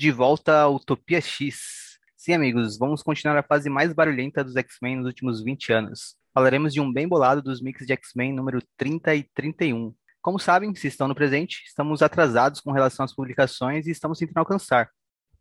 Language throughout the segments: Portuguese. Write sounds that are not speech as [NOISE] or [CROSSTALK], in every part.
De volta à Utopia X. Sim, amigos, vamos continuar a fase mais barulhenta dos X-Men nos últimos 20 anos. Falaremos de um bem bolado dos mix de X-Men número 30 e 31. Como sabem, se estão no presente, estamos atrasados com relação às publicações e estamos tentando alcançar.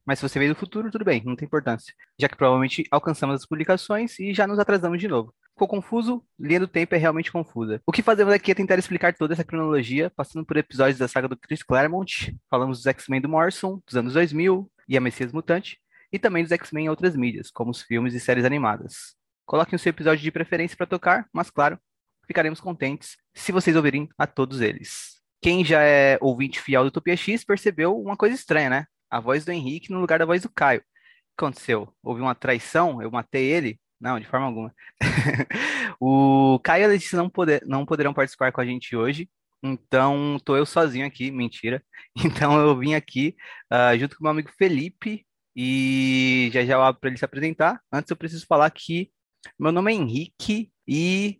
Mas se você veio do futuro, tudo bem, não tem importância, já que provavelmente alcançamos as publicações e já nos atrasamos de novo. Ficou confuso? Linha do tempo é realmente confusa. O que fazemos aqui é tentar explicar toda essa cronologia, passando por episódios da saga do Chris Claremont, falamos dos X-Men do Morrison, dos anos 2000 e a Messias Mutante, e também dos X-Men em outras mídias, como os filmes e séries animadas. Coloquem o seu episódio de preferência para tocar, mas claro, ficaremos contentes se vocês ouvirem a todos eles. Quem já é ouvinte fiel do Utopia X percebeu uma coisa estranha, né? a voz do Henrique no lugar da voz do Caio. O que aconteceu? Houve uma traição? Eu matei ele? Não, de forma alguma. [LAUGHS] o Caio e a Letícia não, poder, não poderão participar com a gente hoje, então tô eu sozinho aqui, mentira. [LAUGHS] Então eu vim aqui uh, junto com meu amigo Felipe e já já eu abro para ele se apresentar. Antes eu preciso falar que meu nome é Henrique e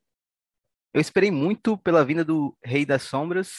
eu esperei muito pela vinda do Rei das Sombras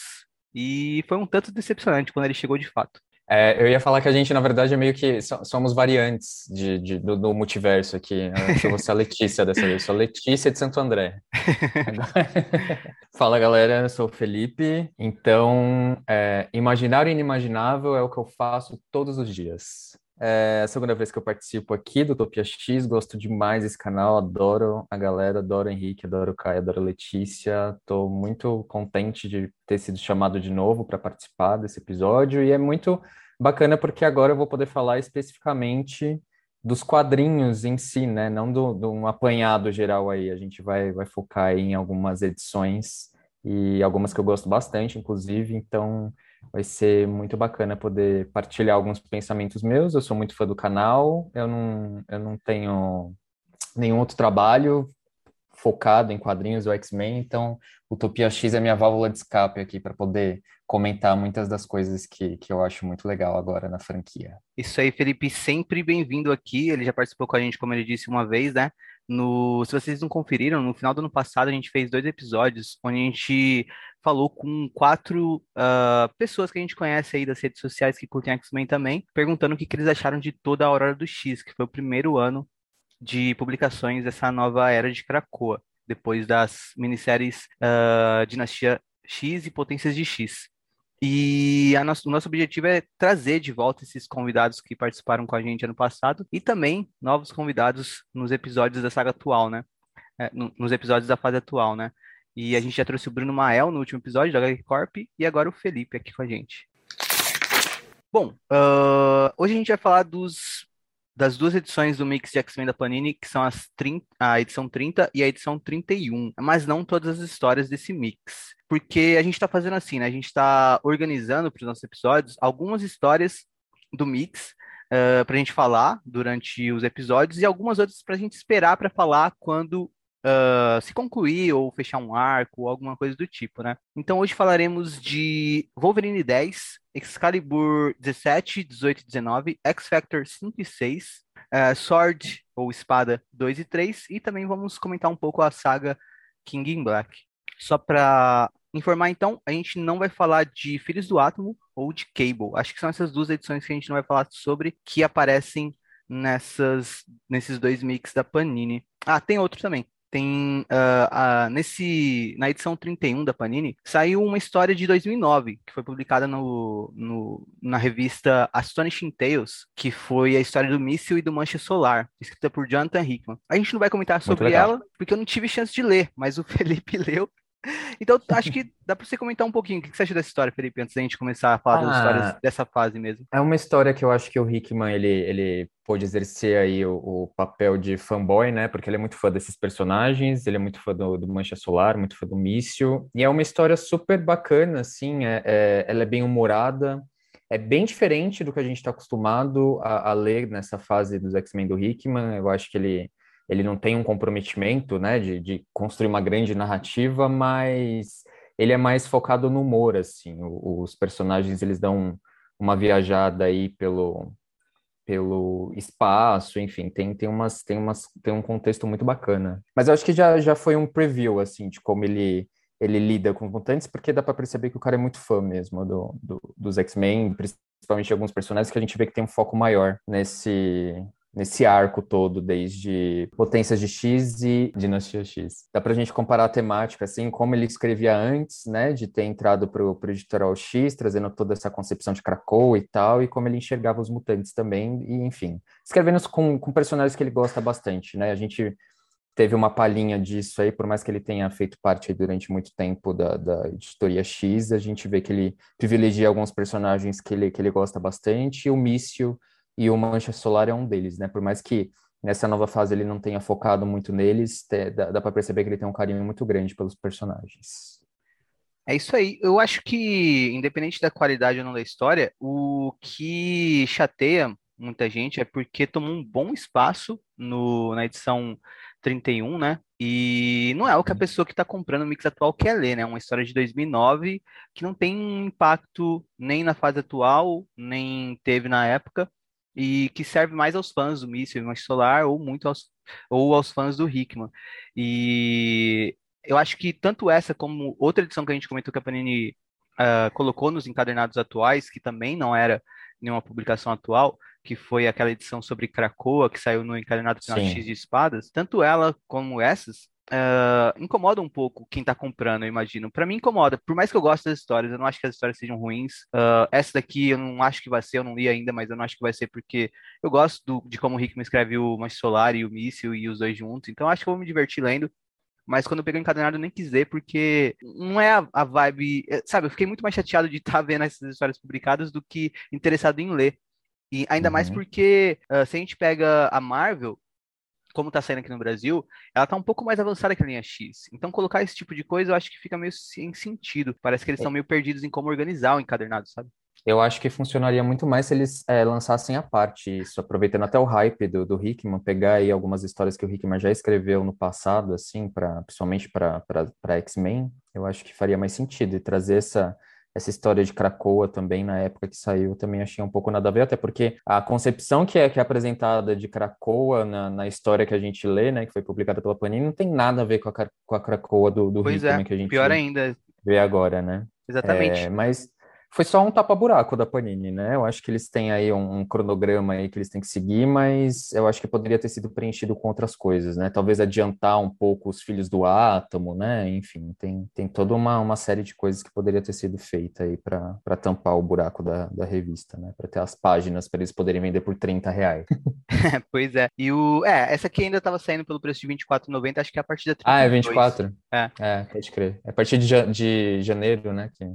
e foi um tanto decepcionante quando ele chegou de fato. É, eu ia falar que a gente, na verdade, é meio que somos variantes de, de do, do, multiverso aqui. Eu vou a Letícia dessa vez, sou Letícia de Santo André. [LAUGHS] Fala galera, eu sou o Felipe. Então, é, imaginar o inimaginável é o que eu faço todos os dias. É a segunda vez que eu participo aqui do Utopia X, gosto demais desse canal, adoro a galera, adoro o Henrique, adoro o Caio, adoro a Letícia. Estou muito contente de ter sido chamado de novo para participar desse episódio e é muito bacana porque agora eu vou poder falar especificamente dos quadrinhos em si, né? Não do, um apanhado geral aí. A gente vai, vai focar em algumas edições e algumas que eu gosto bastante, inclusive. Então, vai ser muito bacana poder partilhar alguns pensamentos meus. Eu sou muito fã do canal, eu não, eu não tenho nenhum outro trabalho focado em quadrinhos ou X-Men, então Utopia X é minha válvula de escape aqui para poder comentar muitas das coisas que, que eu acho muito legal agora na franquia. Isso aí, Felipe, sempre bem-vindo aqui. Ele já participou com a gente, como ele disse uma vez, né? No, se vocês não conferiram, no final do ano passado a gente fez dois episódios onde a gente falou com quatro uh, pessoas que a gente conhece aí das redes sociais que curtem X-Men também, perguntando o que, que eles acharam de toda a Aurora do X, que foi o primeiro ano de publicações dessa nova era de Krakoa, depois das minisséries uh, Dinastia X e Potências de X. E nosso, o nosso objetivo é trazer de volta esses convidados que participaram com a gente ano passado e também novos convidados nos episódios da saga atual, né? É, no, nos episódios da fase atual, né? E a gente já trouxe o Bruno Mael no último episódio da HQ Corp e agora o Felipe aqui com a gente. Bom, uh, hoje a gente vai falar dos das duas edições do Mix de X-Men da Panini, que são as 30, a edição 30 e a edição 31, mas não todas as histórias desse mix. Porque a gente está fazendo assim, né? A gente está organizando para os nossos episódios algumas histórias do mix uh, para a gente falar durante os episódios e algumas outras para a gente esperar para falar quando uh, se concluir ou fechar um arco ou alguma coisa do tipo, né? Então hoje falaremos de Wolverine 10, Excalibur 17, 18 e 19, X-Factor 5 e 6, uh, eh, Sword ou Espada 2 e 3 e também vamos comentar um pouco a saga King in Black. Só para informar então, a gente não vai falar de Filhos do Átomo ou de Cable. Acho que são essas duas edições que a gente não vai falar sobre que aparecem nessas nesses dois mix da Panini. Ah, tem outro também tem uh, uh, nesse na edição 31 da Panini saiu uma história de 2009 que foi publicada no, no, na revista Astonishing Tales que foi a história do míssil e do mancha solar escrita por Jonathan Hickman. A gente não vai comentar sobre ela porque eu não tive chance de ler mas o [LAUGHS] Felipe leu então, acho que dá para você comentar um pouquinho. O que você acha dessa história, Felipe, antes da gente começar a falar ah, das histórias dessa fase mesmo? É uma história que eu acho que o Hickman, ele, ele pôde exercer aí o, o, papel de fanboy, né? Porque ele é muito fã desses personagens, ele é muito fã do, do Mancha Solar, muito fã do Míssil. E é uma história super bacana, assim, é, é ela é bem humorada, é bem diferente do que a gente está acostumado a, a, ler nessa fase dos X-Men do Hickman. Eu acho que ele ele não tem um comprometimento, né, de, de construir uma grande narrativa, mas ele é mais focado no humor, assim. os personagens, eles dão uma viajada aí pelo, pelo espaço, enfim, tem, tem, umas, tem, umas, tem um contexto muito bacana. Mas eu acho que já, já foi um preview, assim, de como ele, ele lida com mutantes, porque dá para perceber que o cara é muito fã mesmo do, do dos X-Men, principalmente alguns personagens que a gente vê que tem um foco maior nesse nesse arco todo, desde Potências de X e Dinastia X. Dá pra gente comparar a temática, assim, como ele escrevia antes, né, de ter entrado pro, pro Editorial X, trazendo toda essa concepção de Krakow e tal, e como ele enxergava os mutantes também, e enfim. Escrevendo com, com personagens que ele gosta bastante, né, a gente teve uma palhinha disso aí, por mais que ele tenha feito parte durante muito tempo da, da editoria X, a gente vê que ele privilegia alguns personagens que ele, que ele gosta bastante, e o Mício e o Mancha Solar é um deles, né? Por mais que nessa nova fase ele não tenha focado muito neles, dá, dá para perceber que ele tem um carinho muito grande pelos personagens. É isso aí. Eu acho que, independente da qualidade ou não da história, o que chateia muita gente é porque tomou um bom espaço no, na edição 31, né? E não é o que a pessoa que está comprando o mix atual quer ler, né? Uma história de 2009 que não tem impacto nem na fase atual, nem teve na época e que serve mais aos fãs do Míssil Solar ou muito aos, ou aos fãs do Hickman. E eu acho que tanto essa como outra edição que a gente comentou que a Panini uh, colocou nos encadernados atuais, que também não era nenhuma publicação atual, que foi aquela edição sobre Krakoa, que saiu no encadernado final X de espadas, tanto ela como essas uh, incomoda um pouco quem tá comprando, eu imagino. Para mim incomoda, por mais que eu goste das histórias, eu não acho que as histórias sejam ruins. Uh, essa daqui eu não acho que vai ser, eu não li ainda, mas eu não acho que vai ser porque eu gosto do, de como o Rickman escreve o Manche Solar e o Míssil e os dois juntos, então acho que eu vou me divertir lendo. Mas quando eu peguei o encadernado, eu nem quis ver, porque não é a, a vibe. Eh, sabe, eu fiquei muito mais chateado de estar [LAUGHS] tá vendo essas histórias publicadas do que interessado em ler. E ainda uhum. mais porque uh, se a gente pega a Marvel, como está saindo aqui no Brasil, ela está um pouco mais avançada que a linha X. Então, colocar esse tipo de coisa eu acho que fica meio sem sentido. Parece que eles estão é. meio perdidos em como organizar o encadernado, sabe? Eu acho que funcionaria muito mais se eles é, lançassem a parte isso, aproveitando até o hype do, do Hickman, pegar aí algumas histórias que o Hickman já escreveu no passado, assim, pra, principalmente para X-Men, eu acho que faria mais sentido e trazer essa, essa história de Krakoa também, na época que saiu, também achei um pouco nada a ver, até porque a concepção que é, que é apresentada de Krakoa na, na história que a gente lê, né, que foi publicada pela Panini, não tem nada a ver com a, com a Krakoa do, do pois é, que a gente pior ainda. vê agora, né? Exatamente. É, mas foi só um tapa-buraco da Panini, né? Eu acho que eles têm aí um, um, cronograma aí que eles têm que seguir, mas eu acho que poderia ter sido preenchido com outras coisas, né? Talvez adiantar um pouco os filhos do átomo, né? Enfim, tem, tem toda uma, uma série de coisas que poderia ter sido feita aí para tampar o buraco da, da revista, né? Para ter as páginas para eles poderem vender por 30 reais. [LAUGHS] pois é. E o. É, essa aqui ainda estava saindo pelo preço de R$24,90, acho que é a partir da 32. Ah, é 24? É. É, pode crer. É a partir de, de janeiro, né? Que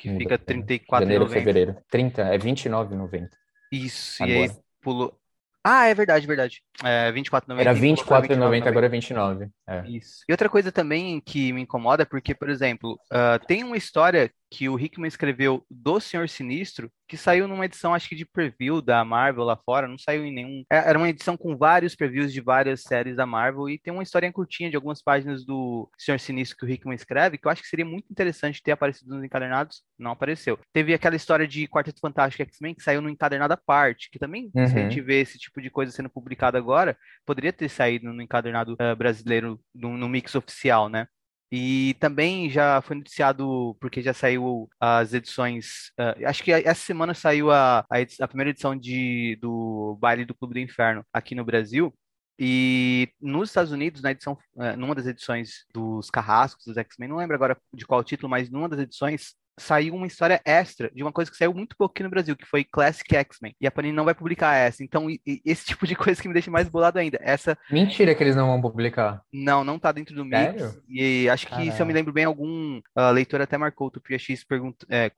que fica 34,90. Janeiro, fevereiro. 30, é 29,90. Isso, Agora. e aí pulou. Ah, é verdade, verdade. É 24,90. Era 24,90, agora é 29. É. Isso. E outra coisa também que me incomoda é porque, por exemplo, uh, tem uma história que o Hickman escreveu do Senhor Sinistro, que saiu numa edição, acho que de preview da Marvel lá fora, não saiu em nenhum. É, era uma edição com vários previews de várias séries da Marvel e tem uma história curtinha de algumas páginas do Senhor Sinistro que o Hickman escreve, que eu acho que seria muito interessante ter aparecido nos encadernados, não apareceu. Teve aquela história de Quarteto Fantástico X-Men que saiu no encadernado à parte, que também, uhum. se a gente vê esse tipo de coisa sendo publicada agora, poderia ter saído no encadernado uh, brasileiro, no, no mix oficial, né? E também já foi noticiado, porque já saiu as edições. Uh, acho que essa semana saiu a, a, a, primeira edição de, do Baile do Clube do Inferno aqui no Brasil. E nos Estados Unidos, na edição, uh, numa das edições dos Carrascos, dos X-Men, não lembro agora de qual título, mas numa das edições saiu uma história extra de uma coisa que saiu muito pouco aqui no Brasil, que foi Classic X-Men. E a Panini não vai publicar essa. Então, e, e, esse [LAUGHS] tipo de coisa que me deixa mais bolado ainda. Essa. Mentira que eles não vão publicar. Não, não tá dentro do Sério? E acho que, Caramba. se eu me lembro bem, algum uh, leitor até marcou o Tupia X pergunta, é,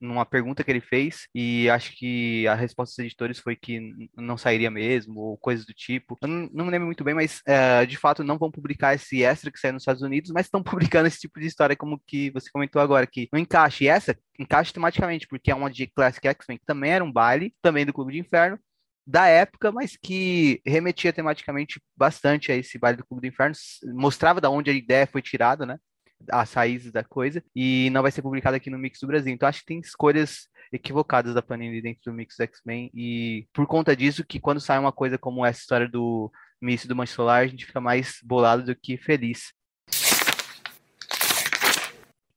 numa pergunta que ele fez, e acho que a resposta dos editores foi que não sairia mesmo, ou coisas do tipo. Eu não, me lembro muito bem, mas uh, de fato não vão publicar esse extra que saiu nos Estados Unidos, mas estão [LAUGHS] publicando esse tipo de história, como que você comentou agora, que não encaixa. E essa encaixa tematicamente, porque é uma de Classic X-Men, que também era um baile, também do Clube de Inferno, da época, mas que remetia tematicamente bastante a esse baile do Clube do Inferno, mostrava da onde a ideia foi tirada, né? As raízes da coisa, e não vai ser publicado aqui no Mix do Brasil. Então acho que tem escolhas equivocadas da Panini dentro do Mix do X-Men, e por conta disso que quando sai uma coisa como essa história do Miss do Manche Solar, a gente fica mais bolado do que feliz.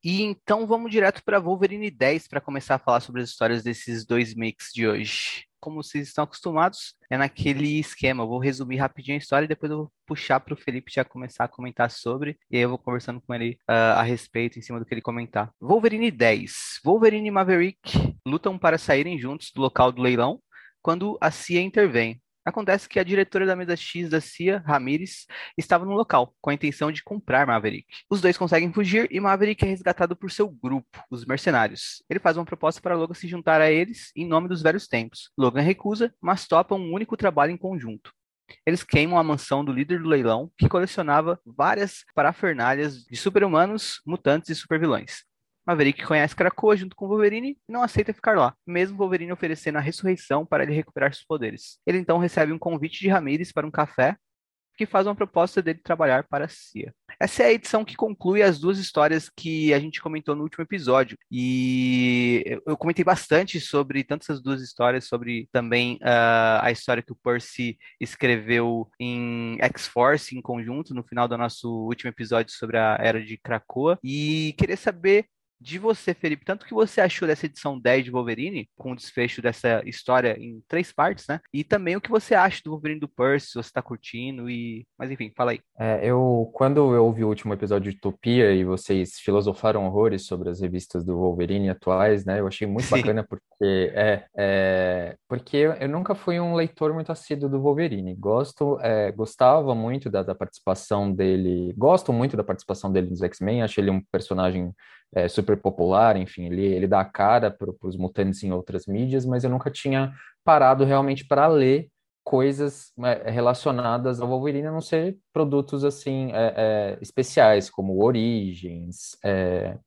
E então vamos direto para Wolverine 10 para começar a falar sobre as histórias desses dois mix de hoje. Como vocês estão acostumados, é naquele esquema. Eu vou resumir rapidinho a história e depois eu vou puxar para o Felipe já começar a comentar sobre. E aí eu vou conversando com ele uh, a respeito, em cima do que ele comentar. Wolverine 10. Wolverine e Maverick lutam para saírem juntos do local do leilão quando a CIA intervém. Acontece que a diretora da mesa X da CIA, Ramirez, estava no local, com a intenção de comprar Maverick. Os dois conseguem fugir e Maverick é resgatado por seu grupo, os mercenários. Ele faz uma proposta para Logan se juntar a eles em nome dos velhos tempos. Logan recusa, mas topa um único trabalho em conjunto. Eles queimam a mansão do líder do leilão, que colecionava várias parafernálias de super-humanos, mutantes e supervilões. Maverick conhece Krakoa junto com Wolverine e não aceita ficar lá, mesmo Wolverine oferecendo a ressurreição para ele recuperar seus poderes. Ele então recebe um convite de Ramirez para um café que faz uma proposta dele trabalhar para a CIA. Essa é a edição que conclui as duas histórias que a gente comentou no último episódio. E eu comentei bastante sobre tanto essas duas histórias, sobre também uh, a história que o Percy escreveu em X-Force em conjunto, no final do nosso último episódio sobre a Era de Krakoa. E queria saber de você, Felipe, tanto que você achou dessa edição 10 de Wolverine, com o desfecho dessa história em três partes, né? E também o que você acha do Wolverine do Percy, se você tá curtindo e... Mas enfim, fala aí. É, eu, quando eu ouvi o último episódio de Utopia e vocês filosofaram horrores sobre as revistas do Wolverine atuais, né? Eu achei muito Sim. bacana porque... É, é, porque eu nunca fui um leitor muito assíduo do Wolverine. Gosto, é, gostava muito da, da participação dele... Gosto muito da participação dele nos X-Men, acho ele um personagem é, super popular, enfim, ele, ele dá a cara para os mutantes em outras mídias, mas eu nunca tinha parado realmente para ler coisas é, relacionadas ao Wolverine, a não ser produtos assim é, é especiais, como Origins, é,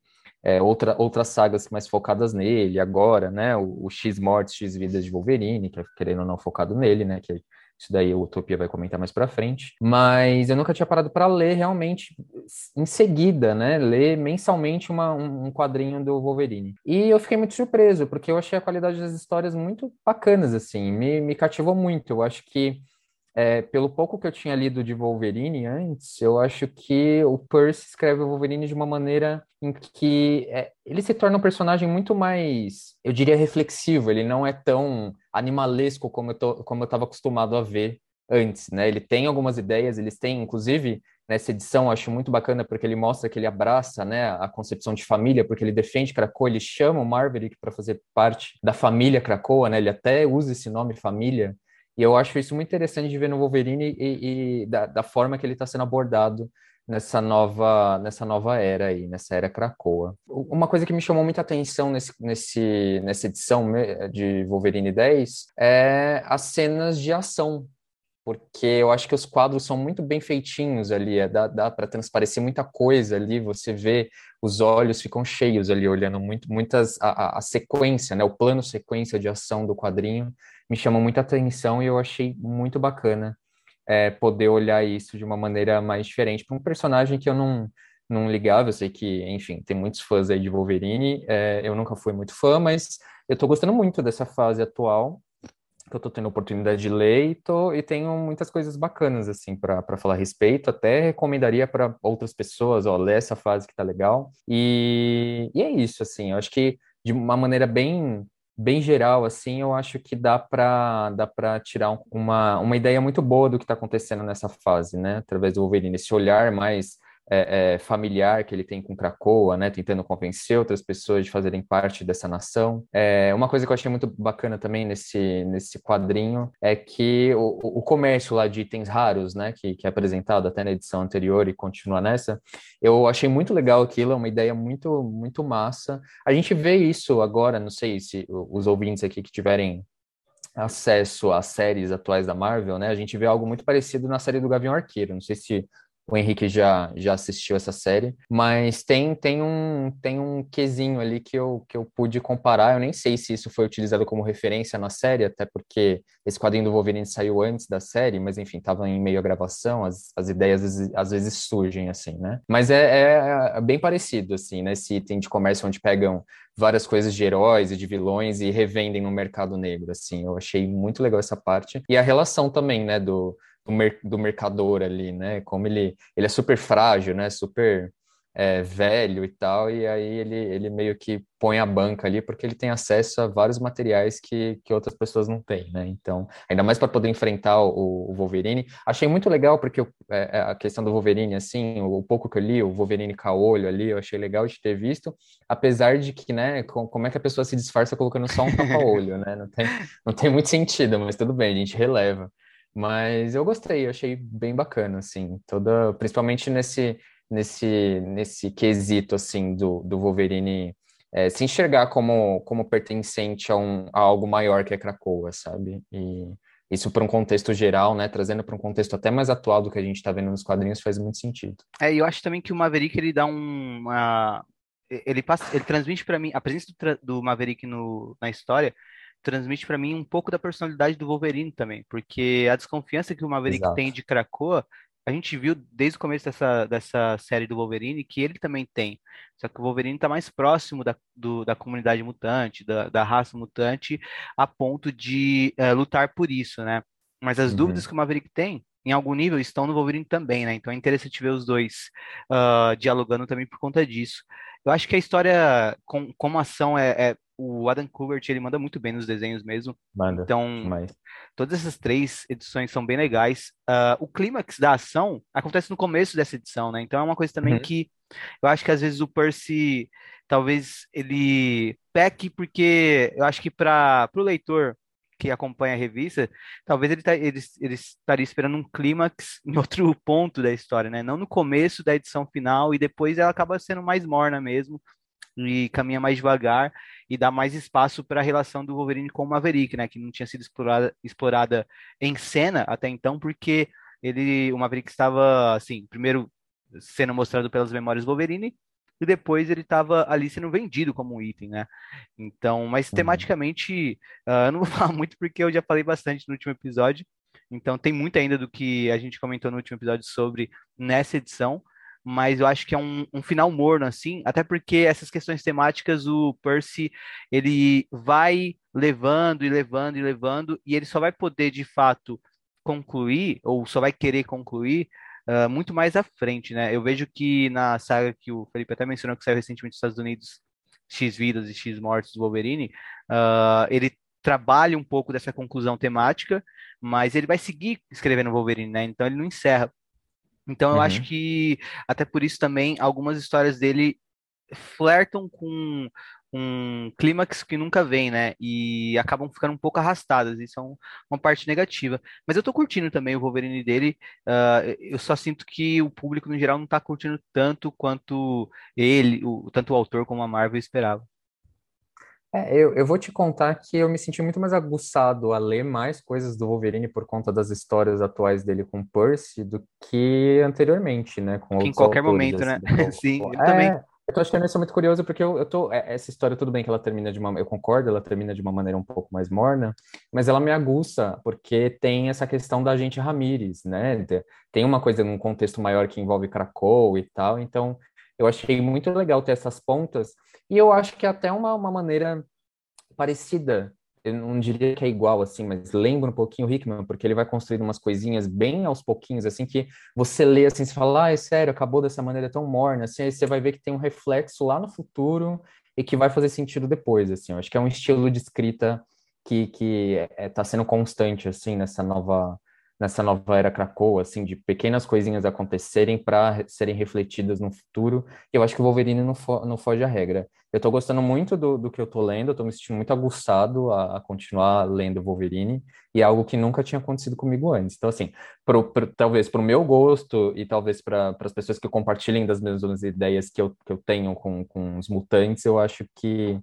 é, outra, outras sagas mais focadas nele, agora, né, o, o X Mortes, X Vidas de Wolverine, que é querendo ou não focado nele, né, que isso daí o Utopia vai comentar mais para frente. Mas eu nunca tinha parado para ler realmente em seguida, né? Ler mensalmente uma, um quadrinho do Wolverine. E eu fiquei muito surpreso, porque eu achei a qualidade das histórias muito bacanas, assim. Me, me cativou muito. Eu acho que é, pelo pouco que eu tinha lido de Wolverine antes, eu acho que o Percy escreve o Wolverine de uma maneira em que é, ele se torna um personagem muito mais, eu diria, reflexivo. Ele não é tão animalesco como eu, tô, como eu estava acostumado a ver antes, né? Ele tem algumas ideias, eles têm, inclusive, nessa edição, eu acho muito bacana porque ele mostra que ele abraça, né, a concepção de família, porque ele defende Krakoa, ele chama o Marverick para fazer parte da família Krakoa, né? Ele até usa esse nome família e eu acho isso muito interessante de ver no Wolverine e, e da, da, forma que ele está sendo abordado nessa nova, nessa nova era aí, nessa era Krakoa. Uma coisa que me chamou muita atenção nesse, nesse, nessa edição de Wolverine 10 é as cenas de ação, porque eu acho que os quadros são muito bem feitinhos ali, é, dá, dá para transparecer muita coisa ali, você vê os olhos ficam cheios ali, olhando muito, muitas, a, a sequência, né, o plano sequência de ação do quadrinho me chamou muita atenção e eu achei muito bacana é, poder olhar isso de uma maneira mais diferente para um personagem que eu não, não ligava. Eu sei que, enfim, tem muitos fãs aí de Wolverine, é, eu nunca fui muito fã, mas eu estou gostando muito dessa fase atual que eu estou tendo oportunidade de ler e, tô, e tenho muitas coisas bacanas assim para falar a respeito. Até recomendaria para outras pessoas, ó, ler essa fase que tá legal. E, e é isso, assim, eu acho que de uma maneira bem bem geral, assim, eu acho que dá para dá para tirar uma, uma ideia muito boa do que está acontecendo nessa fase, né? Através do Wolverine, esse olhar mais é, é, familiar que ele tem com Krakoa, né, tentando convencer outras pessoas de fazerem parte dessa nação. É, uma coisa que eu achei muito bacana também nesse, nesse quadrinho é que o, o comércio lá de itens raros, né, que, que é apresentado até na edição anterior e continua nessa, eu achei muito legal aquilo, é uma ideia muito, muito massa. A gente vê isso agora, não sei se os ouvintes aqui que tiverem acesso às séries atuais da Marvel, né? A gente vê algo muito parecido na série do Gavião Arqueiro. Não sei se o Henrique já, já assistiu essa série, mas tem, tem, um, tem um quesinho ali que eu, que eu pude comparar. Eu nem sei se isso foi utilizado como referência na série, até porque esse quadrinho do Wolverine saiu antes da série, mas enfim, estava em meio à gravação, as, as ideias às vezes, às vezes surgem assim, né? Mas é, é, é, bem parecido, assim, né? Esse item de comércio onde pegam várias coisas de heróis e de vilões e revendem no mercado negro, assim. Eu achei muito legal essa parte. E a relação também, né, do do, mer do mercador ali, né? Como ele, ele é super frágil, né? Super é, velho e tal, e aí ele, ele meio que põe a banca ali, porque ele tem acesso a vários materiais que, que outras pessoas não têm, né? Então, ainda mais para poder enfrentar o, o, Wolverine. Achei muito legal, porque é, é, a questão do Wolverine, assim, o, o, pouco que eu li, o Wolverine caolho ali, eu achei legal de ter visto, apesar de que, né, com, como é que a pessoa se disfarça colocando só um tapa-olho, né? Não tem, não tem muito sentido, mas tudo bem, a gente releva. Mas eu gostei, eu achei bem bacana, assim, toda, principalmente nesse nesse, nesse quesito, assim, do, do Wolverine é, se enxergar como, como pertencente a, um, a algo maior que a Krakoa, sabe? E isso para um contexto geral, né, trazendo para um contexto até mais atual do que a gente está vendo nos quadrinhos, faz muito sentido. É, eu acho também que o Maverick, ele dá um... Uma... Ele, passa, ele transmite para mim, a presença do, do Maverick no, na história transmite para mim um pouco da personalidade do Wolverine também, porque a desconfiança que o Maverick Exato. tem de Krakoa a gente viu desde o começo dessa, dessa série do Wolverine que ele também tem. Só que o Wolverine está mais próximo da, do, da comunidade mutante, da, da raça mutante, a ponto de uh, lutar por isso, né? Mas as uhum. dúvidas que o Maverick tem, em algum nível, estão no Wolverine também, né? Então é interessante ver os dois uh, dialogando também por conta disso. Eu acho que a história, com, como ação, é, é o Adam Kubert ele manda muito bem nos desenhos mesmo. Manda, então, demais. todas essas três edições são bem legais. Uh, o clímax da ação acontece no começo dessa edição, né? Então é uma coisa também uhum. que eu acho que às vezes o Percy talvez ele peque porque eu acho que para o leitor que acompanha a revista, talvez ele, tá, ele, ele estaria esperando um clímax em [LAUGHS] outro ponto da história, né? Não no começo da edição final e depois ela acaba sendo mais morna mesmo e caminha mais devagar e dá mais espaço para a relação do Wolverine com o Maverick, né, que não tinha sido explorada, explorada em cena até então, porque ele, o Maverick estava, assim, primeiro sendo mostrado pelas memórias do Wolverine e depois ele estava ali sendo vendido como um item, né? Então, mas uhum. tematicamente, uh, eu não vou [LAUGHS] falar muito porque eu já falei bastante no último episódio, então tem muito ainda do que a gente comentou no último episódio sobre nessa edição, mas eu acho que é um, um, final morno, assim, até porque essas questões temáticas, o Percy, ele vai levando e levando e levando, e ele só vai poder, de fato, concluir, ou só vai querer concluir, uh, muito mais à frente, né? Eu vejo que na saga que o Felipe até mencionou, que saiu recentemente nos Estados Unidos, X Vidas e X Mortes do Wolverine, uh, ele trabalha um pouco dessa conclusão temática, mas ele vai seguir escrevendo Wolverine, né? Então ele não encerra. Então eu uhum. acho que até por isso também algumas histórias dele flertam com um clímax que nunca vem, né? E acabam ficando um pouco arrastadas. Isso é um, uma parte negativa. Mas eu tô curtindo também o Wolverine dele. Uh, eu só sinto que o público no geral não tá curtindo tanto quanto ele, o, tanto o autor como a Marvel esperava. É, eu, eu vou te contar que eu me senti muito mais aguçado a ler mais coisas do Wolverine por conta das histórias atuais dele com Percy do que anteriormente, né? Com em qualquer momento, né? assim, né? [LAUGHS] Sim, eu é, também. Eu tô achando isso muito curioso porque eu, eu tô. É, essa história, tudo bem que ela termina de uma. Eu concordo, ela termina de uma maneira um pouco mais morna, mas ela me aguça porque tem essa questão da gente Ramires, né? Tem uma coisa num contexto maior que envolve Krakow e tal, então eu achei muito legal ter essas pontas, e eu acho que é até uma, uma maneira parecida, eu não diria que é igual, assim, mas lembra um pouquinho o Hickman, porque ele vai construindo umas coisinhas bem aos pouquinhos, assim, que você lê, assim, você fala, ah, é sério, acabou dessa maneira tão morna, assim, aí você vai ver que tem um reflexo lá no futuro e que vai fazer sentido depois, assim, eu acho que é um estilo de escrita que, que é, é tá sendo constante, assim, nessa nova nessa nova era Krakow, assim, de pequenas coisinhas acontecerem para serem refletidas no futuro. Eu acho que o Wolverine não, fo não foge à regra. Eu tô gostando muito do, do que eu tô lendo, eu tô me sentindo muito aguçado a, a continuar lendo Wolverine, e é algo que nunca tinha acontecido comigo antes. Então, assim, pro, pro, talvez para o meu gosto e talvez para as pessoas que compartilhem das mesmas ideias que eu, que eu tenho com, com os mutantes, eu acho que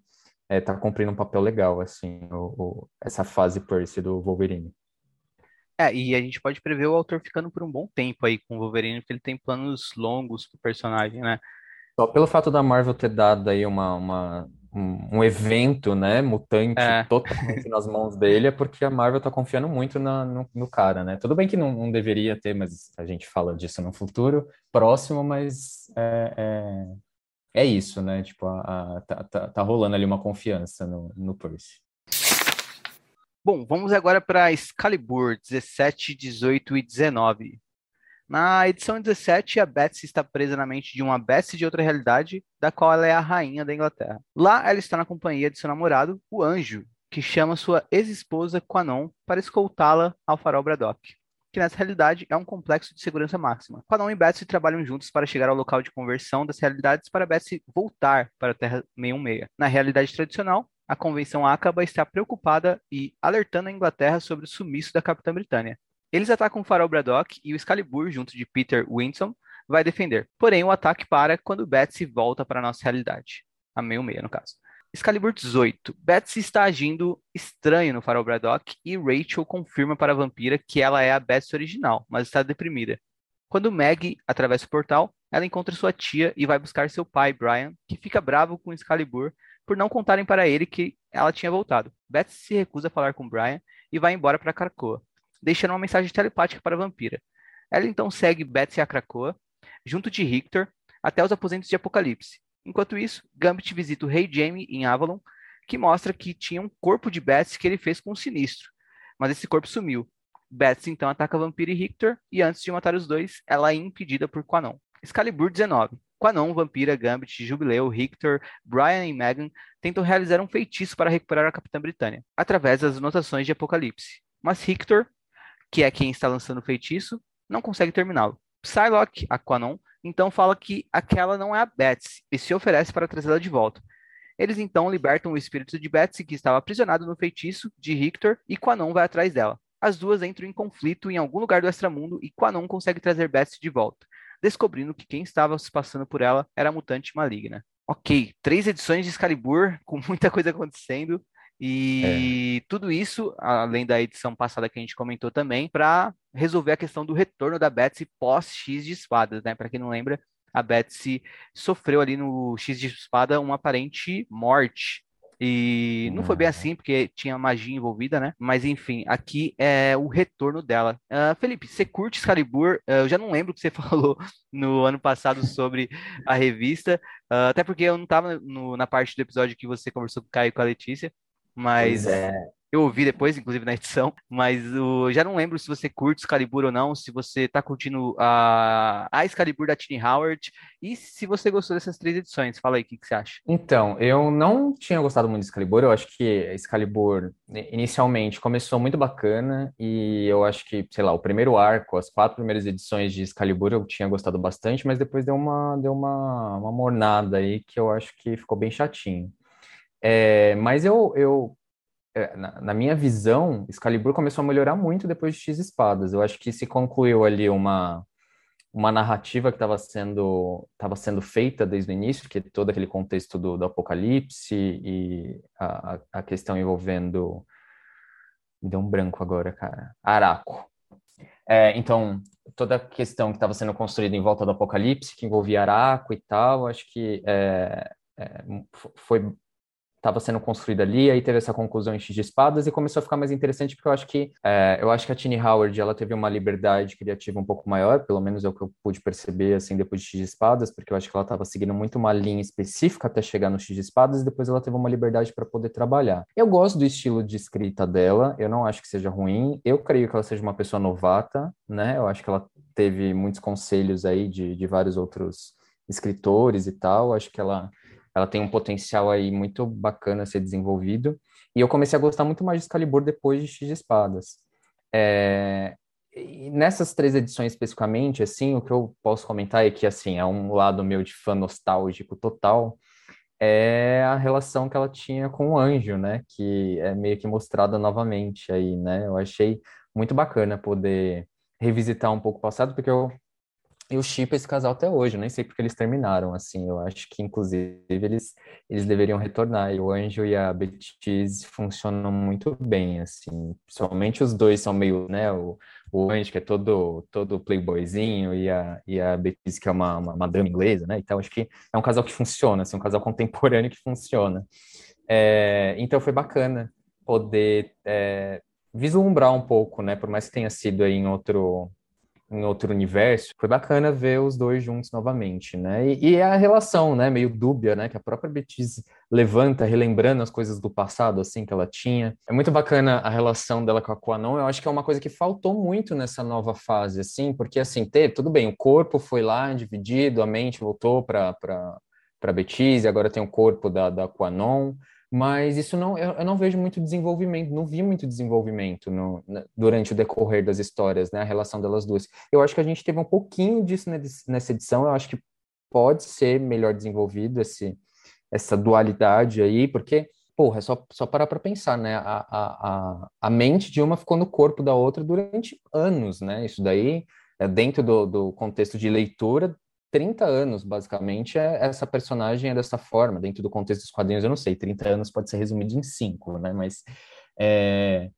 é, tá cumprindo um papel legal, assim, o, o, essa fase Percy do Wolverine. É, e a gente pode prever o autor ficando por um bom tempo aí com o Wolverine, porque ele tem planos longos pro personagem, né? Só pelo fato da Marvel ter dado aí uma, uma um, um, evento, né, mutante é. totalmente nas mãos dele, é porque a Marvel tá confiando muito na, no, no, cara, né? Tudo bem que não, não, deveria ter, mas a gente fala disso no futuro próximo, mas é, é, é isso, né? Tipo, a, a, tá, tá, tá, rolando ali uma confiança no, no Percy. Bom, vamos agora para Excalibur 17, 18 e 19. Na edição 17, a Betsy está presa na mente de uma Betsy de outra realidade, da qual ela é a rainha da Inglaterra. Lá, ela está na companhia de seu namorado, o Anjo, que chama sua ex-esposa Quanon para escoltá-la ao farol Braddock, que nessa realidade é um complexo de segurança máxima. Quanon e Betsy trabalham juntos para chegar ao local de conversão das realidades para Betsy voltar para a Terra 616. Na realidade tradicional, a convenção acaba está preocupada e alertando a Inglaterra sobre o sumiço da Capitã Britânia, eles atacam o farol Braddock e o Excalibur, junto de Peter Winston, vai defender. Porém, o ataque para quando Betsy volta para a nossa realidade. A meio-meia, no caso. Excalibur 18. Betsy está agindo estranho no farol Braddock e Rachel confirma para a vampira que ela é a Betsy original, mas está deprimida. Quando Maggie atravessa o portal, ela encontra sua tia e vai buscar seu pai, Brian, que fica bravo com Excalibur por não contarem para ele que ela tinha voltado. Betsy se recusa a falar com Brian e vai embora para Krakoa deixando uma mensagem telepática para a vampira. Ela então segue Betsy a Krakoa, junto de Richter, até os aposentos de Apocalipse. Enquanto isso, Gambit visita o Rei Jaime em Avalon, que mostra que tinha um corpo de Betsy que ele fez com o Sinistro, mas esse corpo sumiu. Betsy então ataca a vampira e Richter, e antes de matar os dois, ela é impedida por Quanon. Excalibur 19. Quanon, Vampira, Gambit, Jubileu, Richter, Brian e Megan tentam realizar um feitiço para recuperar a Capitã Britânia, através das anotações de Apocalipse. Mas Richter que é quem está lançando o feitiço, não consegue terminá-lo. Psylocke, a Quanon, então fala que aquela não é a Betsy e se oferece para trazê-la de volta. Eles então libertam o espírito de Betsy, que estava aprisionado no feitiço de Richter, e Quanon vai atrás dela. As duas entram em conflito em algum lugar do extramundo e Quanon consegue trazer Betsy de volta, descobrindo que quem estava se passando por ela era a mutante maligna. Ok, três edições de Excalibur, [LAUGHS] com muita coisa acontecendo. E é. tudo isso, além da edição passada que a gente comentou também, para resolver a questão do retorno da Betsy pós-X de espadas, né? Para quem não lembra, a Betsy sofreu ali no X de espada uma aparente morte. E não foi bem uhum. assim, porque tinha magia envolvida, né? Mas enfim, aqui é o retorno dela. Uh, Felipe, você curte Excalibur? Uh, eu já não lembro o que você [LAUGHS] falou no ano passado sobre a revista, uh, até porque eu não estava na parte do episódio que você conversou com o Caio e com a Letícia mas é. Eu ouvi depois, inclusive na edição, [LAUGHS] mas eu já não lembro se você curte Excalibur ou não, se você tá curtindo a, a Excalibur da Tini Howard, e se você gostou dessas três edições. Fala aí, o que, que você acha? Então, eu não tinha gostado muito de Excalibur, eu acho que Excalibur inicialmente começou muito bacana, e eu acho que, sei lá, o primeiro arco, as quatro primeiras edições de Excalibur eu tinha gostado bastante, mas depois deu uma, deu uma, uma mornada aí que eu acho que ficou bem chatinho. É, mas eu, eu na, na, minha visão, Excalibur começou a melhorar muito depois de X Espadas. Eu acho que se concluiu ali uma, uma narrativa que estava sendo, tava sendo feita desde o início, que é todo aquele contexto do, do apocalipse e a, a questão envolvendo. Me deu um branco agora, cara. Araco. É, então, toda a questão que estava sendo construída em volta do apocalipse, que envolvia Araco e tal, acho que é, é, foi estava sendo construída ali, aí teve essa conclusão em X de espadas e começou a ficar mais interessante porque eu acho que é, eu acho que a Tini Howard ela teve uma liberdade criativa um pouco maior, pelo menos é o que eu pude perceber assim depois de X de espadas, porque eu acho que ela estava seguindo muito uma linha específica até chegar no X de espadas e depois ela teve uma liberdade para poder trabalhar. Eu gosto do estilo de escrita dela, eu não acho que seja ruim, eu creio que ela seja uma pessoa novata, né? Eu acho que ela teve muitos conselhos aí de, de vários outros escritores e tal, acho que ela ela tem um potencial aí muito bacana a ser desenvolvido. E eu comecei a gostar muito mais de Excalibur depois de X de Espadas. É, nessas três edições especificamente, assim, o que eu posso comentar é que, assim, é um lado meu de fã nostálgico total, é a relação que ela tinha com o Anjo, né? Que é meio que mostrada novamente aí, né? Eu achei muito bacana poder revisitar um pouco o passado, porque eu eu chipo esse casal até hoje, eu nem sei porque eles terminaram, assim, eu acho que, inclusive, eles, eles deveriam retornar, e o Anjo e a Betis funcionam muito bem, assim, principalmente os dois são meio, né, o, o Anjo que é todo, todo playboyzinho, e a, e a Betis que é uma, uma, dama inglesa, né, então acho que é um casal que funciona, assim, um casal [LAUGHS] contemporâneo que funciona. É, então foi bacana poder é, vislumbrar um pouco, né, por mais que tenha sido aí em outro em outro universo. Foi bacana ver os dois juntos novamente, né? E, e a relação, né, meio dúbia, né, que a própria Beatriz levanta, relembrando as coisas do passado, assim, que ela tinha. É muito bacana a relação dela com a Quanon, eu acho que é uma coisa que faltou muito nessa nova fase, assim, porque, assim, ter, tudo bem, o corpo foi lá dividido, a mente voltou para para Betis, e agora tem o corpo da, da Quanon, mas isso não, eu, eu, não vejo muito desenvolvimento, não vi muito desenvolvimento no, durante o decorrer das histórias, né, a relação delas duas. Eu acho que a gente teve um pouquinho disso nessa edição, eu acho que pode ser melhor desenvolvido esse, essa dualidade aí, porque, porra, é só, só parar para pensar, né, a, a, a mente de uma ficou no corpo da outra durante anos, né, isso daí, é dentro do, do contexto de leitura, 30 anos, basicamente, é, essa personagem é dessa forma, dentro do contexto dos quadrinhos, eu não sei, 30 anos pode ser resumido em 5, né? Mas é,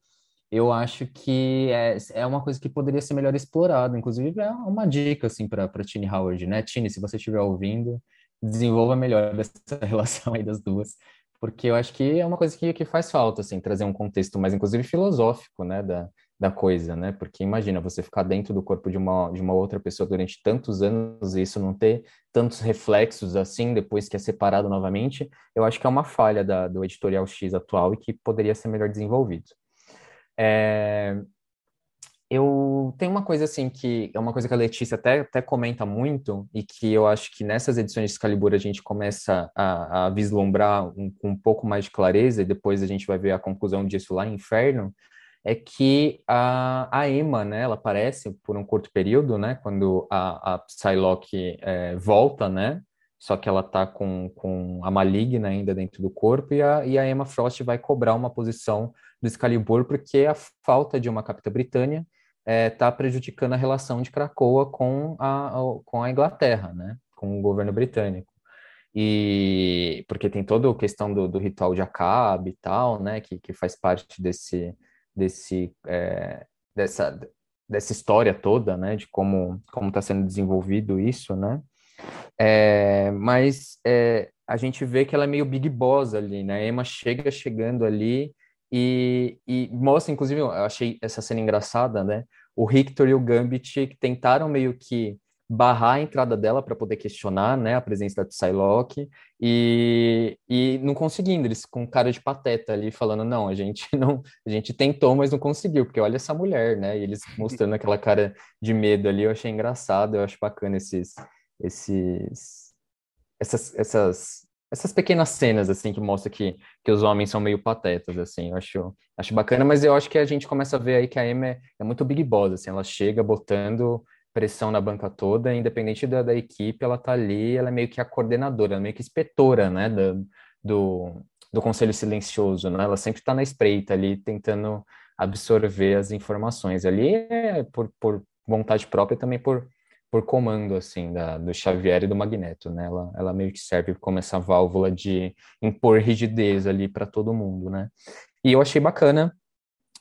eu acho que é, é uma coisa que poderia ser melhor explorada, inclusive é uma dica, assim, para Tini Howard, né? Tini, se você estiver ouvindo, desenvolva melhor [LAUGHS] essa relação aí das duas, porque eu acho que é uma coisa que, que faz falta, assim, trazer um contexto mais, inclusive, filosófico, né, da, da coisa, né? Porque imagina você ficar dentro do corpo de uma, de uma outra pessoa durante tantos anos e isso não ter tantos reflexos assim depois que é separado novamente, eu acho que é uma falha da, do editorial X atual e que poderia ser melhor desenvolvido. É... Eu tenho uma coisa assim que é uma coisa que a Letícia até, até comenta muito e que eu acho que nessas edições de Excalibur a gente começa a, a vislumbrar um, com um pouco mais de clareza e depois a gente vai ver a conclusão disso lá em Inferno, é que a, a Emma, né, ela aparece por um curto período, né, quando a, a Psylocke é, volta, né, só que ela tá com, com a Maligna ainda dentro do corpo, e a, e a Emma Frost vai cobrar uma posição do Excalibur, porque a falta de uma capitã britânia está é, prejudicando a relação de Krakoa com a, com a Inglaterra, né, com o governo britânico. E porque tem toda a questão do, do ritual de Acabe e tal, né, que, que faz parte desse, desse é, dessa dessa história toda, né, de como como está sendo desenvolvido isso, né? É, mas é, a gente vê que ela é meio big boss ali, né? A Emma chega chegando ali e, e mostra, inclusive, eu achei essa cena engraçada, né? O Richter e o Gambit tentaram meio que barrar a entrada dela para poder questionar, né, a presença da Psylocke. E, e não conseguindo, eles com cara de pateta ali falando, não, a gente [LAUGHS] não, a gente tentou, mas não conseguiu, porque olha essa mulher, né, e eles mostrando aquela cara de medo ali, eu achei engraçado, eu acho bacana esses, esses, essas, essas, essas pequenas cenas, assim, que mostra que, que os homens são meio patetas, assim, eu acho, acho bacana, mas eu acho que a gente começa a ver aí que a Emma é, é muito big boss, assim, ela chega botando pressão na banca toda, independente da, da equipe, ela tá ali, ela é meio que a coordenadora, é meio que inspetora, né, do, do, do Conselho Silencioso, né, ela sempre está na espreita ali, tentando absorver as informações, ali é por, por vontade própria também por, por comando, assim, da, do Xavier e do Magneto, né, ela, ela meio que serve como essa válvula de impor rigidez ali para todo mundo, né, e eu achei bacana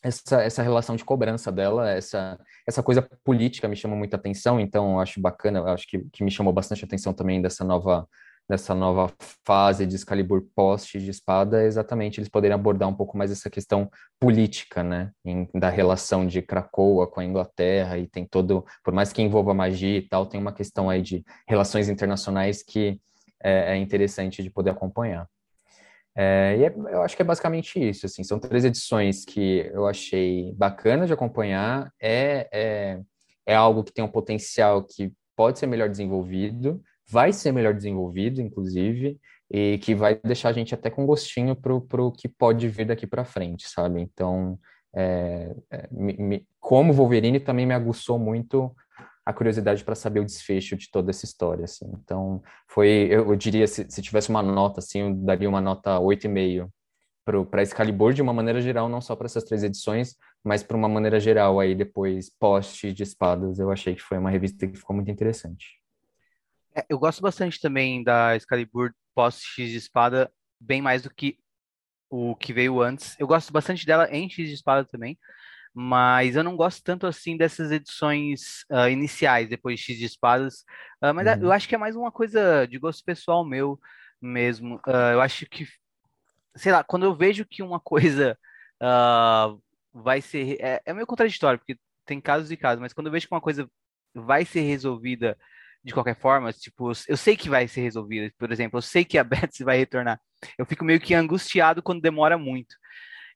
essa, essa relação de cobrança dela, essa, essa coisa política me chama muita atenção, então acho bacana, acho que, que me chamou bastante atenção também dessa nova dessa nova fase de Excalibur post de espada, exatamente eles poderem abordar um pouco mais essa questão política, né, em, da relação de Krakoa com a Inglaterra, e tem todo, por mais que envolva magia e tal, tem uma questão aí de relações internacionais que é, é interessante de poder acompanhar. É, e é, eu acho que é basicamente isso, assim, são três edições que eu achei bacana de acompanhar, é, é, é algo que tem um potencial que pode ser melhor desenvolvido, vai ser melhor desenvolvido, inclusive, e que vai deixar a gente até com gostinho pro, pro que pode vir daqui para frente, sabe? Então, é, é, me, me, como Wolverine também me aguçou muito a curiosidade para saber o desfecho de toda essa história, assim. Então, foi, eu, eu diria, se, se, tivesse uma nota, assim, eu daria uma nota 8,5 para Excalibur de uma maneira geral, não só para essas três edições, mas para uma maneira geral aí depois post de espadas, eu achei que foi uma revista que ficou muito interessante. É, eu gosto bastante também da Excalibur post X de espada, bem mais do que o que veio antes. Eu gosto bastante dela em X de espada também, mas eu não gosto tanto assim dessas edições uh, iniciais, depois de X de Espadas, uh, mas uhum. eu acho que é mais uma coisa de gosto pessoal meu mesmo. Uh, eu acho que, sei lá, quando eu vejo que uma coisa vai ser. É, é meio contraditório, porque tem casos e casos, mas quando eu vejo que uma coisa vai ser resolvida de qualquer forma, tipo, eu sei que vai ser resolvida, por exemplo, eu sei que a [LAUGHS] Betsy vai retornar. Eu fico meio que angustiado quando demora muito.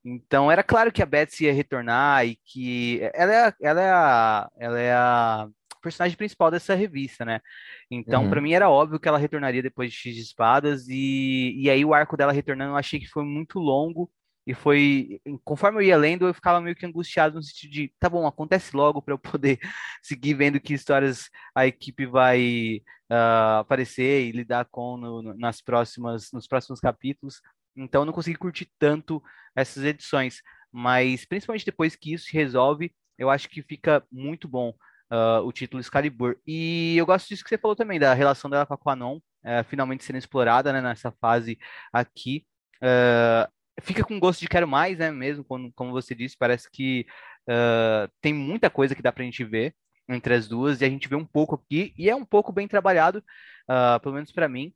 Então, era claro que a Betsy ia retornar e que ela é, ela é, a, ela é a personagem principal dessa revista, né? Então, uhum. para mim era óbvio que ela retornaria depois de X de Espadas e, e aí o arco dela retornando eu achei que foi muito longo e foi, conforme eu ia lendo, eu ficava meio que angustiado no sentido de, tá bom, acontece logo para eu poder [LAUGHS] seguir vendo que histórias a equipe vai uh, aparecer e lidar com no, nas próximas, nos próximos capítulos. Então, não consegui curtir tanto essas edições, mas principalmente depois que isso se resolve, eu acho que fica muito bom uh, o título Excalibur. E eu gosto disso que você falou também, da relação dela com a Quanon, uh, finalmente sendo explorada né, nessa fase aqui. Uh, fica com gosto de quero mais, né? Mesmo, como, como você disse, parece que uh, tem muita coisa que dá pra gente ver entre as duas, e a gente vê um pouco aqui, e é um pouco bem trabalhado, uh, pelo menos para mim,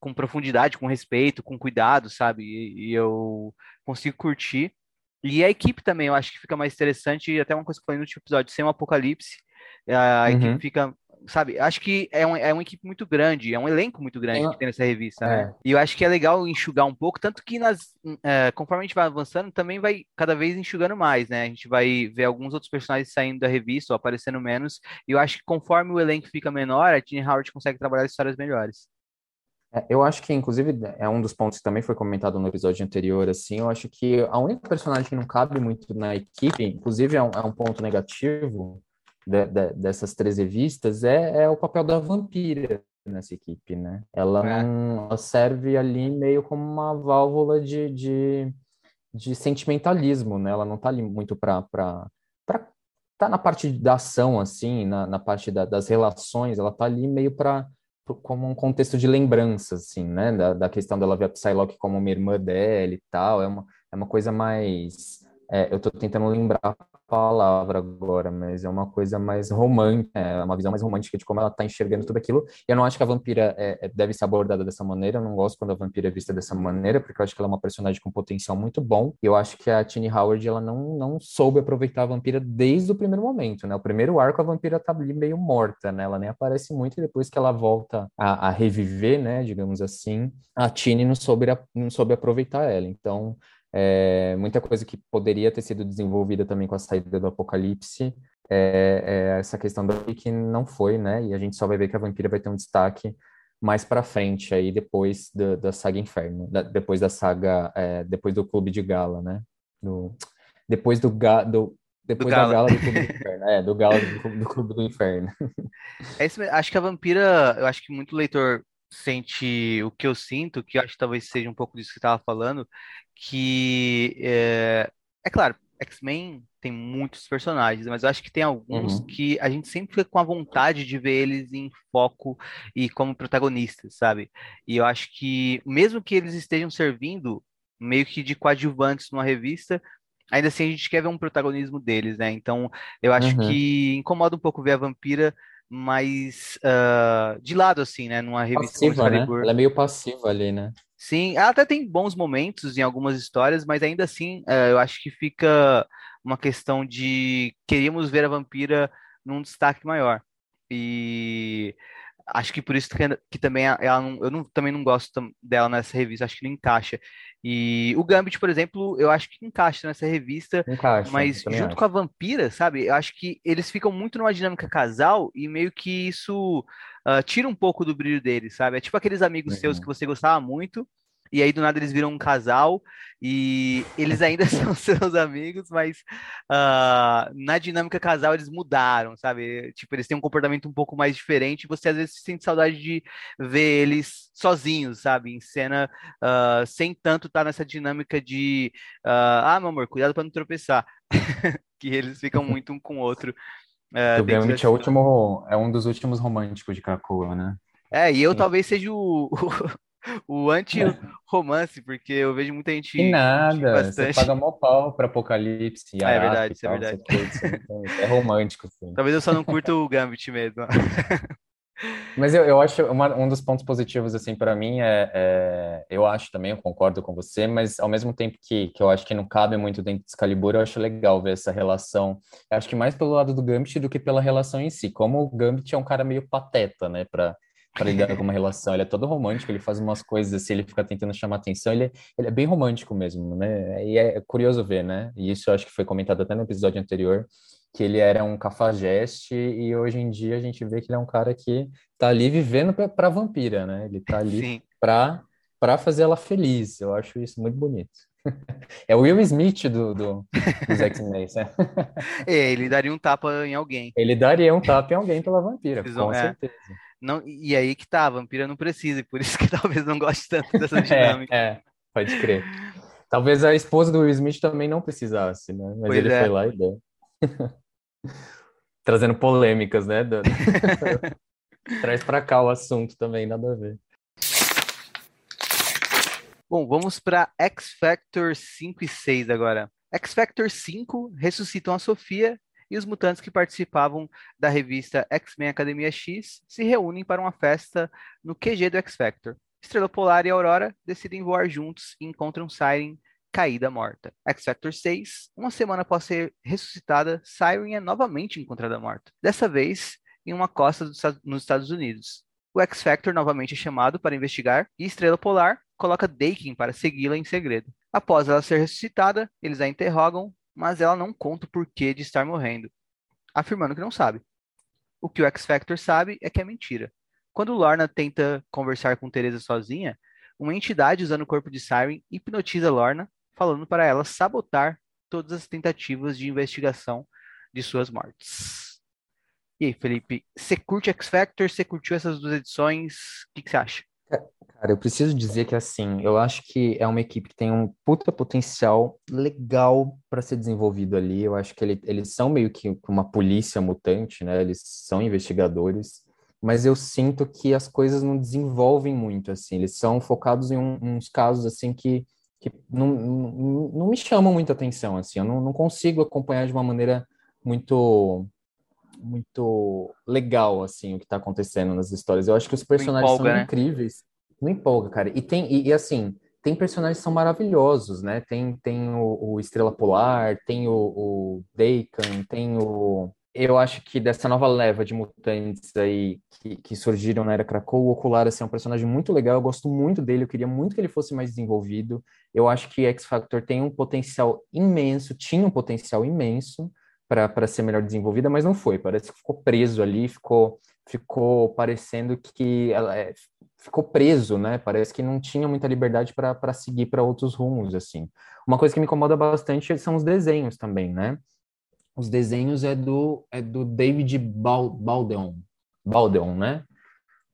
com profundidade, com respeito, com cuidado, sabe? E, e, eu consigo curtir. E a equipe também, eu acho que fica mais interessante, até uma coisa que eu falei no último episódio, sem um apocalipse, a uhum. equipe fica sabe, acho que é, um, é uma equipe muito grande, é um elenco muito grande é. que tem nessa revista, né? É. E eu acho que é legal enxugar um pouco, tanto que nas, é, conforme a gente vai avançando, também vai cada vez enxugando mais, né? A gente vai ver alguns outros personagens saindo da revista ou aparecendo menos, e eu acho que conforme o elenco fica menor, a Tini Howard consegue trabalhar histórias melhores. É, eu acho que, inclusive, é um dos pontos que também foi comentado no episódio anterior, assim, eu acho que a única personagem que não cabe muito na equipe, inclusive é um, é um ponto negativo, de, de, dessas três revistas é, é, o papel da vampira nessa equipe, né? Ela é. não ela serve ali meio como uma válvula de, de, de sentimentalismo, né? Ela não tá ali muito para tá na parte da ação, assim, na, na parte da, das relações, ela tá ali meio para como um contexto de lembrança, assim, né? Da, da questão dela ver a Psylocke como uma irmã dela e tal, é uma, é uma coisa mais... É, eu estou tentando lembrar palavra agora, mas é uma coisa mais romântica, é uma visão mais romântica de como ela está enxergando tudo aquilo. Eu não acho que a vampira é, é, deve ser abordada dessa maneira, eu não gosto quando a vampira é vista dessa maneira, porque eu acho que ela é uma personagem com potencial muito bom. E eu acho que a Tini Howard, ela não, não soube aproveitar a vampira desde o primeiro momento, né? O primeiro arco, a vampira tá ali meio morta, né? Ela nem aparece muito e depois que ela volta a, a reviver, né, digamos assim, a Tini não soube, não soube aproveitar ela. Então, é, muita coisa que poderia ter sido desenvolvida também com a saída do Apocalipse, é, é essa questão do que não foi, né? E a gente só vai ver que a Vampira vai ter um destaque mais para frente aí depois da, da saga Inferno, da, depois da saga, é, depois do Clube de Gala, né? Do, depois do, ga, do depois do da Gala do Clube do Inferno, é, do Gala do, do Clube do Inferno. [LAUGHS] É isso, acho que a Vampira, eu acho que muito leitor sente o que eu sinto, que eu acho que talvez seja um pouco disso que você estava falando, que é, é claro, X-Men tem muitos personagens, mas eu acho que tem alguns uhum. que a gente sempre fica com a vontade de ver eles em foco e como protagonistas, sabe? E eu acho que, mesmo que eles estejam servindo meio que de coadjuvantes numa revista, ainda assim a gente quer ver um protagonismo deles, né? Então eu acho uhum. que incomoda um pouco ver a vampira mais uh, de lado, assim, né? Numa revista passiva, né? Ela é meio passiva ali, né? Sim, ela até tem bons momentos em algumas histórias, mas ainda assim uh, eu acho que fica uma questão de queríamos ver a vampira num destaque maior. E acho que por isso que, que também ela não, eu não, também não gosto dela nessa revista, acho que não encaixa. E o Gambit, por exemplo, eu acho que encaixa nessa revista, encaixa, mas junto acho. com a Vampira, sabe? Eu acho que eles ficam muito numa dinâmica casal e meio que isso uh, tira um pouco do brilho deles, sabe? É tipo aqueles amigos uhum. seus que você gostava muito e aí do nada eles viram um casal e eles ainda [LAUGHS] são seus amigos, mas uh, na dinâmica casal eles mudaram, sabe? Tipo, eles têm um comportamento um pouco mais diferente você às vezes sente saudade de ver eles sozinhos, sabe? Em cena, uh, sem tanto estar tá nessa dinâmica de uh, ah, meu amor, cuidado para não tropeçar. [LAUGHS] que eles ficam [LAUGHS] muito um com o outro. Uh, o Gambit é, último, é um dos últimos românticos de Krakoa, né? É, e eu talvez seja o, o anti-romance, porque eu vejo muita gente. Que nada, você paga mó pau pra Apocalipse. Ah, [LAUGHS] é verdade, isso é verdade. é romântico, sim. Talvez eu só não curto o Gambit mesmo. [LAUGHS] Mas eu, eu acho uma, um dos pontos positivos, assim, para mim é, é, Eu acho também, eu concordo com você, mas ao mesmo tempo que, que eu acho que não cabe muito dentro de Excalibur, eu acho legal ver essa relação. Eu acho que mais pelo lado do Gambit do que pela relação em si. Como o Gambit é um cara meio pateta, né, pra, pra lidar com uma relação. Ele é todo romântico, ele faz umas coisas assim, ele fica tentando chamar atenção, ele, é, ele é bem romântico mesmo, né? E é curioso ver, né? E isso eu acho que foi comentado até no episódio anterior que ele era um cafajeste e hoje em dia a gente vê que ele é um cara que tá ali vivendo para a vampira, né? Ele tá ali para para fazer ela feliz. Eu acho isso muito bonito. [LAUGHS] É o Will Smith do, do, dos X-Men, né? [LAUGHS] É, ele daria um tapa em alguém. Ele daria um tapa em alguém pela vampira, com é. certeza. Não, e aí que tá, a vampira não precisa, e por isso que [LAUGHS] talvez não goste tanto dessa [LAUGHS] é, dinâmica. é, é, pode crer. Talvez a esposa do Will Smith também não precisasse, né? Mas pois ele é. foi lá e deu. [LAUGHS] Trazendo polêmicas, né? Traz para cá o assunto também, nada a ver. Bom, vamos para X Factor 5 e 6 agora. X Factor 5 ressuscitam a Sofia e os mutantes que participavam da revista X-Men Academia X se reúnem para uma festa no QG do X Factor. Estrela Polar e Aurora decidem voar juntos e encontram Siren caída morta. X Factor 6, uma semana após ser ressuscitada, Siren é novamente encontrada morta. Dessa vez em uma costa nos Estados Unidos. O X Factor novamente é chamado para investigar e Estrela Polar coloca Dakin para segui-la em segredo. Após ela ser ressuscitada, eles a interrogam, mas ela não conta o porquê de estar morrendo, afirmando que não sabe. O que o X Factor sabe é que é mentira. Quando Lorna tenta conversar com Teresa sozinha, uma entidade usando o corpo de Siren hipnotiza Lorna falando para ela sabotar todas as tentativas de investigação de suas mortes. E aí, Felipe, você curte X Factor? Você curtiu essas duas edições? O que, que você acha? Cara, eu preciso dizer que assim, eu acho que é uma equipe que tem um puta potencial legal para ser desenvolvido ali. Eu acho que ele, eles são meio que uma polícia mutante, né? Eles são investigadores, mas eu sinto que as coisas não desenvolvem muito assim. Eles são focados em um, uns casos assim que que não, não, não me chamam muita atenção, assim, eu não, não consigo acompanhar de uma maneira muito muito legal, assim, o que está acontecendo nas histórias. Eu acho que os personagens empolga, são né? incríveis. Não empolga, cara. E tem, e, e, assim, tem personagens que são maravilhosos, né? Tem, tem o, o Estrela Polar, tem o, o tem o eu acho que dessa nova leva de mutantes aí que, que surgiram na Era Krakow, o Ocular assim, é um personagem muito legal, eu gosto muito dele, eu queria muito que ele fosse mais desenvolvido. Eu acho que X-Factor tem um potencial imenso, tinha um potencial imenso para ser melhor desenvolvida, mas não foi. Parece que ficou preso ali, ficou, ficou parecendo que ela é, ficou preso, né? Parece que não tinha muita liberdade para seguir para outros rumos, assim. Uma coisa que me incomoda bastante são os desenhos também, né? Os desenhos é do, é do David Baldeon, Baldeon, né?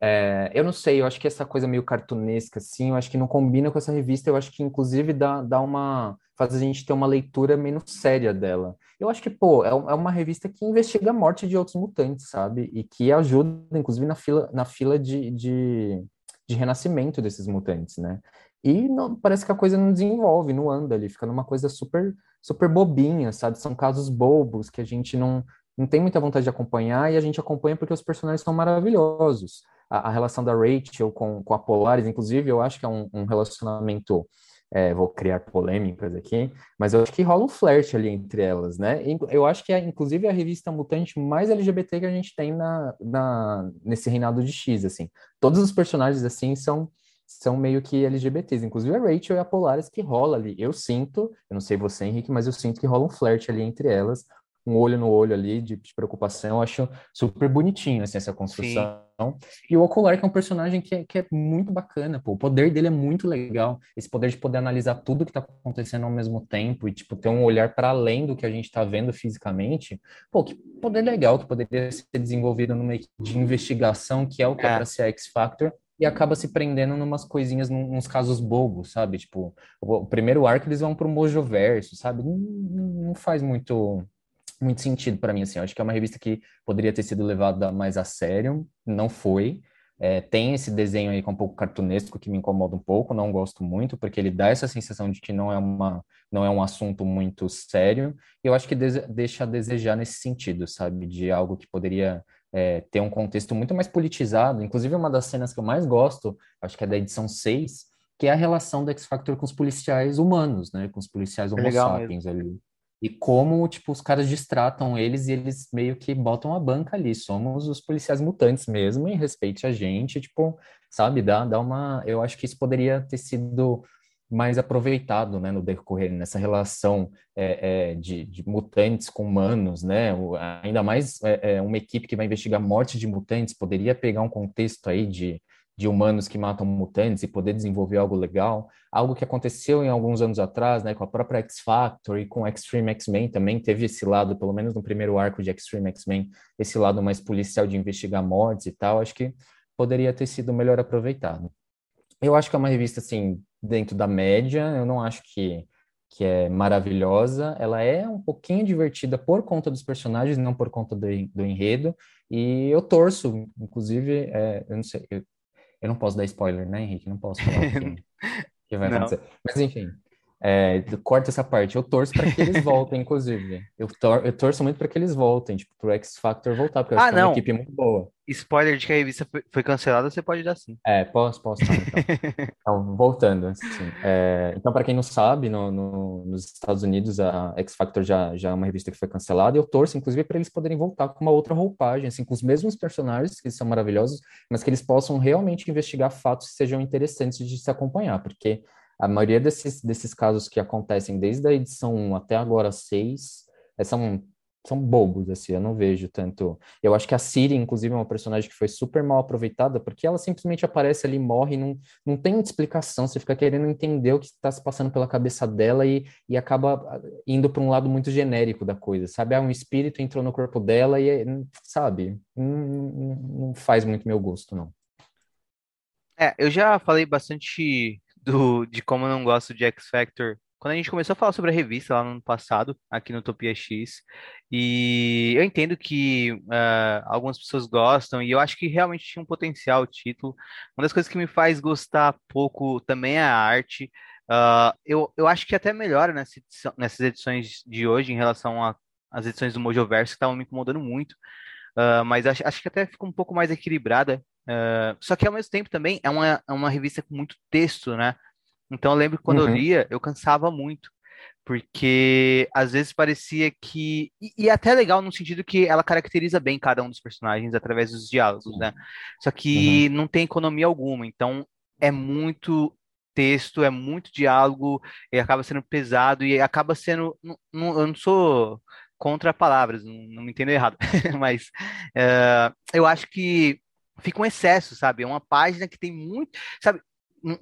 É, eu não sei, eu acho que essa coisa meio cartunesca, assim, eu acho que não combina com essa revista, eu acho que inclusive dá, dá uma. Faz a gente ter uma leitura menos séria dela. Eu acho que, pô, é, é uma revista que investiga a morte de outros mutantes, sabe? E que ajuda, inclusive, na fila, na fila de, de, de renascimento desses mutantes, né? E não, parece que a coisa não desenvolve, não anda ali, fica numa coisa super super bobinha, sabe? São casos bobos que a gente não, não tem muita vontade de acompanhar e a gente acompanha porque os personagens são maravilhosos. A, a relação da Rachel com, com a Polaris, inclusive, eu acho que é um, um relacionamento. É, vou criar polêmicas aqui, mas eu acho que rola um flerte ali entre elas, né? Eu acho que é, inclusive, a revista mutante mais LGBT que a gente tem na, na, nesse reinado de X, assim. Todos os personagens, assim, são são meio que LGBTs, inclusive a Rachel e a Polaris que rola ali. Eu sinto, eu não sei você, Henrique, mas eu sinto que rola um flerte ali entre elas, um olho no olho ali de, de preocupação. Eu acho super bonitinho assim, essa construção. Sim. E o Ocular, que é um personagem que é, que é muito bacana, pô. O poder dele é muito legal. Esse poder de poder analisar tudo que tá acontecendo ao mesmo tempo e, tipo, ter um olhar para além do que a gente tá vendo fisicamente. Pô, que poder legal que poderia ser desenvolvido numa equipe de investigação, que é o que é, é para ser X-Factor e acaba se prendendo numas coisinhas, nos casos bobos, sabe? Tipo, o, primeiro arco eles vão pro Mojoverso, sabe? Não, não faz muito muito sentido para mim, assim. Eu acho que é uma revista que poderia ter sido levada mais a sério, não foi. É, tem esse desenho aí que é um pouco cartunesco que me incomoda um pouco, não gosto muito, porque ele dá essa sensação de que não é, uma, não é um assunto muito sério, e eu acho que deixa a desejar nesse sentido, sabe? De algo que poderia é, ter um contexto muito mais politizado. Inclusive, uma das cenas que eu mais gosto, acho que é da edição 6, que é a relação do X-Factor com os policiais humanos, né? Com os policiais homo sapiens ali. E como, tipo, os caras distratam eles e eles meio que botam a banca ali. Somos os policiais mutantes mesmo e respeite a gente, tipo, sabe? Dá, dá uma... Eu acho que isso poderia ter sido mais aproveitado, né, no decorrer, nessa relação é, é, de, de, mutantes com humanos, né? Ainda mais é, é uma equipe que vai investigar morte de mutantes poderia pegar um contexto aí de de humanos que matam mutantes e poder desenvolver algo legal, algo que aconteceu em alguns anos atrás, né, com a própria X Factor e com Extreme X-Men também teve esse lado, pelo menos no primeiro arco de Extreme X-Men, esse lado mais policial de investigar mortes e tal, acho que poderia ter sido melhor aproveitado. Eu acho que é uma revista assim dentro da média, eu não acho que que é maravilhosa, ela é um pouquinho divertida por conta dos personagens, não por conta do, do enredo, e eu torço, inclusive, é, eu não sei, eu, eu não posso dar spoiler, né, Henrique? Não posso falar que, [LAUGHS] que vai acontecer. Mas enfim, é, corta essa parte. Eu torço para que eles [LAUGHS] voltem, inclusive. Eu, tor eu torço muito para que eles voltem, tipo, pro X Factor voltar, porque eu acho ah, que é uma equipe muito boa. Spoiler de que a revista foi, cancelada, você pode dar sim. É, posso, posso. Tá, então. [LAUGHS] então, voltando. Assim, é, então, para quem não sabe, no, no, nos Estados Unidos, a X Factor já, já é uma revista que foi cancelada, e eu torço, inclusive, para eles poderem voltar com uma outra roupagem, assim, com os mesmos personagens, que são maravilhosos, mas que eles possam realmente investigar fatos que sejam interessantes de se acompanhar, porque a maioria desses, desses casos que acontecem desde a edição 1 até agora 6 é, são, são bobos, assim, eu não vejo tanto. Eu acho que a Siri, inclusive, é uma personagem que foi super mal aproveitada, porque ela simplesmente aparece ali, morre, não, não tem explicação, você fica querendo entender o que está se passando pela cabeça dela e, e acaba ah, indo para um lado muito genérico da coisa, sabe? Ah, um espírito entrou no corpo dela e, sabe, não, não faz muito meu gosto, não. É, eu já falei bastante do, de como eu não gosto de X Factor quando a gente começou a falar sobre a revista lá no ano passado, aqui no Utopia X, e eu entendo que uh, algumas pessoas gostam, e eu acho que realmente tinha um potencial o título. Uma das coisas que me faz gostar pouco também é a arte. Uh, eu, eu acho que até melhora nessa edição, nessas edições de hoje em relação às edições do Mojoverso, que estavam me incomodando muito. Uh, mas acho, acho que até fica um pouco mais equilibrada. Uh, só que ao mesmo tempo também é uma, é uma revista com muito texto, né? Então eu lembro que quando uhum. eu lia, eu cansava muito. Porque às vezes parecia que. E, e é até legal no sentido que ela caracteriza bem cada um dos personagens através dos diálogos, né? Só que uhum. não tem economia alguma. Então é muito texto, é muito diálogo, e acaba sendo pesado, e acaba sendo. Não, não, eu não sou contra palavras, não, não me entendo errado, [LAUGHS] mas uh, eu acho que fica um excesso, sabe? É uma página que tem muito, sabe?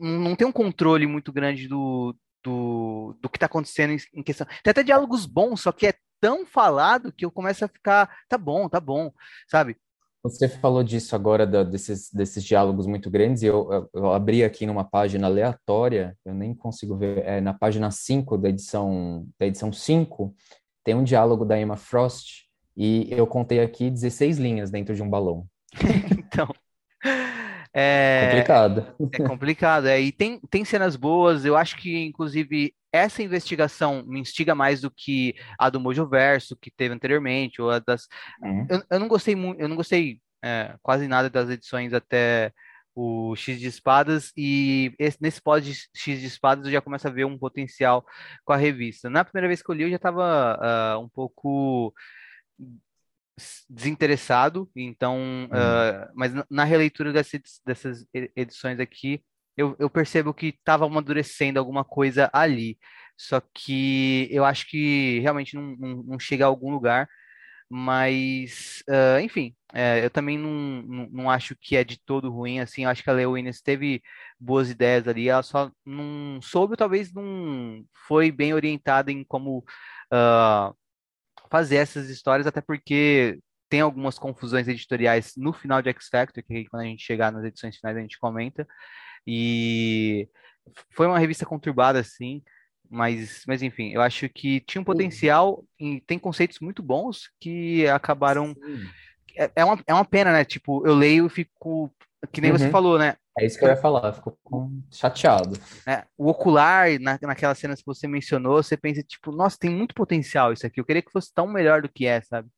Não, tem um controle muito grande do, do, do que está acontecendo em, em, questão. Tem até diálogos bons, só que é tão falado que eu começo a ficar, tá bom, tá bom, sabe? Você falou disso agora, da, desses, desses diálogos muito grandes, e eu, eu, eu, abri aqui numa página aleatória, eu nem consigo ver, é na página 5 da edição, da edição 5, tem um diálogo da Emma Frost e eu contei aqui 16 linhas dentro de um balão. [LAUGHS] então. É complicado. É complicado, é. E tem, tem cenas boas, eu acho que, inclusive, essa investigação me instiga mais do que a do Mojo Verso, que teve anteriormente, ou a das. Uhum. Eu, eu não gostei muito, eu não gostei é, quase nada das edições até o X de Espadas, e esse, nesse pós de X de Espadas eu já começo a ver um potencial com a revista. Na primeira vez que eu li, eu já estava uh, um pouco desinteressado, então, uh, mas na releitura dessas, dessas edições aqui, eu, eu percebo que estava amadurecendo alguma coisa ali. Só que eu acho que realmente não, não, não chega a algum lugar. Mas, uh, enfim, é, eu também não, não, não, acho que é de todo ruim, assim, eu acho que a Leo Innes teve boas ideias ali, ela só não soube, talvez não foi bem orientada em como uh, fazer essas histórias, até porque tem algumas confusões editoriais no final de X Factor, que quando a gente chegar nas edições finais a gente comenta, e foi uma revista conturbada, assim, mas, mas enfim, eu acho que tinha um potencial e tem conceitos muito bons que acabaram. É, é, uma, é uma pena, né? Tipo, eu leio e fico. Que nem uhum. você falou, né? É isso que eu ia falar, fico chateado. É, o ocular, na, naquela cena que você mencionou, você pensa, tipo, nossa, tem muito potencial isso aqui. Eu queria que fosse tão melhor do que é, sabe?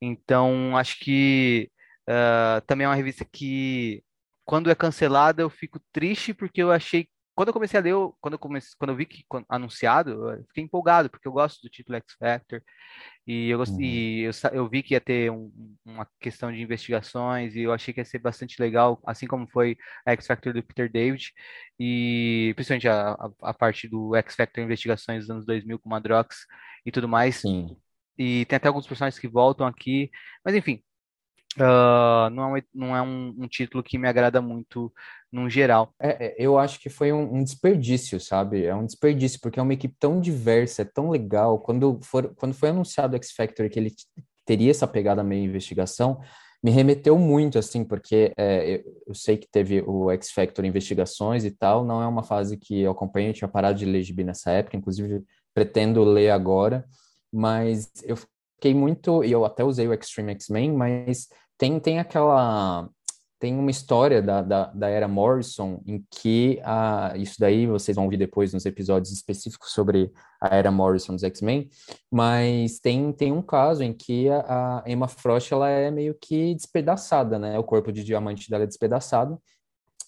Então, acho que uh, também é uma revista que, quando é cancelada, eu fico triste porque eu achei quando eu comecei a ler, quando eu comecei, quando eu vi que quando, anunciado, eu fiquei empolgado, porque eu gosto do título X Factor, e eu, uhum. e eu, eu, vi que ia ter um, uma questão de investigações, e eu achei que ia ser bastante legal, assim como foi a X Factor do Peter David, e principalmente a, a, a parte do X Factor Investigações dos anos 2000 com Madrox e tudo mais. Sim. E tem até alguns personagens que voltam aqui, mas enfim, Uh, não é, um, não é um, um, título que me agrada muito no geral. É, é, eu acho que foi um, um, desperdício, sabe? É um desperdício, porque é uma equipe tão diversa, é tão legal. Quando, for, quando foi anunciado o X Factor que ele teria essa pegada meio investigação, me remeteu muito, assim, porque é, eu, eu, sei que teve o X Factor Investigações e tal, não é uma fase que eu acompanho, eu tinha parado de ler gibi nessa época, inclusive pretendo ler agora, mas eu fiquei muito, e eu até usei o Extreme X-Men, mas tem, tem aquela, tem uma história da, da, da era Morrison em que, isso daí vocês vão ouvir depois nos episódios específicos sobre a era Morrison dos X-Men, mas tem, tem um caso em que a, a, Emma Frost, ela é meio que despedaçada, né, o corpo de diamante dela é despedaçado,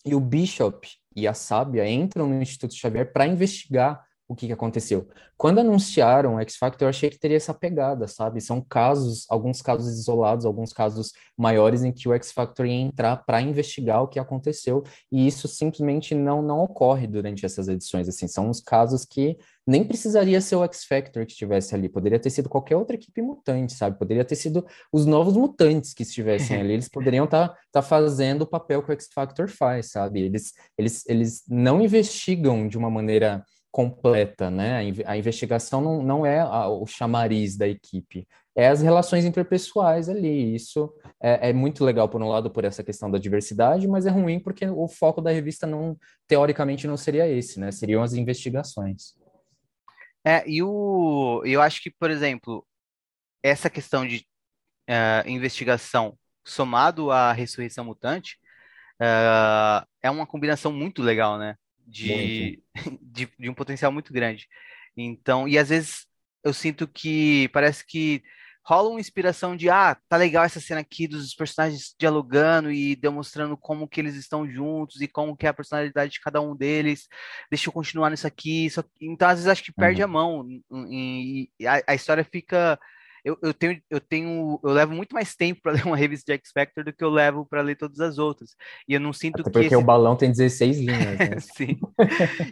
e o Bishop e a Sábia entram no Instituto Xavier para investigar o que, que aconteceu. Quando anunciaram o X Factor, eu achei que teria essa pegada, sabe? São casos, alguns casos isolados, alguns casos maiores em que o X Factor ia entrar para investigar o que aconteceu, e isso simplesmente não, não ocorre durante essas edições, assim, são uns casos que nem precisaria ser o X Factor que estivesse ali, poderia ter sido qualquer outra equipe mutante, sabe? Poderia ter sido os novos mutantes que estivessem ali, eles poderiam estar tá, tá fazendo o papel que o X Factor faz, sabe? Eles, eles, eles não investigam de uma maneira completa, né? A investigação não, não é a, o chamariz da equipe, é as relações interpessoais ali. Isso é, é, muito legal, por um lado, por essa questão da diversidade, mas é ruim porque o foco da revista, não teoricamente, não seria esse, né? Seriam as investigações. É, e o, eu acho que, por exemplo, essa questão de uh, investigação somado à ressurreição mutante uh, é uma combinação muito legal, né? De, [LAUGHS] de, de, um potencial muito grande. Então, e às vezes eu sinto que parece que rola uma inspiração de ah, tá legal essa cena aqui dos personagens dialogando e demonstrando como que eles estão juntos e como que é a personalidade de cada um deles. Deixa eu continuar nisso aqui. Só... Então, às vezes acho que perde uhum. a mão e a, a história fica eu, eu, tenho, eu tenho, eu levo muito mais tempo para [LAUGHS] ler uma revista de X Factor do que eu levo para ler todas as outras. E eu não sinto Até que. Porque esse... o balão tem 16 linhas. Né? [LAUGHS] Sim.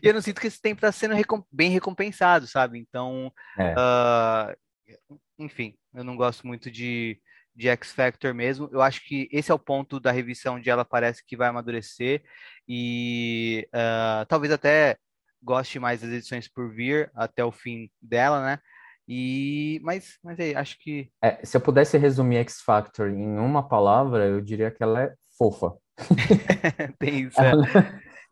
e eu não sinto que esse tempo está sendo recom... bem recompensado, sabe? Então, é. uh... enfim, eu não gosto muito de, de X Factor mesmo. Eu acho que esse é o ponto da revista onde ela parece que vai amadurecer e uh, talvez até goste mais das edições por vir até o fim dela, né? E, mas, mas aí, acho que. É, se eu pudesse resumir X Factor em uma palavra, eu diria que ela é fofa. [LAUGHS] Tem isso. Ela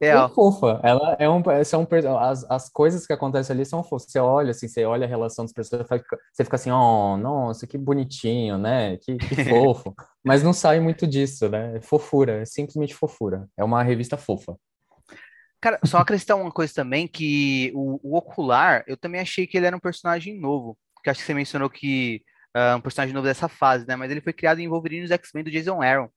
é, é fofa. Ela é um, são as, as coisas que acontecem ali são fofas. Você olha assim, você olha a relação das pessoas, você fica assim, oh, nossa, que bonitinho, né? Que, que [LAUGHS] fofo. Mas não sai muito disso, né? É fofura, é simplesmente fofura. É uma revista fofa. Cara, só acrescentar uma coisa também, que o, o, Ocular, eu também achei que ele era um personagem novo. Que acho que você mencionou que uh, um personagem novo dessa fase, né? Mas ele foi criado em Wolverine nos X-Men do Jason Aaron.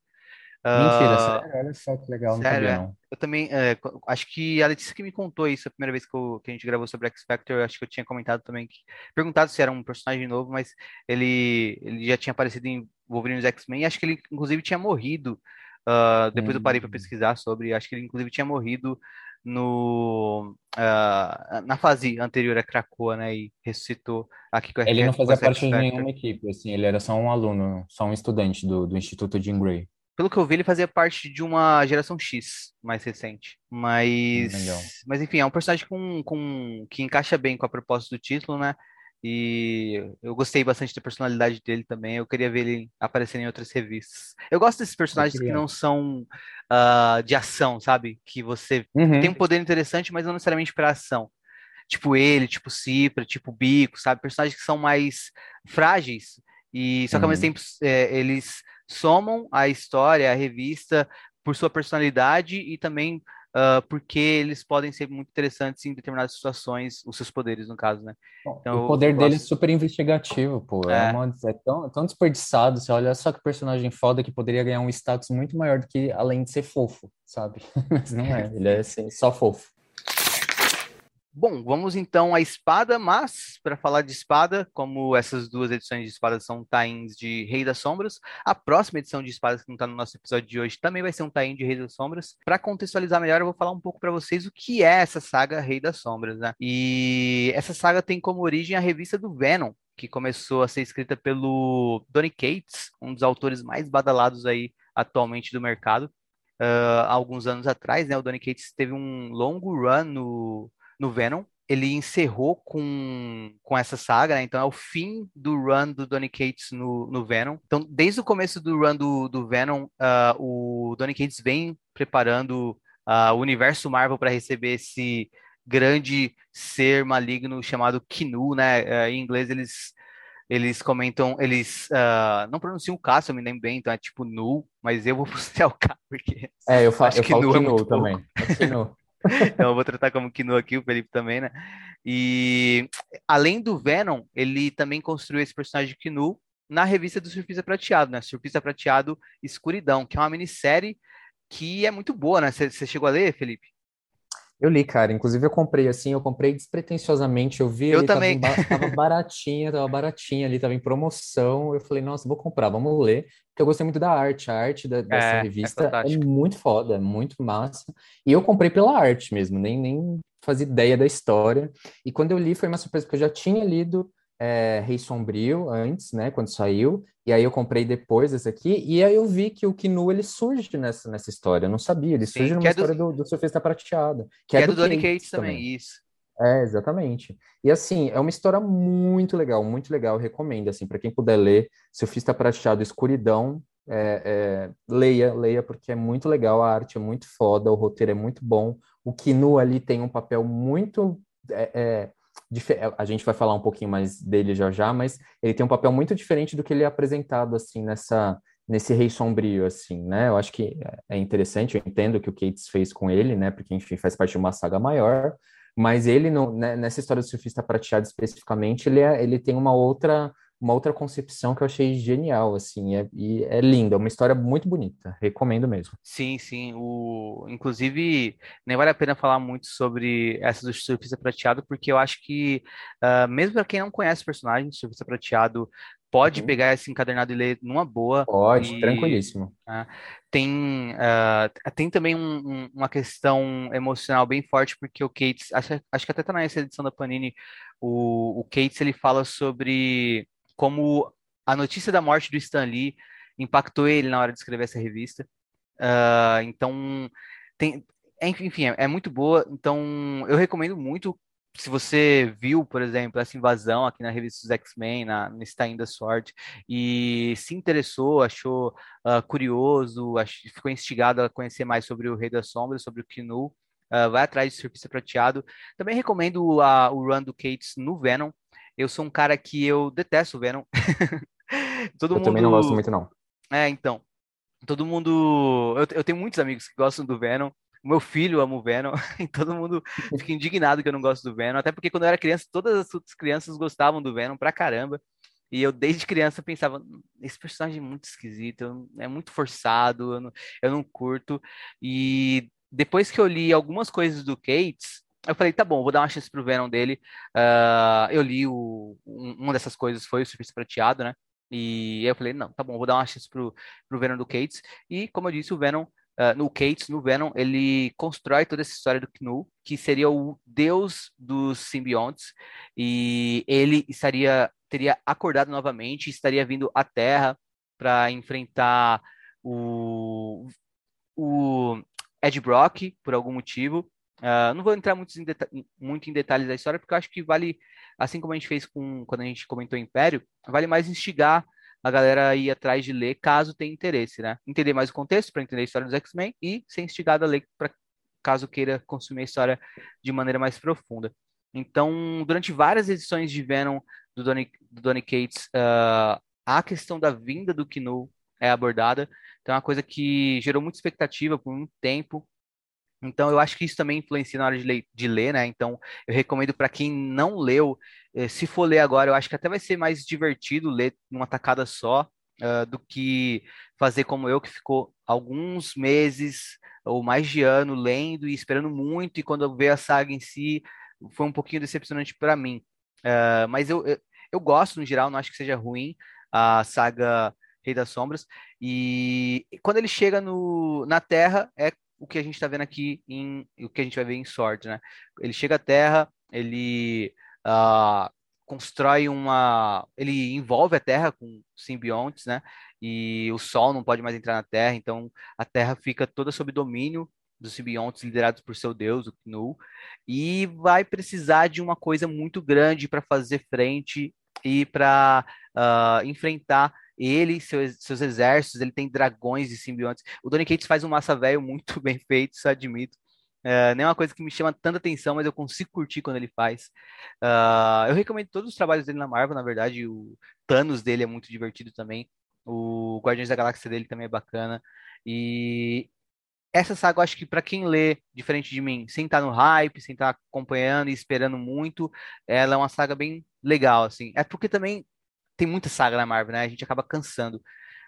Mentira, uh, sério? Olha só que legal, sério, não. Eu também, é, acho que a Letícia que me contou isso a primeira vez que, eu, que a gente gravou sobre X Factor, acho que eu tinha comentado também, que, perguntado se era um personagem novo, mas ele, ele já tinha aparecido em Wolverine nos X-Men, acho que ele, inclusive, tinha morrido. Uh, depois hum. eu parei para pesquisar sobre, acho que ele, inclusive, tinha morrido no uh, na fase anterior a Krakoa, né, e ressuscitou aqui com a Ele não fazia parte de nenhuma equipe, assim, ele era só um aluno, só um estudante do, do Instituto Jean Grey. Pelo que eu vi, ele fazia parte de uma geração X mais recente. Mas, hum, mas enfim, é um personagem com, com, que encaixa bem com a proposta do título, né? E eu gostei bastante da personalidade dele também. Eu queria ver ele aparecendo em outras revistas. Eu gosto desses personagens que não são uh, de ação, sabe? Que você uhum. tem um poder interessante, mas não necessariamente para ação. Tipo ele, tipo Cipra, tipo Bico, sabe? Personagens que são mais frágeis. E só que ao mesmo uhum. tempo é, eles somam a história, a revista por sua personalidade e também uh, porque eles podem ser muito interessantes em determinadas situações, os seus poderes, no caso, né? Então, o poder dele é super investigativo, pô. É, é, uma, é tão, tão desperdiçado. Você olha só que personagem foda que poderia ganhar um status muito maior do que além de ser fofo, sabe? [LAUGHS] Mas não é, ele é assim, só fofo. Bom, vamos então à espada, mas para falar de espada, como essas duas edições de espada são tains de Rei das Sombras, a próxima edição de espadas que não está no nosso episódio de hoje também vai ser um tain de Rei das Sombras. Para contextualizar melhor, eu vou falar um pouco para vocês o que é essa saga Rei das Sombras, né? E essa saga tem como origem a revista do Venom, que começou a ser escrita pelo Donny Cates, um dos autores mais badalados aí atualmente do mercado. Uh, alguns anos atrás, né, o Donny Cates teve um longo run no no Venom. Ele encerrou com, com essa saga, né? Então é o fim do run do Donny Cates no, no Venom. Então, desde o começo do run do, do Venom, uh, o Donny Cates vem preparando uh, o universo Marvel para receber esse grande ser maligno chamado Kinu, né? Uh, em inglês eles eles comentam, eles uh, não pronunciam o K, se eu me lembro bem, então é tipo nu, mas eu vou [LAUGHS] pronunciar o K, porque. É, eu, fa eu falo Kinu é também. É Kinu. [LAUGHS] então eu vou tratar como Kino aqui, o Felipe também, né? E além do Venom, ele também construiu esse personagem Kinu na revista do Surfista Prateado, né? Surfista Prateado Escuridão, que é uma minissérie que é muito boa, né? Você chegou a ler, Felipe? Eu li, cara. Inclusive, eu comprei assim, eu comprei despretensiosamente. Eu vi eu também. Tava, tava baratinha, tava baratinha ali, tava em promoção. Eu falei, nossa, vou comprar, vamos ler. Porque eu gostei muito da arte. A arte da, dessa é, é revista é, é, muito foda, é muito massa. E eu comprei pela arte mesmo, nem, nem fazia ideia da história. E quando eu li, foi uma surpresa, porque eu já tinha lido é, Rei Sombrio antes, né, quando saiu, e aí eu comprei depois esse aqui, e aí eu vi que o Kinu, ele surge nessa, nessa história, eu não sabia, ele Sim, surge numa é história do, do, Surfista Prateado. Que, que é, é do, do Donny Cates também, também, isso. É, exatamente. E assim, é uma história muito legal, muito legal, recomendo, assim, para quem puder ler, Surfista Prateado Escuridão, é, é, leia, leia, porque é muito legal, a arte é muito foda, o roteiro é muito bom, o Kinu ali tem um papel muito... É, é a gente vai falar um pouquinho mais dele já já, mas ele tem um papel muito diferente do que ele é apresentado assim nessa nesse Rei Sombrio assim, né? Eu acho que é interessante, eu entendo o que o Cates fez com ele, né? Porque enfim, faz parte de uma saga maior, mas ele não, né, nessa história do surfista prateado especificamente, ele é, ele tem uma outra uma outra concepção que eu achei genial, assim, é, e é linda, é uma história muito bonita, recomendo mesmo. Sim, sim, o... inclusive, nem vale a pena falar muito sobre essa do Surfista Prateado, porque eu acho que, uh, mesmo para quem não conhece o personagem, o Surfista Prateado pode uhum. pegar esse encadernado e ler numa boa. Pode, e, tranquilíssimo. Uh, tem, uh, tem também um, um, uma questão emocional bem forte, porque o Cates, acho, acho que até tá nessa edição da Panini, o, o Cates, ele fala sobre como a notícia da morte do Stan Lee impactou ele na hora de escrever essa revista. Uh, então, tem, enfim, é, é, muito boa. Então, eu recomendo muito. Se você viu, por exemplo, essa invasão aqui na revista dos X-Men, na, nesse Time da Sword, e se interessou, achou uh, curioso, ach, ficou instigado a conhecer mais sobre o Rei das Sombras, sobre o Kinu, uh, vai atrás de Surfista Prateado. Também recomendo o run do Cates no Venom, eu sou um cara que eu detesto o Venom. [LAUGHS] Todo eu mundo... também não gosto muito, não. É, então. Todo mundo. Eu, eu tenho muitos amigos que gostam do Venom. O meu filho ama o Venom. [LAUGHS] e todo mundo fica indignado que eu não gosto do Venom. Até porque quando eu era criança, todas as outras crianças gostavam do Venom pra caramba. E eu, desde criança, pensava: esse personagem é muito esquisito, é muito forçado, eu não, eu não curto. E depois que eu li algumas coisas do Cates, eu falei, tá bom, vou dar uma chance pro Venom dele. Uh, eu li o, um, uma dessas coisas foi o Surfista Prateado, né? E eu falei, não, tá bom, vou dar uma chance pro, pro Venom do Cates. E, como eu disse, o Venom, uh, no Cates, no Venom, ele constrói toda essa história do Knu, que seria o deus dos simbiontes. E ele estaria, teria acordado novamente, estaria vindo à Terra para enfrentar o, o Ed Brock, por algum motivo. Uh, não vou entrar muito em, muito em, detalhes da história, porque eu acho que vale, assim como a gente fez com quando a gente comentou Império, vale mais instigar a galera a ir atrás de ler, caso tenha interesse, né? Entender mais o contexto para entender a história dos X-Men e ser instigado a ler para caso queira consumir a história de maneira mais profunda. Então, durante várias edições de Venom do Donny, do Donny Cates, uh, a questão da vinda do Knu é abordada. Então, é uma coisa que gerou muita expectativa por muito tempo Então, eu acho que isso também influencia na hora de, ler, de ler né? Então, eu recomendo para quem não leu, eh, se for ler agora, eu acho que até vai ser mais divertido ler numa tacada só, uh, do que fazer como eu, que ficou alguns meses ou mais de ano lendo e esperando muito, e quando eu ver a saga em si, foi um pouquinho decepcionante para mim. Uh, mas eu, eu, eu, gosto, no geral, não acho que seja ruim a saga Rei das Sombras. E quando ele chega no, na Terra, é o que a gente está vendo aqui em o que a gente vai ver em Sword, né? Ele chega à Terra, ele uh, constrói uma, ele envolve a Terra com simbiontes, né? E o Sol não pode mais entrar na Terra, então a Terra fica toda sob domínio dos simbiontes liderados por seu deus, o Knu, e vai precisar de uma coisa muito grande para fazer frente e para uh, ah, enfrentar ele seus, seus exércitos, ele tem dragões e simbiontes. O Donny Cates faz um massa velho muito [LAUGHS] bem feito, isso admito. Uh, nem é uma coisa que me chama tanta atenção, mas eu consigo curtir quando ele faz. Uh, eu recomendo todos os trabalhos dele na Marvel, na verdade. O Thanos dele é muito divertido também. O Guardiões da Galáxia dele também é bacana. E essa saga, eu acho que para quem lê, diferente de mim, sem estar no hype, sem estar acompanhando e esperando muito, ela é uma saga bem legal, assim. É porque também tem muita saga na Marvel, né? A gente acaba cansando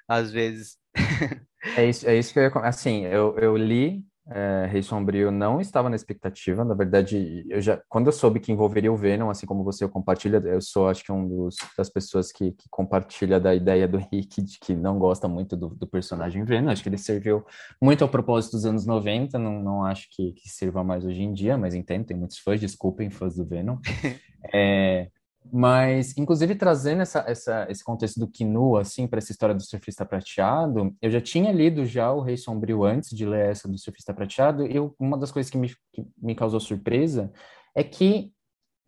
às vezes. [LAUGHS] é isso, é isso que eu ia, assim, eu, eu li é, Rei Sombrio não estava na expectativa, na verdade, eu já, quando eu soube que envolveria o Venom, assim como você compartilha, eu sou, acho que um dos, das pessoas que, que compartilha da ideia do Rick, de que não gosta muito do, do, personagem Venom, acho que ele serviu muito ao propósito dos anos 90, não, não acho que, que sirva mais hoje em dia, mas entendo, tem muitos fãs, desculpem, fãs do Venom. [LAUGHS] é, mas, inclusive, trazendo essa, essa, esse contexto do Kinu, assim, para essa história do surfista prateado, eu já tinha lido já o Rei Sombrio antes de ler essa do surfista prateado, e eu, uma das coisas que me, que me causou surpresa é que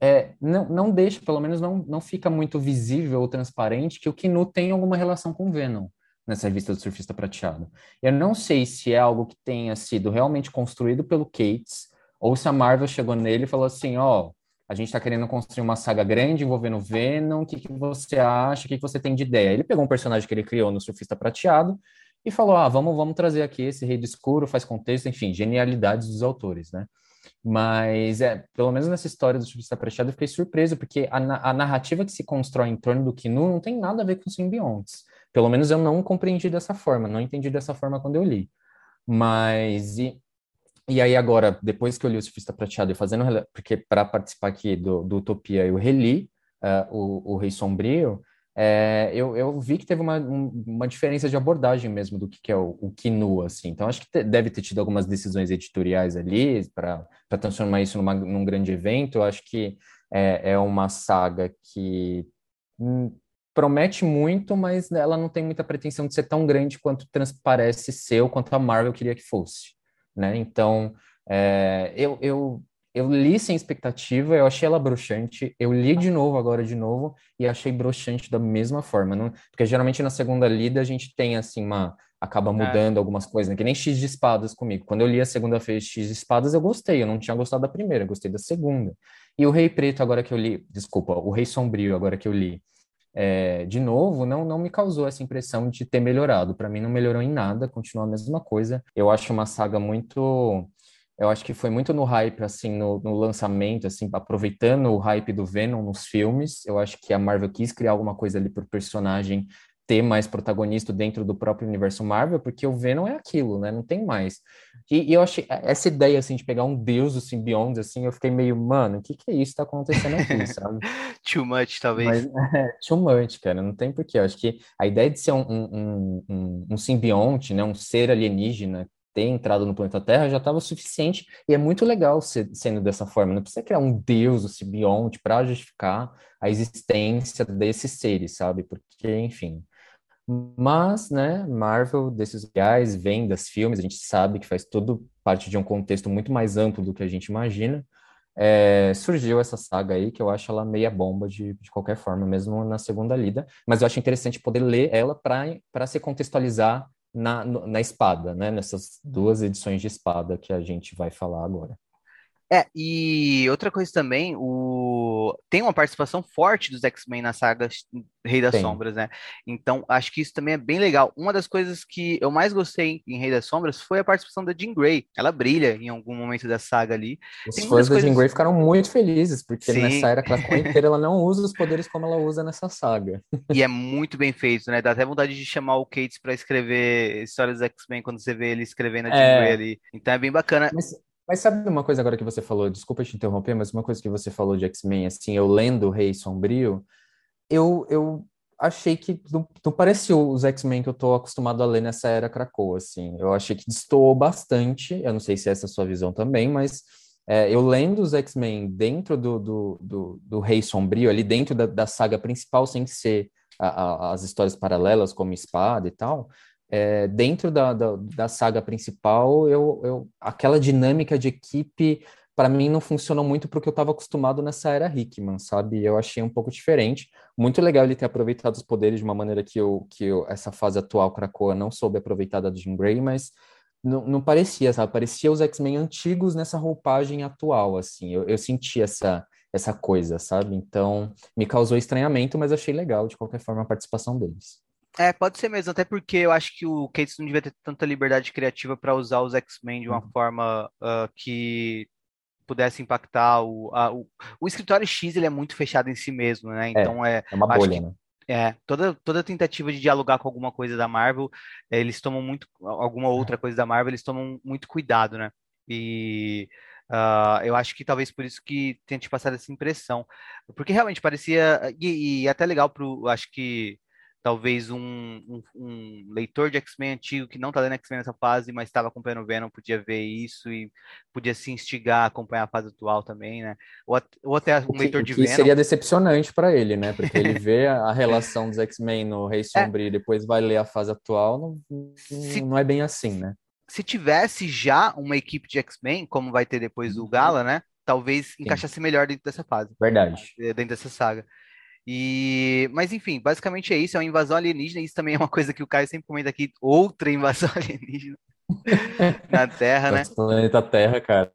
é, não, não deixa, pelo menos não, não fica muito visível ou transparente que o Kinu tem alguma relação com Venom nessa revista do surfista prateado. Eu não sei se é algo que tenha sido realmente construído pelo Cates, ou se a Marvel chegou nele e falou assim, ó... Oh, a gente está querendo construir uma saga grande envolvendo Venom, o que, que você acha, o que, que você tem de ideia? Ele pegou um personagem que ele criou no Surfista Prateado e falou, ah, vamos, vamos trazer aqui esse Rei do Escuro, faz contexto, enfim, genialidades dos autores, né? Mas, é, pelo menos nessa história do Surfista Prateado, eu fiquei surpreso, porque a, a narrativa que se constrói em torno do Kinu não tem nada a ver com os simbiontes. Pelo menos eu não compreendi dessa forma, não entendi dessa forma quando eu li. Mas, e, e aí agora, depois que eu li o Surfista Prateado e fazendo, porque para participar aqui do, do Utopia eu reli uh, o, o Rei Sombrio, é, eu, eu, vi que teve uma, um, uma diferença de abordagem mesmo do que, que é o, o Kinu, assim. Então, acho que te, deve ter tido algumas decisões editoriais ali para transformar isso numa, num grande evento. Eu acho que é, é uma saga que hum, promete muito, mas ela não tem muita pretensão de ser tão grande quanto transparece ser ou quanto a Marvel queria que fosse né? Então, é, eu, eu, eu li sem expectativa, eu achei ela broxante, eu li de novo agora de novo e achei broxante da mesma forma, não? Porque geralmente na segunda lida a gente tem assim uma acaba é. mudando é. algumas coisas, né? que nem X de espadas comigo. Quando eu li a segunda vez X de espadas, eu gostei, eu não tinha gostado da primeira, gostei da segunda. E o Rei Preto agora que eu li, desculpa, o Rei Sombrio agora que eu li, é, de novo, não, não me causou essa impressão de ter melhorado. Para mim, não melhorou em nada, continua a mesma coisa. Eu acho uma saga muito. Eu acho que foi muito no hype, assim, no, no lançamento, assim, aproveitando o hype do Venom nos filmes. Eu acho que a Marvel quis criar alguma coisa ali pro personagem ter mais protagonista dentro do próprio universo Marvel, porque o Venom é aquilo, né? Não tem mais. E, e eu achei essa ideia assim de pegar um deus dos simbiontes assim, eu fiquei meio, mano, o que que é isso que tá acontecendo aqui, [LAUGHS] sabe? too much, talvez. Mas, [LAUGHS] é, too much, cara, não tem porquê. Eu acho que a ideia de ser um, um, um, um simbionte, né, um ser alienígena ter entrado no planeta Terra já estava suficiente e é muito legal ser, sendo dessa forma. Não precisa criar um deus, o simbionte, para justificar a existência desses seres, sabe? Porque, enfim, mas, né, Marvel, desses reais, vendas, filmes, a gente sabe que faz tudo parte de um contexto muito mais amplo do que a gente imagina. É, surgiu essa saga aí, que eu acho ela meia bomba de, de qualquer forma, mesmo na segunda lida, mas eu acho interessante poder ler ela para se contextualizar na, na espada, né, nessas duas edições de espada que a gente vai falar agora. É, e outra coisa também, o... tem uma participação forte dos X-Men na saga Rei das tem. Sombras, né? Então, acho que isso também é bem legal. Uma das coisas que eu mais gostei em Rei das Sombras foi a participação da Jean Grey. Ela brilha em algum momento da saga ali. Os tem fãs da coisas... Jean Grey ficaram muito felizes, porque Sim. nessa era Krakoa [LAUGHS] inteira ela não usa os poderes como ela usa nessa saga. E é muito bem feito, né? Dá até vontade de chamar o Cates para escrever histórias dos X-Men quando você vê ele escrevendo a Jean é... Grey ali. Então é bem bacana. Mas... Mas sabe uma coisa agora que você falou, desculpa te interromper, mas uma coisa que você falou de X-Men, assim, eu lendo o Rei Sombrio, eu, eu achei que não, não parecia os X-Men que eu tô acostumado a ler nessa era Krakoa, assim. Eu achei que destoou bastante, eu não sei se é essa é a sua visão também, mas é, eu lendo os X-Men dentro do, do, do, do, Rei Sombrio, ali dentro da, da saga principal, sem ser a, a, as histórias paralelas, como Espada e tal, é, dentro da, da, da, saga principal, eu, eu, aquela dinâmica de equipe, para mim, não funcionou muito porque eu estava acostumado nessa era Hickman, sabe? Eu achei um pouco diferente. Muito legal ele ter aproveitado os poderes de uma maneira que, eu, que eu, essa fase atual Krakoa não soube aproveitar da Jean Grey, mas não, não parecia, sabe? Parecia os X-Men antigos nessa roupagem atual, assim. Eu, eu senti essa, essa coisa, sabe? Então, me causou estranhamento, mas achei legal, de qualquer forma, a participação deles. É, pode ser mesmo, até porque eu acho que o Cates não devia ter tanta liberdade criativa para usar os X-Men de uma uhum. forma uh, que pudesse impactar o, a, o, o escritório X ele é muito fechado em si mesmo, né? É, então é, é uma bolha, né? É, toda, toda tentativa de dialogar com alguma coisa da Marvel, eles tomam muito, alguma outra coisa da Marvel, eles tomam muito cuidado, né? E uh, eu acho que talvez por isso que tenha te passado essa impressão. Porque realmente parecia, e, e é até legal pro, acho que talvez um, um, um, leitor de X-Men antigo que não está lendo X-Men nessa fase, mas estava acompanhando o Venom, podia ver isso e podia se instigar a acompanhar a fase atual também, né? Ou, ou até um que, leitor de Venom. seria decepcionante para ele, né? Porque ele [LAUGHS] vê a relação dos X-Men no Rei é. Sombrio é. e depois vai ler a fase atual, não, se, não é bem assim, né? Se tivesse já uma equipe de X-Men, como vai ter depois do uhum. Gala, né? Talvez Sim. encaixasse melhor dentro dessa fase. Verdade. Dentro dessa saga. E, mas enfim, basicamente é isso, é uma invasão alienígena, isso também é uma coisa que o Caio sempre comenta aqui, outra invasão [LAUGHS] alienígena na Terra, né? Planeta Terra, cara.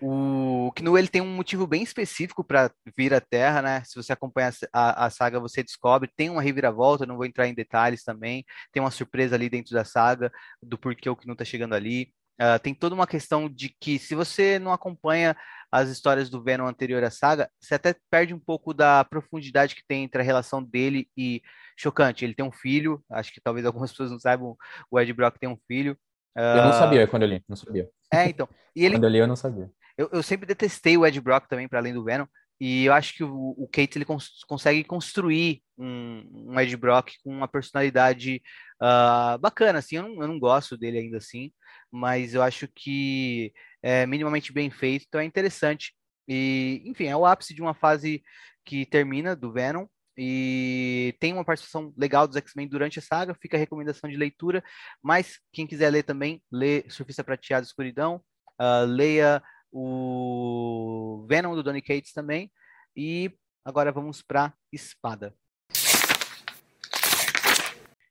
O Knu ele tem um motivo bem específico para vir à Terra, né? Se você acompanha a, a, saga, você descobre. Tem uma reviravolta, não vou entrar em detalhes também. Tem uma surpresa ali dentro da saga do porquê o Knu está chegando ali. Uh, tem toda uma questão de que se você não acompanha as histórias do Venom anterior à saga, você até perde um pouco da profundidade que tem entre a relação dele e Chocante. Ele tem um filho, acho que talvez algumas [LAUGHS] pessoas não saibam, o Ed Brock tem um filho. Uh... Eu não sabia quando eu li, não sabia. É, então. E ele... quando eu li, eu não sabia. Eu, eu sempre detestei o Ed Brock também, para além do Venom, e eu acho que o, o Kate ele cons consegue construir um, um Ed Brock com uma personalidade uh, bacana, assim, eu não, eu não gosto dele ainda assim, mas eu acho que é minimamente bem feito, então é interessante. E, enfim, é o ápice de uma fase que termina do Venom, e tem uma participação legal dos X-Men durante a saga, fica a recomendação de leitura, mas quem quiser ler também, lê Surfista Prateado Escuridão, uh, leia o Venom do Donny Cates também, e agora vamos para Espada.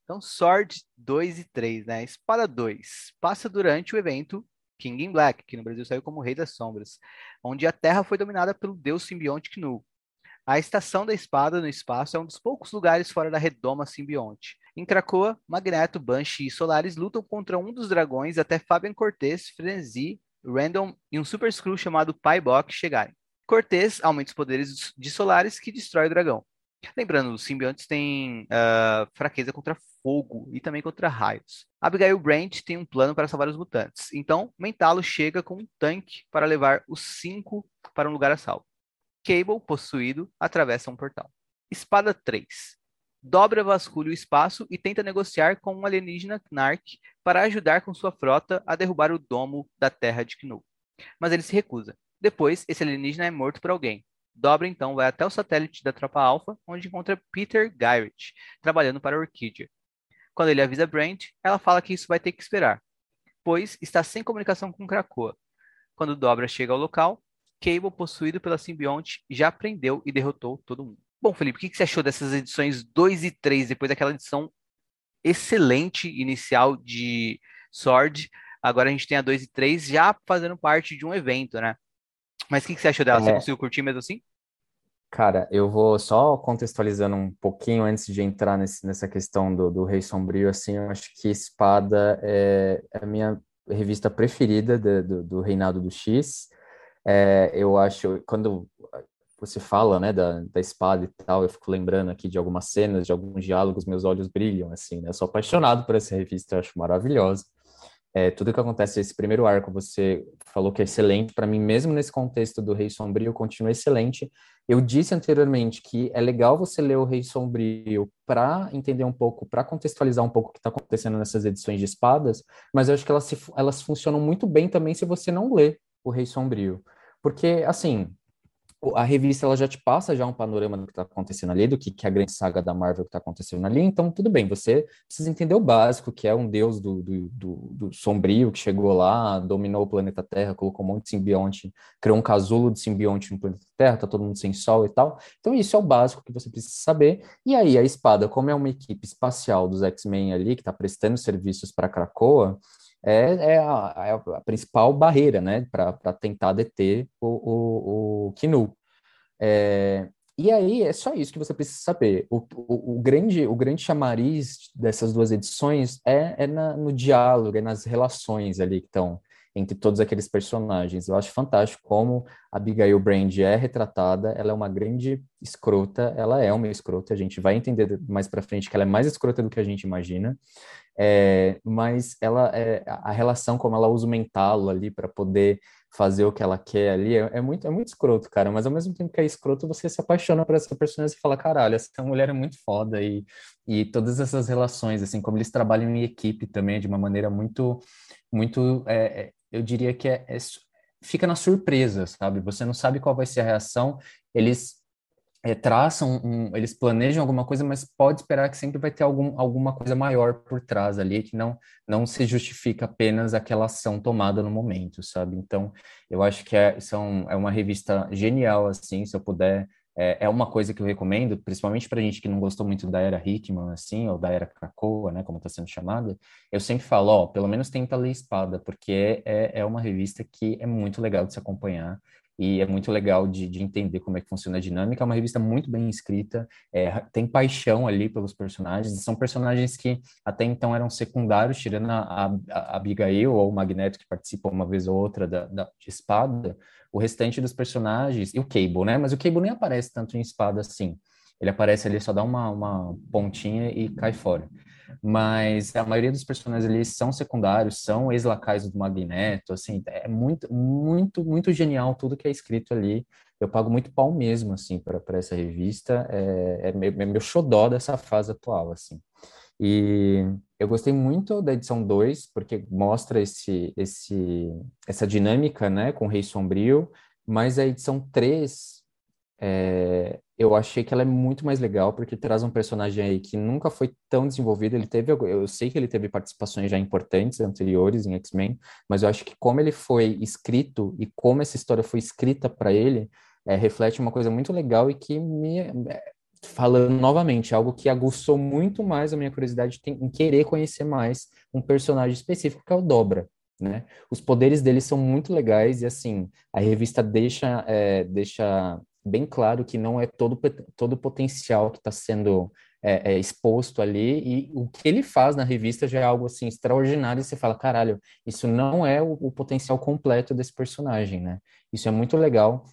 Então, Sword 2 e 3, né? Espada 2 passa durante o evento King in Black, que no Brasil saiu como Rei das Sombras, onde a Terra foi dominada pelo deus simbionte Knu. A estação da espada no espaço é um dos poucos lugares fora da redoma simbionte. Em Krakoa, Magneto, Banshee e Solaris lutam contra um dos dragões até Fabian Cortez, Frenzy, Random e um Super Screw chamado Pybok chegarem. Cortez aumenta os poderes de Solaris, que destrói o dragão. Lembrando, os simbiontes têm uh, fraqueza contra fogo e também contra raios. Abigail Brand tem um plano para salvar os mutantes. Então, Mentalo chega com um tanque para levar os cinco para um lugar a salvo. Cable, possuído, atravessa um portal. Espada 3. Dobra vasculha o espaço e tenta negociar com um alienígena Knark para ajudar com sua frota a derrubar o domo da terra de Knu. Mas ele se recusa. Depois, esse alienígena é morto por alguém. Dobra então vai até o satélite da tropa Alpha, onde encontra Peter Gyrich, trabalhando para a Orquídea. Quando ele avisa Brent, ela fala que isso vai ter que esperar, pois está sem comunicação com Krakoa. Quando Dobra chega ao local, Cable, possuído pela simbionte, já prendeu e derrotou todo mundo. Bom, Felipe, o que você achou dessas edições 2 e 3, depois daquela edição excelente inicial de Sword? Agora a gente tem a 2 e 3 já fazendo parte de um evento, né? Mas o que, você achou dela? É... Você conseguiu curtir mesmo assim? Cara, eu vou só contextualizando um pouquinho antes de entrar nesse, nessa questão do, do Rei Sombrio, assim, eu acho que Espada é, é a minha revista preferida do, do, do Reinado do X. É, eu acho, quando você fala, né, da, da espada e tal, eu fico lembrando aqui de algumas cenas, de alguns diálogos, meus olhos brilham, assim, né? Eu sou apaixonado por essa revista, eu acho maravilhosa. É, tudo que acontece nesse primeiro arco, você falou que é excelente, para mim, mesmo nesse contexto do Rei Sombrio, continua excelente. Eu disse anteriormente que é legal você ler o Rei Sombrio para entender um pouco, para contextualizar um pouco o que está acontecendo nessas edições de espadas, mas eu acho que elas, se, elas funcionam muito bem também se você não lê o Rei Sombrio. Porque, assim, a revista ela já te passa já um panorama do que está acontecendo ali, do que, que é a grande saga da Marvel que está acontecendo ali, então tudo bem, você precisa entender o básico, que é um deus do, do, do, do, sombrio que chegou lá, dominou o planeta Terra, colocou um monte de simbionte, criou um casulo de simbionte no planeta Terra, tá todo mundo sem sol e tal, então isso é o básico que você precisa saber, e aí a espada, como é uma equipe espacial dos X-Men ali, que está prestando serviços para Krakoa, é, é, a, é, a, principal barreira, né, para tentar deter o, o, o Kinu. É, e aí é só isso que você precisa saber. O, o, o, grande, o grande chamariz dessas duas edições é, é na, no diálogo, é nas relações ali que estão entre todos aqueles personagens. Eu acho fantástico como a Abigail Brand é retratada, ela é uma grande escrota, ela é uma escrota, a gente vai entender mais para frente que ela é mais escrota do que a gente imagina, é, mas ela é, a relação como ela usa o mentalo ali para poder fazer o que ela quer ali é, é, muito é muito escroto, cara, mas ao mesmo tempo que é escroto, você se apaixona por essa personagem e fala, caralho, essa mulher é muito foda e, e todas essas relações, assim, como eles trabalham em equipe também de uma maneira muito muito é, é eu diria que é, é fica na surpresa, sabe? Você não sabe qual vai ser a reação, eles é, traçam, um, eles planejam alguma coisa, mas pode esperar que sempre vai ter algum, alguma coisa maior por trás ali, que não, não se justifica apenas aquela ação tomada no momento, sabe? Então, eu acho que é, são, é uma revista genial, assim, se eu puder é, é uma coisa que eu recomendo, principalmente para gente que não gostou muito da era Hickman, assim, ou da era Krakoa, né, como está sendo chamada, eu sempre falo, ó, pelo menos tenta ler Espada, porque é, é uma revista que é muito legal de se acompanhar, e é muito legal de, de, entender como é que funciona a dinâmica. É uma revista muito bem escrita, é, tem paixão ali pelos personagens, são personagens que até então eram secundários, tirando a, a, a Abigail ou o Magneto, que participa uma vez ou outra da, da, de Espada, o restante dos personagens, e o Cable, né? Mas o Cable nem aparece tanto em Espada assim. Ele aparece ali, só dá uma, uma pontinha e cai fora mas a maioria dos personagens ali são secundários, são ex-lacais do Magneto, assim, é muito, muito, muito genial tudo que é escrito ali. Eu pago muito pau mesmo, assim, para essa revista, é, é, meu, é meu xodó dessa fase atual, assim. E eu gostei muito da edição 2, porque mostra esse, esse, essa dinâmica, né, com o Rei Sombrio, mas a edição 3, é, eu achei que ela é muito mais legal, porque traz um personagem aí que nunca foi tão desenvolvido. Ele teve, eu sei que ele teve participações já importantes anteriores em X-Men, mas eu acho que como ele foi escrito e como essa história foi escrita para ele, é, reflete uma coisa muito legal e que me é, falando novamente, algo que aguçou muito mais a minha curiosidade em querer conhecer mais um personagem específico que é o Dobra. Né? Os poderes dele são muito legais e assim a revista deixa é, deixa bem claro que não é todo, todo o potencial que está sendo é, é, exposto ali, e o que ele faz na revista já é algo assim extraordinário, e você fala, caralho, isso não é o, o potencial completo desse personagem, né? Isso é muito legal.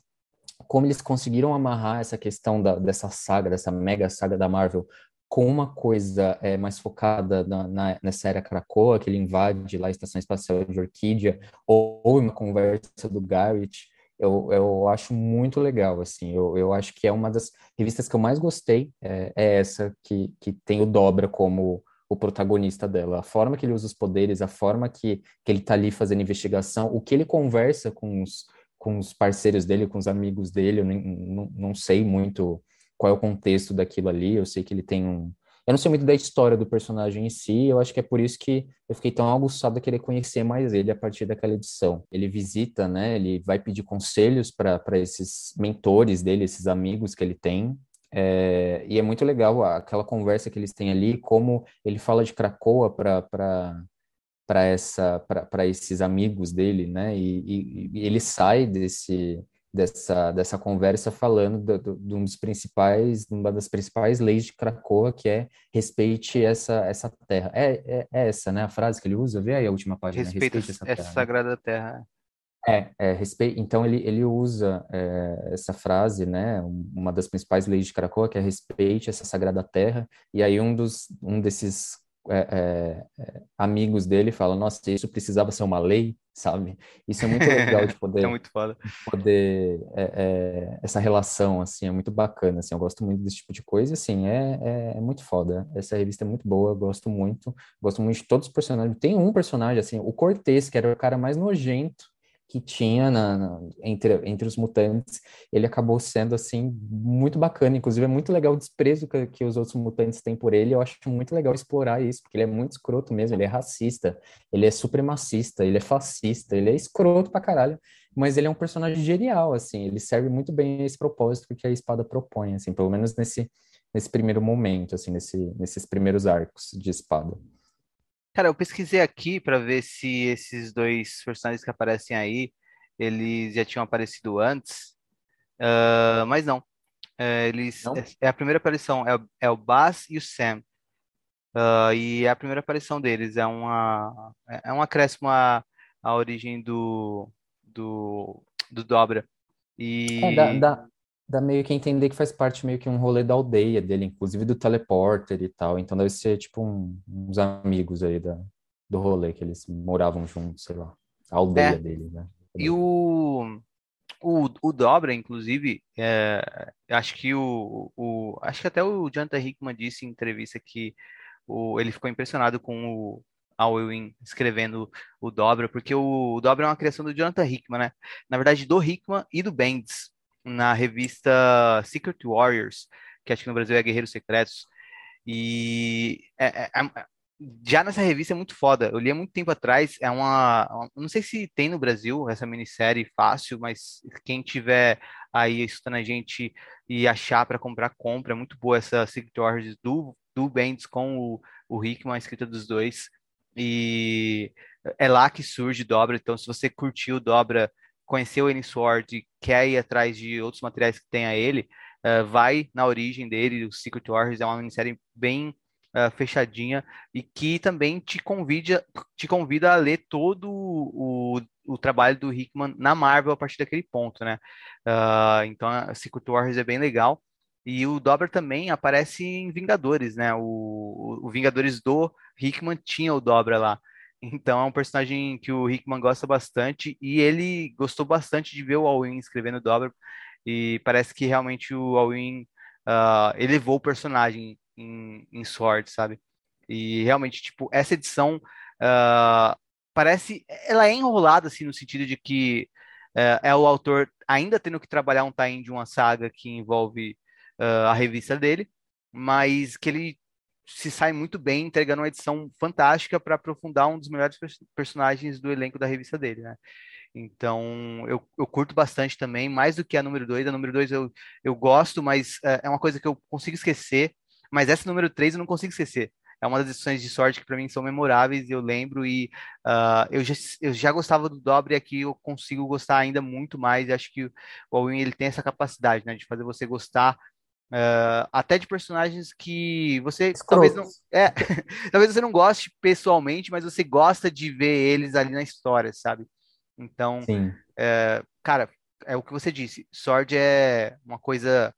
Como eles conseguiram amarrar essa questão da, dessa saga, dessa mega saga da Marvel, com uma coisa é, mais focada na, na, nessa era Krakoa, que ele invade lá a Estação Espacial de Orquídea, ou, ou uma conversa do Garrett, eu, eu acho muito legal, assim, eu, eu acho que é uma das revistas que eu mais gostei, é, é essa que, que tem o Dobra como o protagonista dela, a forma que ele usa os poderes, a forma que, que ele tá ali fazendo investigação, o que ele conversa com os, com os parceiros dele, com os amigos dele, eu nem, não, não sei muito qual é o contexto daquilo ali, eu sei que ele tem um, eu não sei muito da história do personagem em si, eu acho que é por isso que eu fiquei tão aguçado a querer conhecer mais ele a partir daquela edição. Ele visita, né? Ele vai pedir conselhos para esses mentores dele, esses amigos que ele tem. É, e é muito legal aquela conversa que eles têm ali, como ele fala de Cracoa para para essa para esses amigos dele, né? E, e, e, ele sai desse dessa, dessa conversa falando de um dos principais, uma das principais leis de Krakoa, que é respeite essa, essa terra. É, é, é essa, né, a frase que ele usa? Vê aí a última página. Respeite, respeite essa, essa terra, sagrada terra. É, é respeito. Então ele, ele usa é, essa frase, né? Uma das principais leis de Krakoa, que é respeite essa sagrada terra. E aí um dos um desses é, é, é amigos dele fala, nossa, isso precisava ser uma lei, sabe? Isso é muito legal de [LAUGHS] poder, é muito foda. poder é, é, essa relação assim é muito bacana, assim. Eu gosto muito desse tipo de coisa, assim. É, é, muito foda. Essa revista é muito boa, gosto muito, gosto muito de todos os personagens. Tem um personagem assim, o Cortez, que era o cara mais nojento que tinha na, na, entre, entre os mutantes, ele acabou sendo, assim, muito bacana. Inclusive, é muito legal o desprezo que, que os outros mutantes têm por ele. Eu acho muito legal explorar isso, porque ele é muito escroto mesmo. Ele é racista, ele é supremacista, ele é fascista, ele é escroto pra caralho. Mas ele é um personagem genial, assim. Ele serve muito bem a esse propósito que a espada propõe, assim, pelo menos nesse, nesse primeiro momento, assim, nesse, nesses primeiros arcos de espada. Cara, eu pesquisei aqui para ver se esses dois personagens que aparecem aí, eles já tinham aparecido antes, uh, mas não. Uh, eles não? É, é, a primeira aparição, é, é o Baz e o Sam. Uh, e é a primeira aparição deles, é uma é, é um acréscimo à, à origem do, do, do Dobra. E... É, da, da, dá meio que entender que faz parte meio que um rolê da aldeia dele, inclusive do teleporter e tal. Então deve ser tipo um, uns amigos aí da, do rolê, que eles moravam juntos, sei lá. A aldeia é. dele, né? E o, o, o Dobra, inclusive, é, acho que o, o. Acho que até o Jonathan Hickman disse em entrevista que o, ele ficou impressionado com o, Alwyn escrevendo o Dobra, porque o, o Dobra é uma criação do Jonathan Hickman, né? Na verdade, do Hickman e do Bendis na revista Secret Warriors, que acho que no Brasil é Guerreiros Secretos. E é, é, é, já nessa revista é muito foda. Eu li há muito tempo atrás. É uma, uma. Não sei se tem no Brasil essa minissérie fácil, mas quem tiver aí escutando a gente e achar para comprar, compra. É muito boa essa Secret Warriors do, do Bendis com o, o Hickman, a escrita dos dois. E é lá que surge Dobra. Então, se você curtiu Dobra conheceu o N-Sword e quer ir atrás de outros materiais que tem a ele, uh, vai na origem dele, o Secret Wars é uma minissérie bem uh, fechadinha e que também te convida, te convida a ler todo o, o trabalho do Hickman na Marvel a partir daquele ponto, né? Uh, então, a Secret Wars é bem legal. E o Dobber também aparece em Vingadores, né? O, o Vingadores do Hickman tinha o Dobra lá. Então é um personagem que o Hickman gosta bastante e ele gostou bastante de ver o Alwyn escrevendo Dobra e parece que realmente o Alwyn uh, elevou o personagem em, em Sword, sabe? E realmente, tipo, essa edição uh, parece, ela é enrolada assim no sentido de que uh, é o autor ainda tendo que trabalhar um tie de uma saga que envolve a revista dele, mas que ele se sai muito bem entregando uma edição fantástica para aprofundar um dos melhores personagens do elenco da revista dele, né? Então, eu, eu curto bastante também, mais do que a número 2. A número 2 eu, eu gosto, mas é, é uma coisa que eu consigo esquecer. Mas essa número 3 eu não consigo esquecer. É uma das edições de sorte que para mim são memoráveis, eu lembro, e uh, eu, já, eu já gostava do Dobre aqui, eu consigo gostar ainda muito mais. Acho que o Owen ele tem essa capacidade né, de fazer você gostar Uh, até de personagens que você talvez não [LAUGHS] é, talvez você não goste pessoalmente, mas você gosta de ver eles ali na história, sabe? Então, uh, cara, é o que você disse. Sword é uma coisa,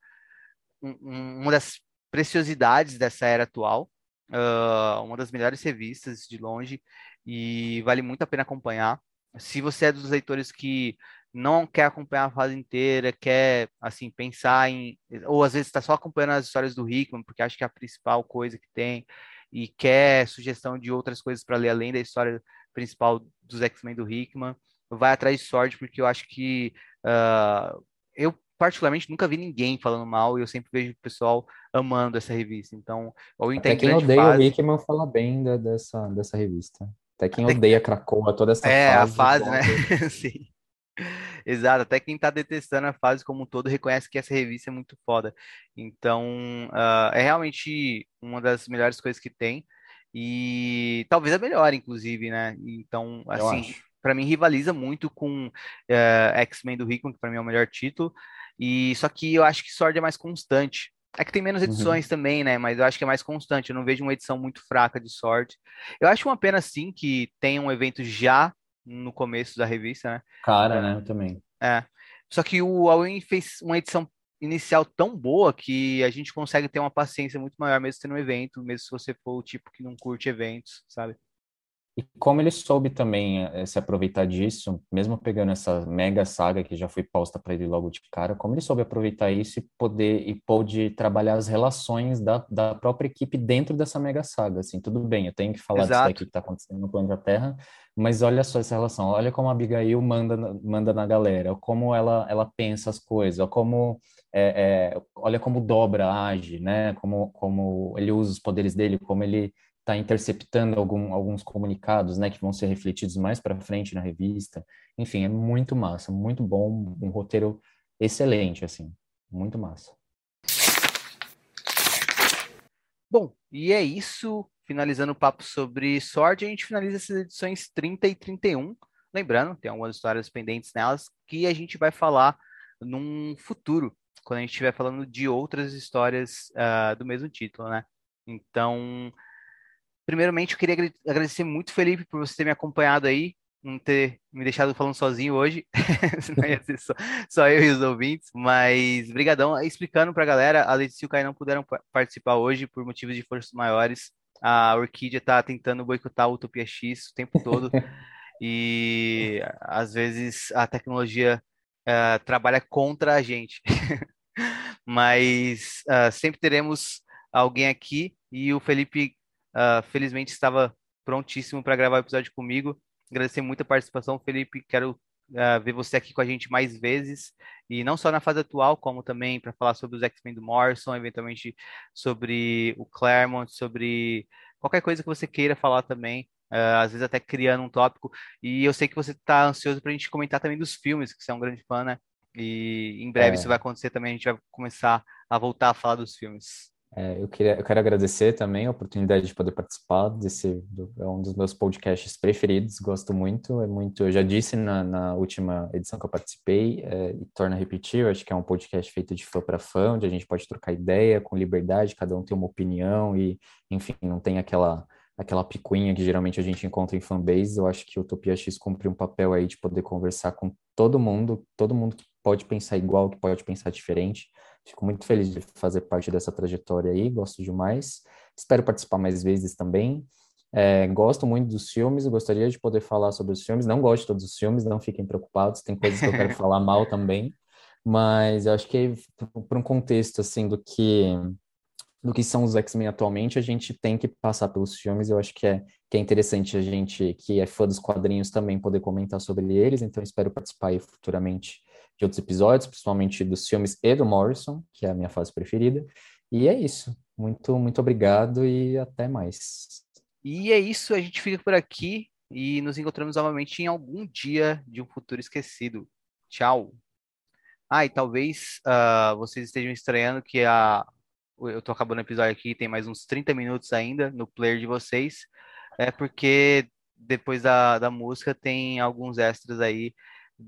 um, uma das preciosidades dessa era atual, uh, uma das melhores revistas de longe e vale muito a pena acompanhar. Se você é dos leitores que não quer acompanhar a fase inteira, quer, assim, pensar em... Ou às vezes está só acompanhando as histórias do Hickman, porque acha que é a principal coisa que tem, e quer sugestão de outras coisas para ler além da história principal dos X-Men do Hickman, vai atrás de Sword, porque eu acho que... Uh, eu, particularmente, nunca vi ninguém falando mal, e eu sempre vejo o pessoal amando essa revista. Então, Até quem odeia fase... o Hickman fala bem da, dessa, dessa revista. Até quem Até odeia. Krakoa, toda essa é, fase. É, a fase, né? [LAUGHS] Sim. Exato, até quem tá detestando a fase como um todo reconhece que essa revista é muito foda. Então, uh, é realmente uma das melhores coisas que tem. E talvez a melhor, inclusive, né? Então, assim, para mim rivaliza muito com uh, X-Men do Hickman, que para mim é o melhor título. E só que eu acho que Sword é mais constante. É que tem menos uhum. edições uhum. também, né? Mas eu acho que é mais constante. Eu não vejo uma edição muito fraca de Sword. Eu acho uma pena, sim, que tenha um evento já no começo da revista, né? Cara, né? Eu também. É. Só que o Alwyn fez uma edição inicial tão boa que a gente consegue ter uma paciência muito maior mesmo tendo um evento, mesmo se você for o tipo que não curte eventos, sabe? E como ele soube também é, se aproveitar disso, mesmo pegando essa mega saga que já foi posta para ele logo de cara, como ele soube aproveitar isso e poder e pôde trabalhar as relações da, da própria equipe dentro dessa mega saga, assim, tudo bem, eu tenho que falar Exato. disso daqui que está acontecendo no planeta Terra, mas olha só essa relação, olha como a Abigail manda, manda na galera, como ela, ela pensa as coisas, como é, é, olha como dobra, age, né? Como, como ele usa os poderes dele, como ele está interceptando algum, alguns comunicados, né, que vão ser refletidos mais para frente na revista. Enfim, é muito massa, muito bom, um roteiro excelente, assim, muito massa. Bom, e é isso. Finalizando o papo sobre Sword, a gente finaliza essas edições 30 e 31. Lembrando, tem algumas histórias pendentes nelas que a gente vai falar num futuro, quando a gente estiver falando de outras histórias uh, do mesmo título, né? Então, primeiramente, eu queria agradecer muito, Felipe, por você ter me acompanhado aí, não ter me deixado falando sozinho hoje, [LAUGHS] senão ia ser só, só, eu e os ouvintes, mas brigadão, explicando para a galera, a Letícia e o Caio não puderam participar hoje por motivos de forças maiores, a Orquídea está tentando boicotar o Utopia X o tempo todo, [LAUGHS] e às vezes a tecnologia uh, trabalha contra a gente, [LAUGHS] mas uh, sempre teremos alguém aqui, e o Felipe Uh, felizmente estava prontíssimo para gravar o episódio comigo. Agradecer muito a participação, Felipe. Quero uh, ver você aqui com a gente mais vezes. E não só na fase atual, como também para falar sobre os X-Men do Morrison, eventualmente sobre o Claremont, sobre qualquer coisa que você queira falar também. Uh, às vezes até criando um tópico. E eu sei que você está ansioso para a gente comentar também dos filmes, que você é um grande fã, né? E em breve é. isso vai acontecer também. A gente vai começar a voltar a falar dos filmes. É, eu, queria, eu quero agradecer também a oportunidade de poder participar desse, do, é um dos meus podcasts preferidos, gosto muito, é muito, eu já disse na, na última edição que eu participei, é, e torna a repetir, acho que é um podcast feito de fã para fã, onde a gente pode trocar ideia com liberdade, cada um tem uma opinião e, enfim, não tem aquela aquela picuinha que geralmente a gente encontra em fanbase, eu acho que o Utopia X cumpre um papel aí de poder conversar com todo mundo, todo mundo que pode pensar igual, que pode pensar diferente, Fico muito feliz de fazer parte dessa trajetória aí, gosto demais. Espero participar mais vezes também. É, gosto muito dos filmes, gostaria de poder falar sobre os filmes. Não gosto de todos os filmes, não fiquem preocupados, tem coisas que eu quero [LAUGHS] falar mal também. Mas eu acho que para um contexto assim do que do que são os X-Men atualmente, a gente tem que passar pelos filmes. Eu acho que é, que é interessante a gente, que é fã dos quadrinhos, também poder comentar sobre eles. Então, espero participar aí futuramente de outros episódios, principalmente dos filmes e do Morrison, que é a minha fase preferida. E é isso. Muito, muito obrigado e até mais. E é isso, a gente fica por aqui e nos encontramos novamente em algum dia de um futuro esquecido. Tchau. Ah, e talvez uh, vocês estejam estranhando que a, eu tô acabando o episódio aqui, tem mais uns 30 minutos ainda no player de vocês. É porque depois da, da música tem alguns extras aí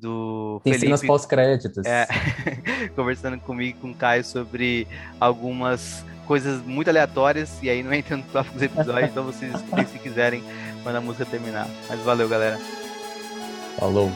do Tem Felipe. cenas pós-créditos. É, [LAUGHS] conversando comigo com o Caio sobre algumas coisas muito aleatórias, e aí não [LAUGHS] entra no tópico do episódio, então vocês escutem se quiserem quando a música terminar. Mas valeu, galera. Falou.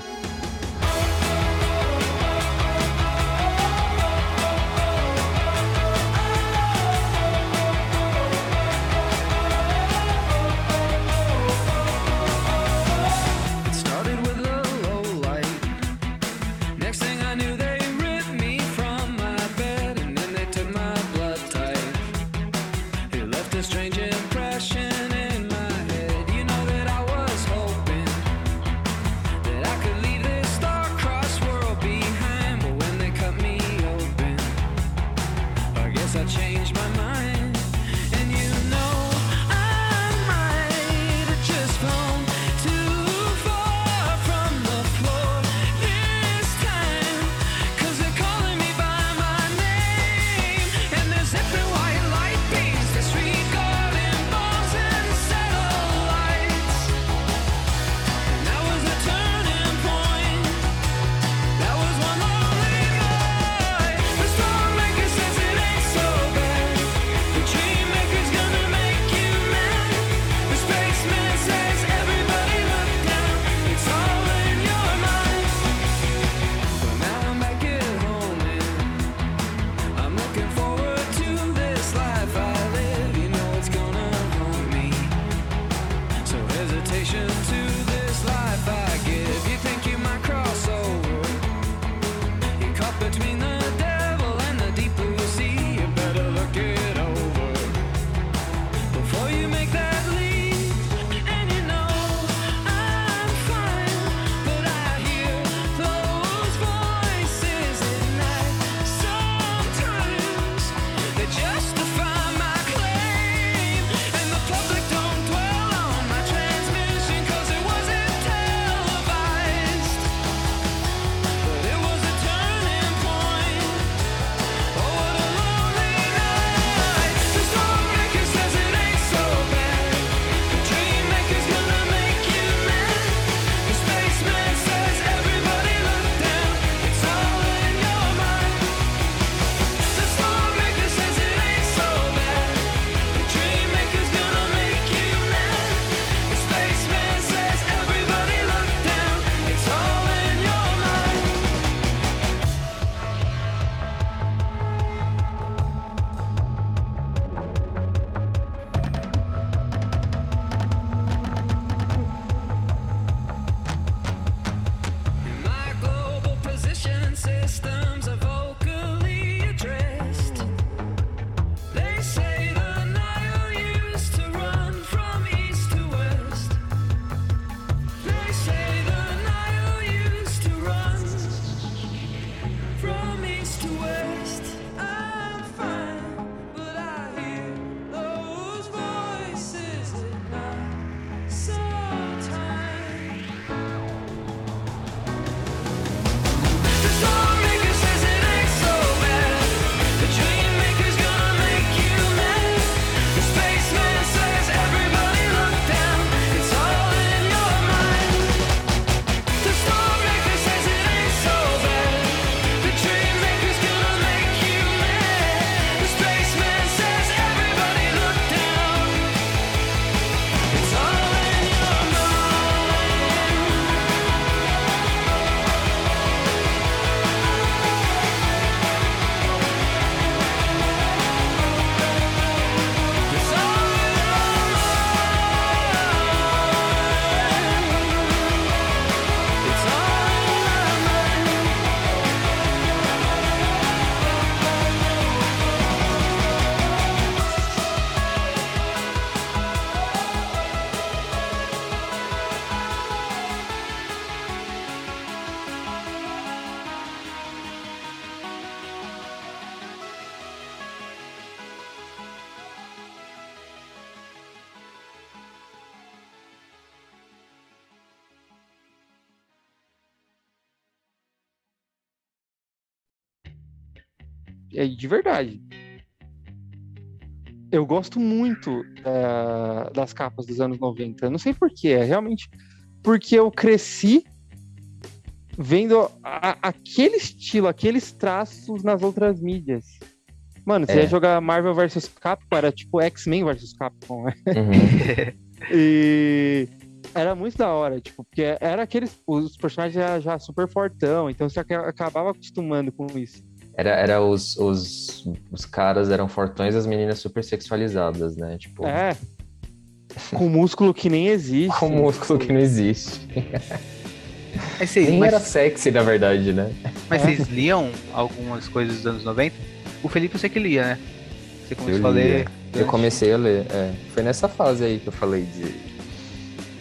É de verdade. Eu gosto muito uh, das capas dos anos 90. Eu não sei porquê, é realmente porque eu cresci vendo a, aquele estilo, aqueles traços nas outras mídias. Mano, você é. ia jogar Marvel vs Capcom, era tipo X-Men vs Capcom, né? Uhum. [LAUGHS] e era muito da hora, tipo, porque era aqueles. Os personagens já, já super fortão, então você acabava acostumando com isso. Era, era os, os, os caras eram fortões e as meninas super sexualizadas, né? Tipo... É. Com músculo que nem existe. com músculo que não existe. Mas vocês, Nem mas... era sexy, na verdade, né? Mas vocês liam algumas coisas dos anos 90? O Felipe eu sei que lia, né? Você começou eu a ler. Eu comecei a ler, é. Foi nessa fase aí que eu falei de.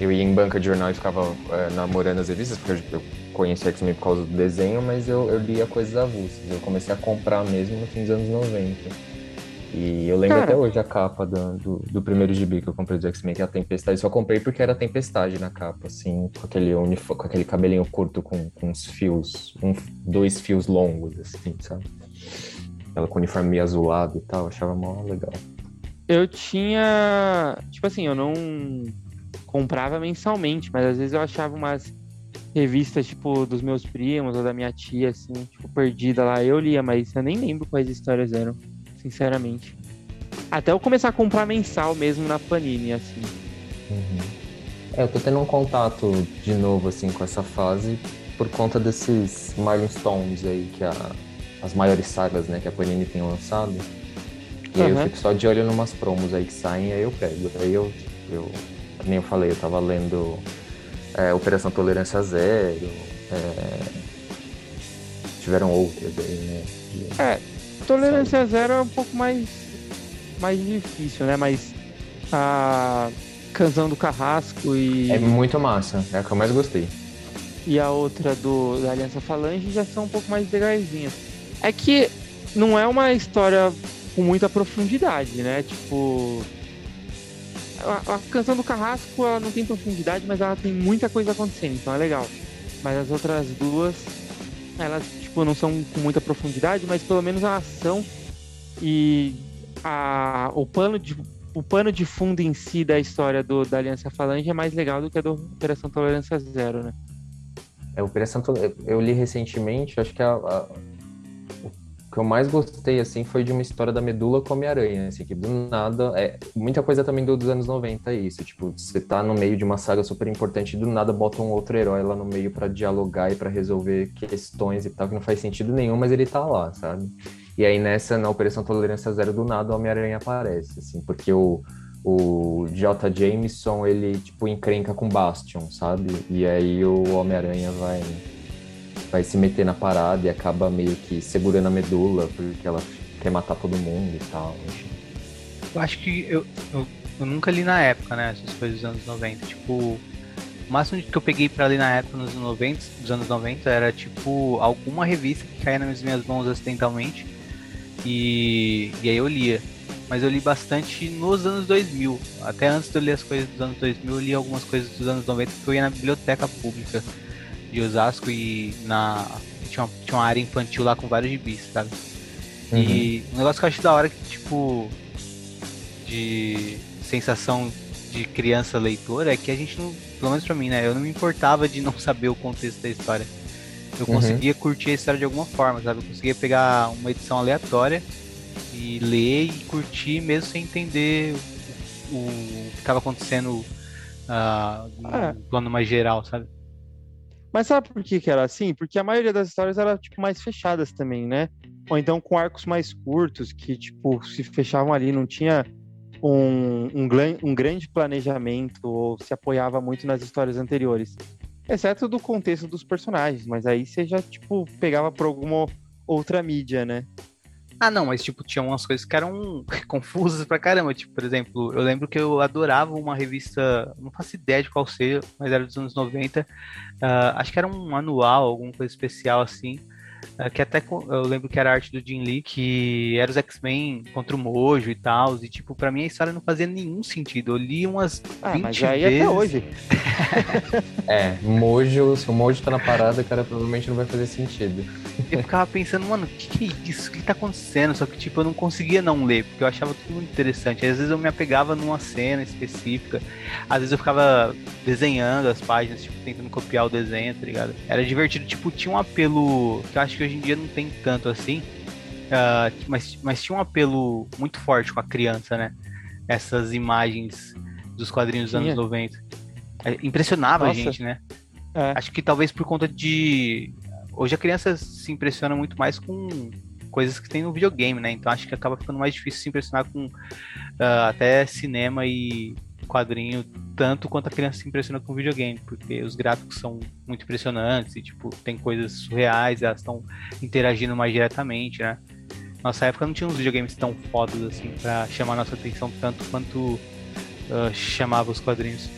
Eu ia em banca de jornal e ficava é, namorando as revistas, porque eu, eu conheci X-Men por causa do desenho, mas eu, eu lia coisas avulsas. Eu comecei a comprar mesmo no fim dos anos 90. E eu lembro Cara. até hoje a capa do, do, do, primeiro gibi que eu comprei do X-Men, que é a Tempestade. Só comprei porque era Tempestade na capa, assim, com aquele, com aquele cabelinho curto com, com uns fios, um, dois fios longos, assim, sabe? Ela com uniforme meio azulado e tal, eu achava mó legal. Eu tinha. Tipo assim, eu não comprava mensalmente, mas às vezes eu achava umas revistas, tipo, dos meus primos ou da minha tia, assim, tipo, perdida lá. Eu lia, mas eu nem lembro quais histórias eram sinceramente. Até eu começar a comprar mensal mesmo na Panini, assim. Uhum. É, eu tô tendo um contato de novo, assim, com essa fase por conta desses Milestones aí, que a, as maiores sagas, né, que a Panini tem lançado. E uhum. aí eu fico só de olho numas promos aí que saem, aí eu pego. Aí eu, eu nem eu falei, eu tava lendo é, Operação Tolerância Zero, é, tiveram outras aí, né? É, Tolerância zero é um pouco mais, mais difícil, né? Mas a Canzão do Carrasco e. É muito massa, é a que eu mais gostei. E a outra do, da Aliança Falange já são um pouco mais legaisinhas. É que não é uma história com muita profundidade, né? Tipo. A, a Canção do Carrasco ela não tem profundidade, mas ela tem muita coisa acontecendo, então é legal. Mas as outras duas, elas tipo, não são com muita profundidade, mas pelo menos a ação e a, o pano de o pano de fundo em si da história do, da Aliança Falange é mais legal do que a do Operação Tolerância Zero, né? É, Operação Eu li recentemente, acho que a, a, que eu mais gostei, assim, foi de uma história da Medula com Homem-Aranha, assim, que do nada, é, muita coisa também do, dos anos 90 é isso, tipo, você tá no meio de uma saga super importante e do nada bota um outro herói lá no meio para dialogar e para resolver questões e tal, que não faz sentido nenhum, mas ele tá lá, sabe? E aí nessa, na Operação Tolerância Zero, do nada o Homem-Aranha aparece, assim, porque o, o J. Jameson, ele, tipo, encrenca com Bastion, sabe? E aí o Homem-Aranha vai vai se meter na parada e acaba meio que segurando a medula porque ela quer matar todo mundo e tal, enfim. Eu acho que eu, eu, eu, nunca li na época, né, essas coisas dos anos 90. Tipo, o máximo que eu peguei para ler na época nos 90, dos anos 90 era tipo alguma revista que caía nas minhas mãos acidentalmente e, e aí eu lia. Mas eu li bastante nos anos 2000. Até antes de eu ler as coisas dos anos 2000, eu li algumas coisas dos anos 90 que eu ia na biblioteca pública de Osasco e na. Tinha uma, tinha uma área infantil lá com vários gibis, sabe? Uhum. E um negócio que eu acho da hora que, tipo, de sensação de criança leitora é que a gente não, pelo menos pra mim, né? Eu não me importava de não [LAUGHS] saber o contexto da história. Eu uhum. conseguia curtir a história de alguma forma, sabe? Eu conseguia pegar uma edição aleatória e ler e curtir mesmo sem entender o, o que estava acontecendo uh, no ah. plano mais geral, sabe? Mas sabe por que, que era assim? Porque a maioria das histórias era tipo mais fechadas também, né? Ou então com arcos mais curtos, que tipo se fechavam ali, não tinha um, um, um grande planejamento ou se apoiava muito nas histórias anteriores. Exceto do contexto dos personagens, mas aí você já tipo pegava por alguma outra mídia, né? Ah, não, mas tipo, tinha umas coisas que eram [LAUGHS] confusas pra caramba. Tipo, por exemplo, eu lembro que eu adorava uma revista, não faço ideia de qual seja, mas era dos anos 90. Uh, ah, acho que era um anual, alguma coisa especial assim. Uh, que até eu lembro que era a arte do Jim Lee, que era os X-Men contra o Mojo e tal. E, tipo, pra mim a história não fazia nenhum sentido. Eu li umas ah, 20 mas aí vezes. até hoje. [LAUGHS] é, Mojo, se o Mojo tá na parada, cara, provavelmente não vai fazer sentido. eu ficava pensando, mano, o que, que é isso? O que tá acontecendo? Só que, tipo, eu não conseguia não ler, porque eu achava tudo muito interessante. Às vezes eu me apegava numa cena específica, às vezes eu ficava desenhando as páginas, tipo, tentando copiar o desenho, tá ligado? Era divertido, tipo, tinha um apelo que eu acho que hoje em dia não tem tanto assim, uh, mas, mas tinha um apelo muito forte com a criança, né? Essas imagens dos quadrinhos dos anos 90. É, impressionava Nossa. a gente, né? É. Acho que talvez por conta de. Hoje a criança se impressiona muito mais com coisas que tem no videogame, né? Então acho que acaba ficando mais difícil se impressionar com uh, até cinema e quadrinho, tanto quanto a criança se impressiona com videogame, porque os gráficos são muito impressionantes e, tipo, tem coisas surreais, elas estão interagindo mais diretamente, né? Nossa época não tinha uns videogames tão fodas assim para chamar nossa atenção tanto quanto uh, chamava os quadrinhos.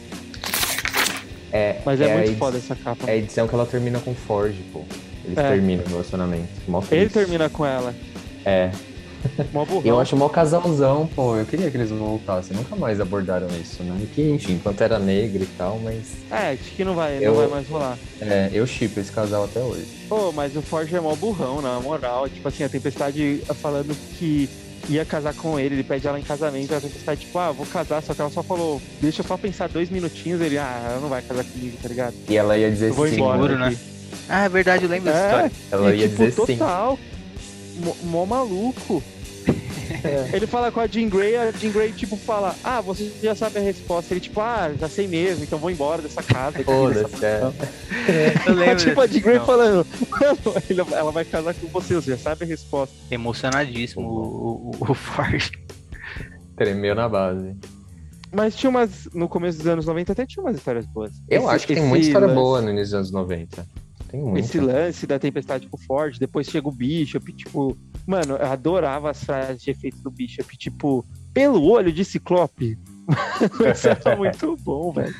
É, Mas é, é muito edição, foda essa capa. É a edição que ela termina com Forge, pô. Eles é. terminam o relacionamento. Ele termina com ela. É. [LAUGHS] Mó eu acho mó casalzão, pô. Eu queria que eles voltassem. Nunca mais abordaram isso, né? Que, enfim, enquanto era negra e tal, mas. É, acho que não vai, eu, não vai mais rolar. É, eu chipo esse casal até hoje. Pô, mas o Forge é mó burrão, na moral. Tipo assim, a Tempestade falando que ia casar com ele, ele pede ela em casamento, a Tempestade, tipo, ah, vou casar, só que ela só falou, deixa eu só pensar dois minutinhos, ele, ah, ela não vai casar comigo, tá ligado? E ela ia dizer sim. Seguro, né? Ah, é verdade, eu lembro é, dessa história. Ela ia tipo, dizer total, sim. Mó maluco. É. Ele fala com a Jean Grey, a Jean Grey, tipo, fala, ah, você já sabe a resposta. Ele, tipo, ah, já sei mesmo, então vou embora dessa casa. Foda-se, é. [LAUGHS] Eu lembro tipo, a Jean Grey falando, mano, ela vai casar com você, você já sabe a resposta. Emocionadíssimo o, o, o Ford. Tremeu na base. Mas tinha umas, no começo dos anos 90 até tinha umas histórias boas. Eu esse, acho que tem muita história lance, boa no início dos anos 90. Tem muita. Esse lance da tempestade com o Ford, depois chega o Bishop, tipo, Mano, eu adorava as frases de efeito do Bishop, tipo, pelo olho de Ciclope. [LAUGHS] Isso é muito bom, velho.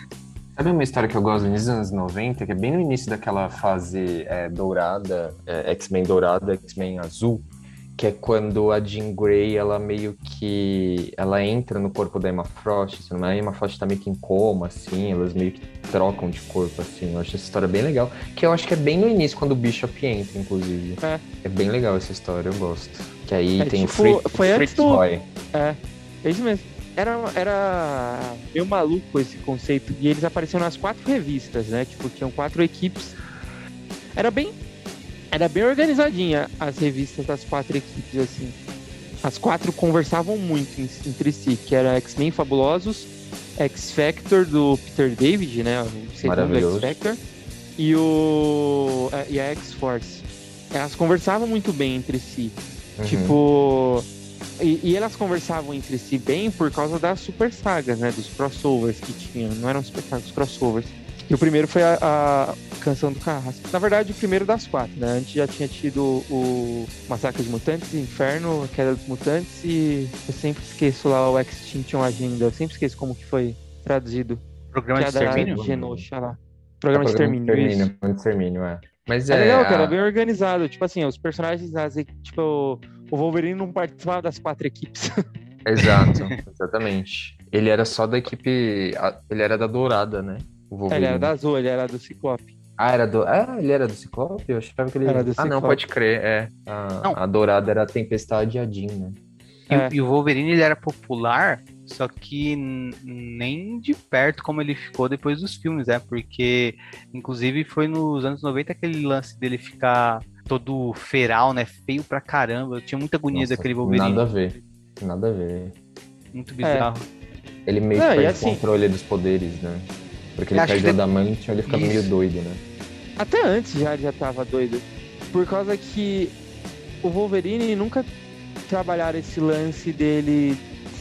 Sabe uma história que eu gosto dos anos 90, que é bem no início daquela fase é, dourada, é, X-Men dourada, X-Men azul, que é quando a Jean Grey, ela meio que ela entra no corpo da Emma Frost, não é? A Emma Frost tá meio que em coma, assim, elas meio que trocam de corpo, assim. Eu acho essa história bem legal, que eu acho que é bem no início, quando o Bishop entra, inclusive. É. É bem legal essa história, eu gosto. Que aí é, tem tipo, o Fritz, foi antes do... Roy. É, é isso mesmo. Era, era meio maluco esse conceito, e eles apareceram nas quatro revistas, né? Tipo, tinham quatro equipes. Era bem era bem organizadinha as revistas das quatro equipes, assim. As quatro conversavam muito entre si, que era X-Men Fabulosos, X-Factor do Peter David, né? O segundo X-Factor. E, o, é, e a X-Force. Elas conversavam muito bem entre si. Uhum. Tipo. E, e, elas conversavam entre si bem por causa das super sagas, né? Dos crossovers que tinham. Não eram super sagas, crossovers. E o primeiro foi a, a Canção do Carrasco. Na verdade, o primeiro das quatro, né? Antes já tinha tido o Massacre de Mutantes, Inferno, a Queda dos Mutantes e eu sempre esqueço lá o Extinction Agenda. Eu sempre esqueço como que foi traduzido. Programa de extermínio? Genosha lá. Programa, é, de extermínio. Programa de extermínio, é. Mas é, é legal, cara, bem organizado. Tipo assim, os personagens, as, tipo, o Wolverine não participava das quatro equipes. Exato, [LAUGHS] exatamente. Ele era só da equipe. Ele era da Dourada, né? É, ele era da Azul, ele era do Ciclope. Ah, era do. Ah, ele era do Ciclope? Eu achava que ele era do Ciclope. Ah, não, pode crer, é. A, a Dourada era a Tempestade e a Jean, né? E, é. e, o Wolverine ele era popular, só que nem de perto como ele ficou depois dos filmes, né? Porque, inclusive, foi nos anos 90 aquele lance dele ficar todo feral, né? Feio pra caramba. Eu tinha muita agonia Nossa, daquele Wolverine. Nada a ver. Nada a ver. Muito bizarro. É. Ele meio que perde assim... o controle dos poderes, né? Porque ele perde o adamante, ele fica Isso. meio doido, né? Até antes já já tava doido. Por causa que o Wolverine nunca trabalharam esse lance dele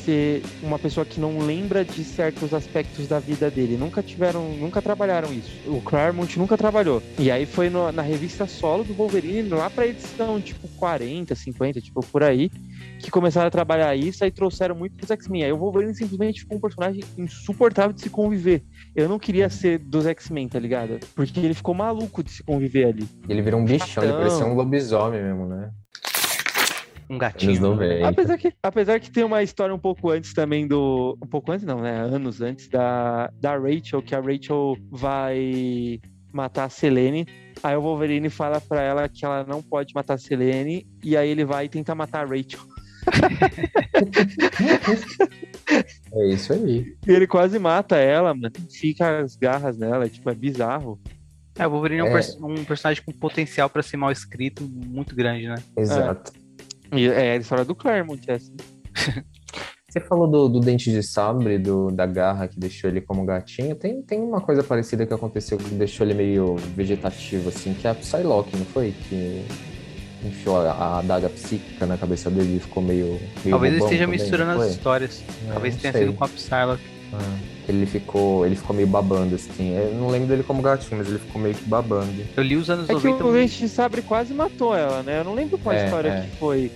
ser uma pessoa que não lembra de certos aspectos da vida dele. Nunca tiveram, nunca trabalharam isso. O Claremont nunca trabalhou. E aí foi no, na revista solo do Wolverine, lá pra edição, tipo, 40, 50, tipo, por aí, que começaram a trabalhar isso, aí trouxeram muito dos X-Men. Aí o Wolverine simplesmente ficou um personagem insuportável de se conviver. Eu não queria ser dos X-Men, tá ligado? Porque ele ficou maluco de se conviver ali. Ele virou um bichão, ele parecia um lobisomem mesmo, né? Um gatinho. Apesar que, apesar que tem uma história um pouco antes também do. Um pouco antes, não, né? Anos antes da, da Rachel, que a Rachel vai matar a Selene. Aí o Wolverine fala pra ela que ela não pode matar a Selene. E aí ele vai tentar matar a Rachel. É isso aí. E ele quase mata ela, mano. Fica as garras nela, tipo, é bizarro. É, o Wolverine é, um, É. pers- um personagem com potencial pra ser mal escrito muito grande, né? Exato. E é a história do Claremont, essa. [LAUGHS] Você falou do, do dente de sabre, do, da garra que deixou ele como gatinho. Tem, tem uma coisa parecida que aconteceu que deixou ele meio vegetativo, assim, que é a Psylocke, não foi? Que enfiou a, a adaga psíquica na cabeça dele e ficou meio. meio Talvez ele esteja também, misturando as histórias. É, Talvez tenha sei. sido com a Psylocke. Ah, que ele ficou, ele ficou meio babando, assim. Eu não lembro dele como gatinho, mas ele ficou meio que babando. Eu li os anos É que 90. o Dente de Sabre quase matou ela, né? Eu não lembro qual É, história é. que foi.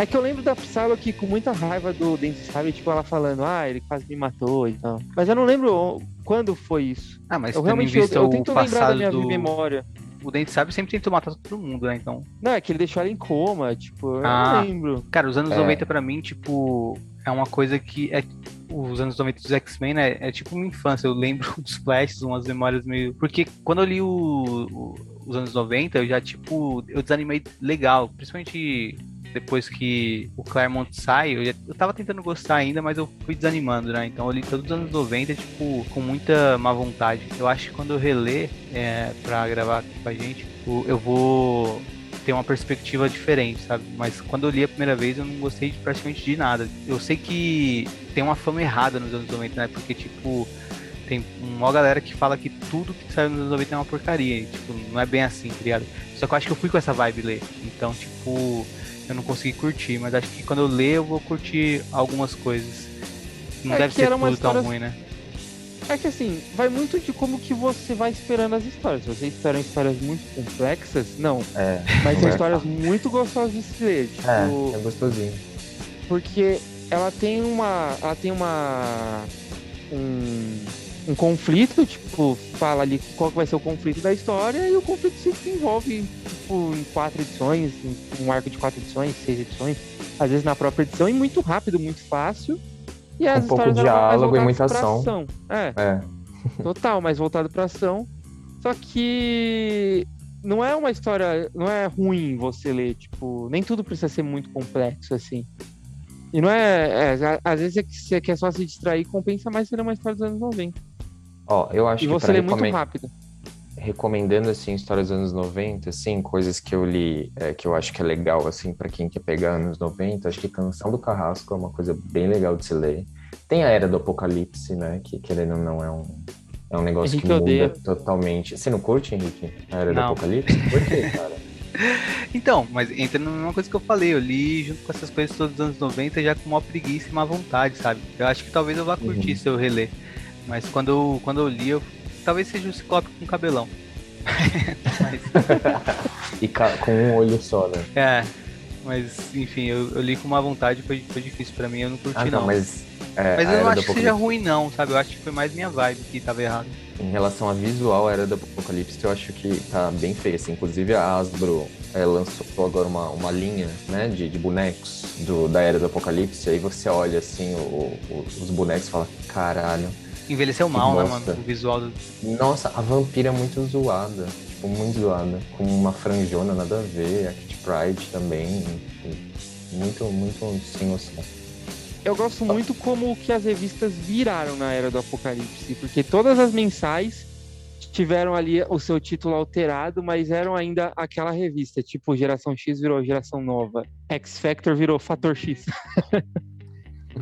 É que eu lembro da Psylocke com muita raiva do Dente de Sabre, tipo, ela falando, ah, ele quase me matou e tal. Mas eu não lembro quando foi isso. Ah, mas Eu realmente eu, eu o tento lembrar da minha do... memória. O Dente Sabe sempre tentou matar todo mundo, né? Então, Não, é que ele deixou ela em coma, tipo, eu Ah. não lembro. cara, os anos É. 90 pra mim, tipo, é uma coisa que é os anos 90 dos X-Men, né? É tipo uma infância. Eu lembro [LAUGHS] dos flashes, umas memórias meio. Porque quando eu li o- o- os anos 90, eu já, tipo, eu desanimei legal. Principalmente depois que o Claremont sai, eu, já, eu tava tentando gostar ainda, mas eu fui desanimando, né? Então eu li todos os anos 90, tipo, com muita má vontade. Eu acho que quando eu reler é, pra gravar aqui com a gente, eu vou ter uma perspectiva diferente, sabe? Mas quando eu li a primeira vez, eu não gostei praticamente de nada. Eu sei que tem uma fama errada nos anos 90, né? Porque, tipo, tem uma galera que fala que tudo que saiu nos anos 90 é uma porcaria. E, tipo, não é bem assim, tá ligado? Só que eu acho que eu fui com essa vibe ler. Então, tipo, eu não consegui curtir. Mas acho que quando eu ler, eu vou curtir algumas coisas. Não É deve ser tudo tão história- ruim, né? É que assim, vai muito de como que você vai esperando as histórias. Se você espera histórias muito complexas, não. É, Mas são é histórias muito gostosas de se ler. Tipo, é, é gostosinho. porque ela tem uma. Ela tem uma. Um, um conflito, tipo, fala ali qual que vai ser o conflito da história, e o conflito se desenvolve, tipo, em quatro edições, em um arco de quatro edições, seis edições, às vezes na própria edição, e muito rápido, muito fácil. E as pouco histórias eram mais diálogo e muita pra ação. É, É. [LAUGHS] [LAUGHS] total, mais voltado pra ação. Só que não é uma história, não é ruim você ler, tipo, nem tudo precisa ser muito complexo assim. E não é, é, às vezes é que você quer só se distrair, compensa mais ser uma história dos anos 90. Ó, eu acho E que você pra lê muito recomen- rápido. Recomendando assim histórias dos anos 90, assim, coisas que eu li, é, que eu acho que é legal assim para quem quer pegar anos 90, acho que Canção do Carrasco é uma coisa bem legal de se ler. Tem a Era do Apocalipse, né, que querendo ou não é um é um negócio Henrique que muda odeia. totalmente. Você não curte, Henrique? A Era do Não. Apocalipse? Por quê, [LAUGHS] cara? Então, mas entra numa coisa que eu falei, eu li junto com essas coisas todos os anos 90 já com uma preguiça e má vontade, sabe? Eu acho que talvez eu vá curtir Uhum. se eu reler. Mas quando eu, quando eu li, eu, talvez seja o Ciclope com cabelão. mas, [LAUGHS] E com um olho só, né? é, mas enfim, eu, eu li com má vontade, foi, foi difícil pra mim, eu não curti Ah, não. não, mas é, Mas eu não acho que seja ruim não, sabe? Eu acho que foi mais minha vibe que tava errado. Em relação a visual, a Era do Apocalipse, eu acho que tá bem feia, assim. Inclusive, a Hasbro é, lançou agora uma, uma linha, né, de, de bonecos do, da Era do Apocalipse. Aí você olha, assim, o- o- os bonecos e fala, caralho. Envelheceu mal, né, mano? O visual do. Nossa, a vampira é muito zoada. Tipo, muito zoada. Com uma franjona, nada a ver. A Kitty Pride também. Muito, muito sem noção. Eu gosto muito como que as revistas viraram na era do Apocalipse, porque todas as mensais tiveram ali o seu título alterado, mas eram ainda aquela revista, tipo Geração X virou Geração Nova, X Factor virou Fator X. [LAUGHS]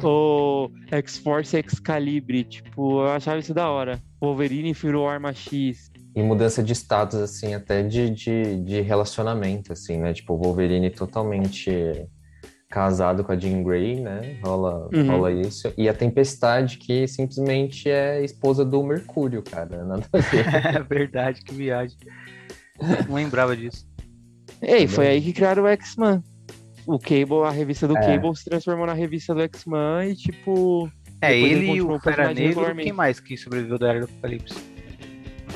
Ou X-Force Excalibur, tipo, eu achava isso da hora. Wolverine virou Arma X. E mudança de status, assim, até de, de, de relacionamento, assim, né? Tipo, o Wolverine totalmente casado com a Jean Grey, né? Rola, Uhum. rola isso. E a Tempestade, que simplesmente é esposa do Mercúrio, cara. Nada a ver. [LAUGHS] É verdade, que viagem. Não lembrava disso. Ei, foi aí que criaram o X-Men. O Cable, a revista do É. Cable se transformou na revista do X-Men e, tipo, É, ele ele e o Fera Negro, quem mais que sobreviveu da Era do Apocalipse?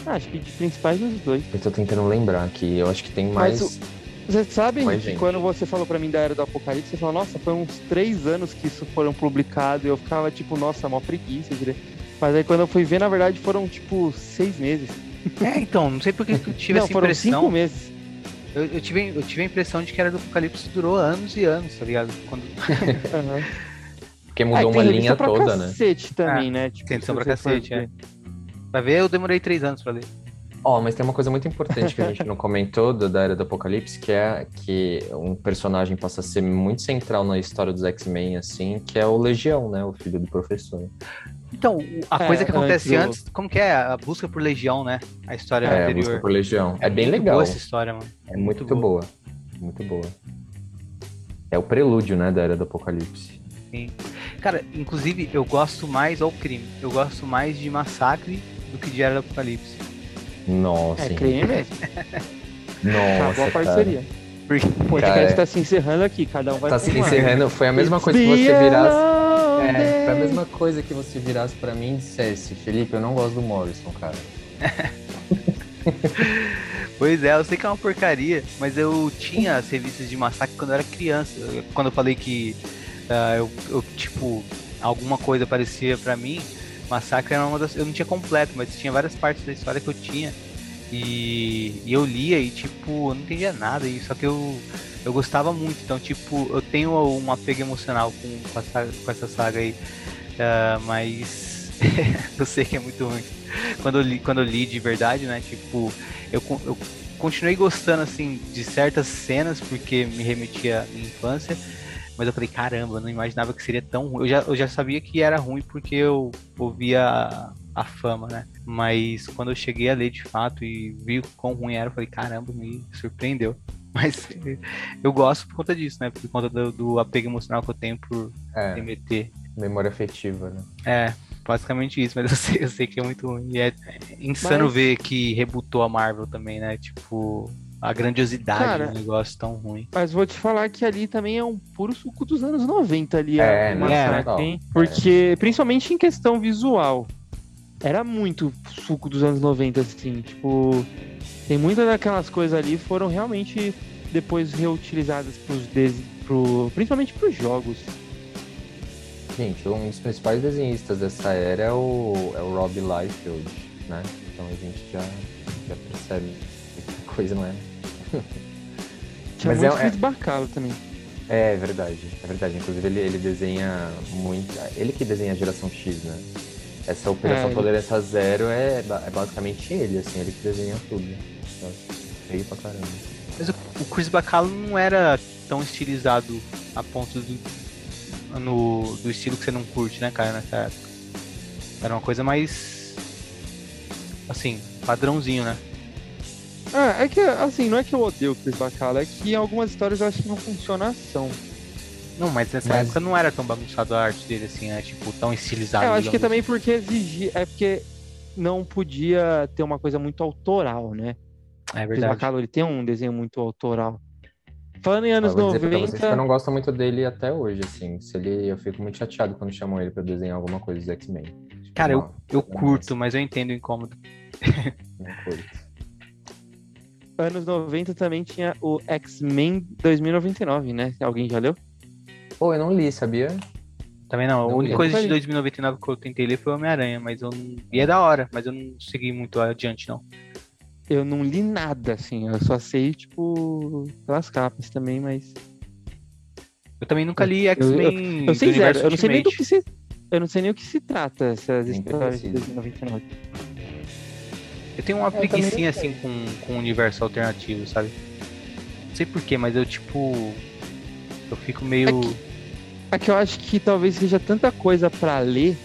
acho que de principais dos dois. Eu tô tentando lembrar aqui. Eu acho que tem Mas mais. Você sabe Mais que gente. quando você falou pra mim da Era do Apocalipse, você falou, nossa, foi uns três anos que isso foram publicado. E eu ficava tipo, nossa, mó preguiça. Mas aí quando eu fui ver, na verdade, foram tipo seis meses. É, então, não sei por que eu tive Não, essa foram impressão. cinco meses. Eu, eu tive, eu tive a impressão de que era do Apocalipse durou anos e anos, tá ligado? Quando [LAUGHS] Aham. Porque mudou que uma linha pra toda, né? cacete também, né? Tipo, tem edição pra cacete, é. ver. Pra ver, eu demorei três anos pra ler. Ó, mas tem uma coisa muito importante que a gente não comentou do- da Era do Apocalipse, que é que um personagem passa a ser muito central na história dos X-Men, assim, que é o Legião, né? O filho do professor. Então, a É, coisa que acontece antes antes, como que é? A busca por Legião, né? A história É, a anterior. busca por Legião. É bem muito legal. boa essa história, mano. É muito, muito boa. Muito boa. É o prelúdio, né, da Era do Apocalipse. Cara, inclusive, eu gosto mais, ao crime, eu gosto mais de Massacre do que de Era do Apocalipse. Nossa, É crime mesmo. [LAUGHS] Nossa, Acabou a cara. Porque... O podcast Cara, tá se encerrando aqui, cada um vai Tá se encerrando. Foi a mesma coisa que você virasse. É, foi a mesma coisa que você virasse pra mim e dissesse, Felipe, eu não gosto do Morrison, cara. [LAUGHS] Pois é, eu sei que é uma porcaria, mas eu tinha as revistas de Massacre quando eu era criança. Eu- Quando eu falei que ah, eu, eu, tipo, alguma coisa parecia pra mim, Massacre era uma das. Eu não tinha completo, mas tinha várias partes da história que eu tinha. E, e eu lia e, tipo, eu não entendia nada, e, só que eu, eu gostava muito. Então, tipo, eu tenho um apego emocional com, com, com essa saga aí. Ah, mas [LAUGHS] eu sei que é muito ruim. Quando eu li, quando eu li de verdade, né? Tipo, eu, eu continuei gostando, assim, de certas cenas, porque me remetia à minha infância. Mas eu falei, caramba, eu não imaginava que seria tão ruim. Eu já, eu já sabia que era ruim porque eu ouvia a, fama, né? Mas quando eu cheguei a ler de fato e vi o quão ruim era, eu falei, caramba, me surpreendeu. [LAUGHS] Mas eu gosto por conta disso, né? Por conta do, do apego emocional que eu tenho por É, MT. memória afetiva, né? É, basicamente isso, mas [LAUGHS] eu sei, eu sei que é muito ruim. E é insano Mas- ver que rebutou a Marvel também, né? Tipo, a grandiosidade Cara, do negócio tão ruim. Mas vou te falar que ali também é um puro suco dos anos 90 ali, É, a né? Massacre, Total. hein? Porque, principalmente em questão visual, era muito suco dos anos 90, assim, tipo... Tem muitas daquelas coisas ali foram realmente depois reutilizadas pros des... pro... principalmente pros jogos. Gente, um dos principais desenhistas dessa era é o, é o Rob Liefeld, né? Então a gente já, já percebe que a coisa não é. [LAUGHS] Tinha Mas muito é- Bacalo também. É verdade, é verdade. Inclusive ele, ele desenha muito. Ele que desenha a geração X, né? Essa Operação É, ele- Tolerância Zero é, é basicamente ele, assim, ele que desenha tudo. Nossa, feio pra caramba. Mas o, o Chris Bacalo não era tão estilizado a ponto do, no, do estilo que você não curte, né, cara, nessa época. Era uma coisa mais. Assim, padrãozinho, né? Ah, é que, assim, não é que eu odeio o Chris Bacalo, é que em algumas histórias eu acho que não funciona a ação. Não, mas nessa Mas- época não era tão bagunçado a arte dele, assim, né? Tipo, tão estilizado. É, eu acho que também porque exigia. É porque não podia ter uma coisa muito autoral, né? assim. É O verdade. Bacalo ele tem um desenho muito autoral. Falando em anos Eu dizer pra vocês que eu 90. não gosto muito dele até hoje, assim. Se ele, eu fico muito chateado quando chamam ele pra desenhar alguma coisa dos X-Men. Tipo, Cara, eu, não, eu curto, mas eu entendo o incômodo. Não curto. Anos 90 também tinha o X-Men 2099, né? Alguém já leu? Pô, eu não li, sabia? Também não. A Não única li. coisa de Foi. 2099 que eu tentei ler foi o Homem-Aranha, mas eu não. E é da hora, mas eu não segui muito adiante, não. Eu não li nada, assim. Eu só sei, tipo, pelas capas também, mas. Eu também nunca li X-Men. Eu sei do zero. universo Eu não sei nem do que se. Eu não sei nem o que se trata essas Nem histórias de preciso. 2099. Eu tenho uma não sei. assim com, com o universo alternativo, sabe? Não sei porquê, mas eu tipo. Eu fico meio. É que eu acho que talvez seja tanta coisa pra ler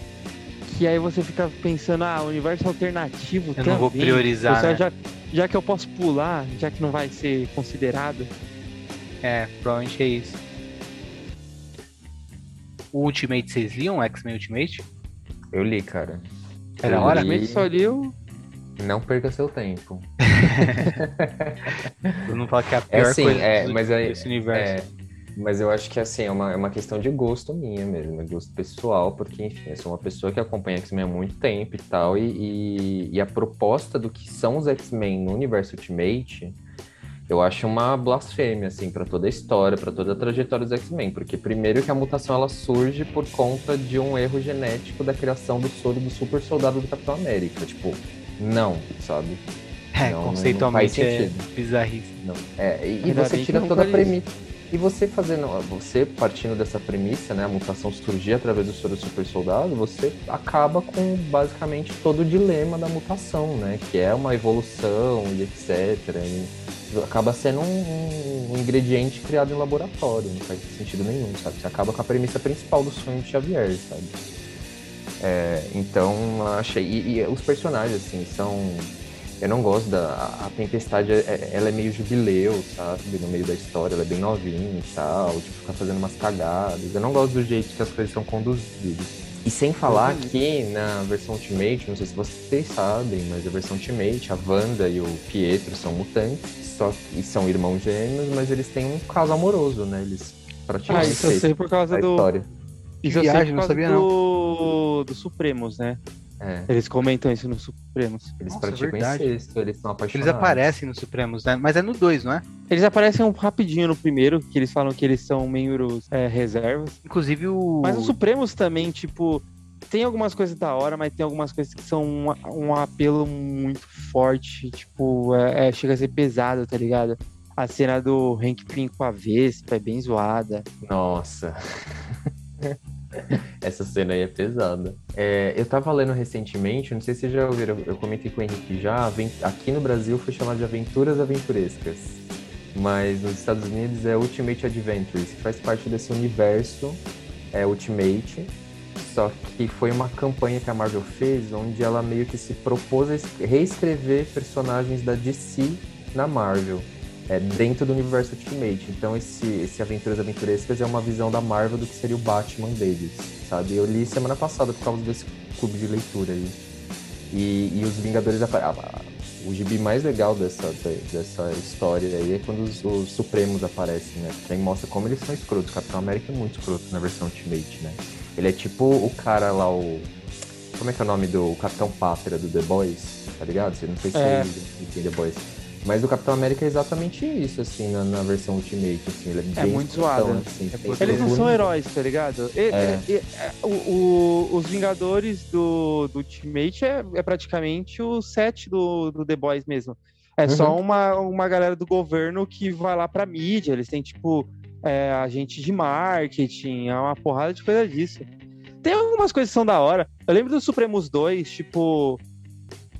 que aí você fica pensando, ah, universo alternativo Eu também. não vou priorizar, né? já, já que eu posso pular, já que não vai ser considerado. É, provavelmente é isso. O Ultimate, vocês liam o X-Men Ultimate? Eu li, cara. É da hora? Realmente só li o. Não perca seu tempo. [LAUGHS] Eu não falo que é a É pior assim, coisa é, do- mas aí- desse universo. É, mas eu acho que assim, é uma, é uma questão de gosto minha mesmo, é gosto pessoal, porque, enfim, eu sou uma pessoa que acompanha X-Men há muito tempo e tal, e, e, e a proposta do que são os X-Men no universo Ultimate, eu acho uma blasfêmia, assim, para toda a história, para toda a trajetória dos X-Men, porque primeiro que a mutação ela surge por conta de um erro genético da criação do soro do super soldado do Capitão América, tipo, Não, sabe? É, Não, conceitualmente não faz é bizarrice. Não. É, e, e você tira toda a premissa. E você fazendo, você partindo dessa premissa, né, a mutação surgir através do soro super soldado, você acaba com basicamente todo o dilema da mutação, né, que é uma evolução e etc. E acaba sendo um, um ingrediente criado em laboratório, não faz sentido nenhum, sabe? Você acaba com a premissa principal do sonho de Xavier, sabe? É, então, achei. E, e os personagens, assim, são. Eu não gosto da. A a Tempestade, é- é- ela é meio jubileu, sabe? No meio da história, ela é bem novinha e tal, tipo, fica fazendo umas cagadas. Eu não gosto do jeito que as coisas são conduzidas. E sem falar Entendi. que na versão Ultimate, não sei se vocês sabem, mas a versão Ultimate, a Wanda e o Pietro são mutantes, só que e são irmãos gêmeos, mas eles têm um caso amoroso, né? Eles Ah, praticamente isso eu sei por causa do. história. Isso eu sei por não causa sabia, do... do Supremos, né? É, Eles comentam isso no Supremos. eles Nossa, praticam verdade. incesto, eles são apaixonados. Eles aparecem no Supremos, né? Mas é no 2, não é? Eles aparecem um rapidinho no primeiro, que eles falam que eles são membros é, reservas. Inclusive o. Mas os Supremos também, tipo, tem algumas coisas da hora, mas tem algumas coisas que são um, um apelo muito forte. Tipo, é, é- chega a ser pesado, tá ligado? A cena do Hank Pym com a Vespa é bem zoada. Nossa. [LAUGHS] [LAUGHS] Essa cena aí é pesada. É, eu tava lendo recentemente, não sei se vocês já ouviram, eu comentei com o Henrique já, aqui no Brasil foi chamado de Aventuras Aventurescas. Mas nos Estados Unidos é Ultimate Adventures, que faz parte desse universo é, Ultimate. Só que foi uma campanha que a Marvel fez, onde ela meio que se propôs a es- reescrever personagens da DC na Marvel é, dentro do universo Ultimate. Então esse, esse Aventuras Aventurescas é uma visão da Marvel do que seria o Batman deles, sabe? Eu li semana passada por causa desse clube de leitura aí. E, e os Vingadores aparecem. O gibi mais legal dessa, de- dessa história aí é quando os, os Supremos aparecem, né? Aí mostra como eles são escrotos. O Capitão América é muito escroto na versão Ultimate, né? Ele é tipo o cara lá, o. Como é que é o nome do Capitão Pátria do The Boys? Tá ligado? Você não sei se É. você The Boys. Mas o Capitão América é exatamente isso, assim, na, na versão Ultimate, assim, ele é, É bem muito zoado. assim, É Eles não são heróis, tá ligado? E- É. e- é, o- o- os Vingadores do, do Ultimate é, é praticamente o set do, do The Boys mesmo. É só Uhum. uma, uma galera do governo que vai lá pra mídia. Eles têm, tipo, é, agente de marketing, é uma porrada de coisa disso. Tem algumas coisas que são da hora. Eu lembro do Supremos 2, tipo,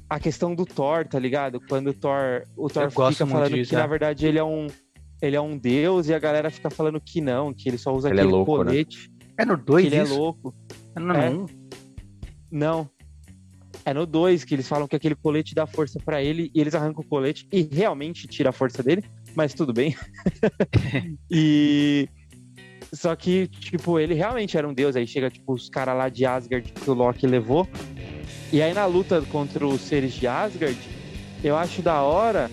a questão do Thor, tá ligado? Quando o Thor, o Thor Eu fica falando disso, que, é. na verdade, ele é um. Ele é um deus e a galera fica falando que não, que ele só usa Ele é aquele louco, né? colete, É no que 2 ele é isso? louco. Não, É. não. Não. É no 2 que eles falam que aquele colete dá força pra ele e eles arrancam o colete e realmente tira a força dele, mas tudo bem. [LAUGHS] e só que tipo, ele realmente era um deus, aí chega tipo os caras lá de Asgard que o Loki levou. E aí na luta contra os seres de Asgard, eu acho da hora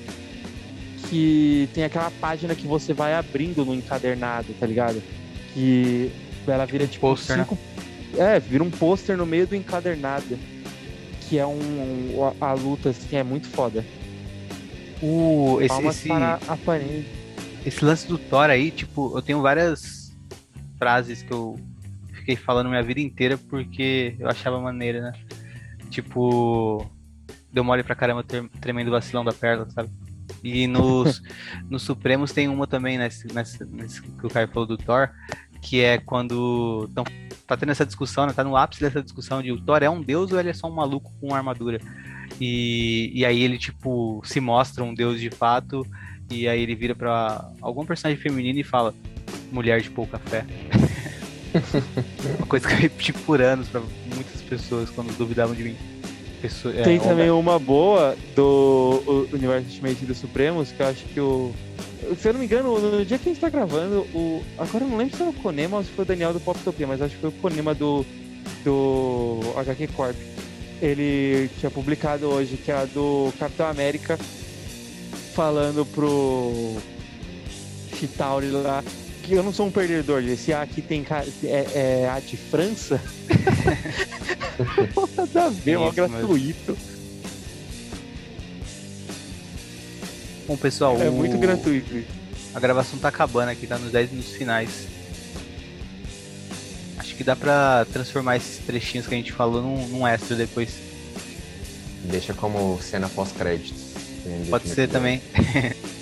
que tem aquela página que você vai abrindo no encadernado, tá ligado? Que ela vira tipo pôster, né? cinco é, vira um pôster no meio do encadernado. Que é um. um- a, a luta, assim, é muito foda. O, esse, Palmas esse, para a parede. esse lance do Thor aí, tipo, eu tenho várias frases que eu fiquei falando minha vida inteira porque eu achava maneira, né? Tipo, deu mole pra caramba tremendo vacilão da perla, sabe? E nos, [LAUGHS] nos Supremos tem uma também, nesse, nesse, nesse que o Caio falou do Thor, que é quando tão, tá tendo essa discussão, né? Tá no ápice dessa discussão de o Thor é um deus ou ele é só um maluco com armadura? E, e aí ele, tipo, se mostra um deus de fato, e aí ele vira pra algum personagem feminino e fala, mulher de pouca fé. [LAUGHS] [LAUGHS] Uma coisa que eu repeti por anos pra muitas pessoas quando duvidavam de mim. Pessoa- é, Tem onda- também uma boa do Universo Ultimate dos Supremos, que eu acho que o. Se eu não me engano, no dia que a gente tá gravando, o. Agora eu não lembro se foi o Konema ou se foi o Daniel do Poptopia, mas acho que foi o Konema do. do HQ Corp. Ele tinha publicado hoje, que é a do Capitão América falando pro Chitauri lá que eu não sou um perdedor, esse A aqui tem é, é A de França. [LAUGHS] Nada a ver, é gratuito. Bom, pessoal, É o- muito gratuito. A gravação tá acabando aqui, tá nos 10 minutos finais. Acho que dá pra transformar esses trechinhos que a gente falou num, num extra depois. Deixa como cena pós-créditos. Pode ser também. [LAUGHS]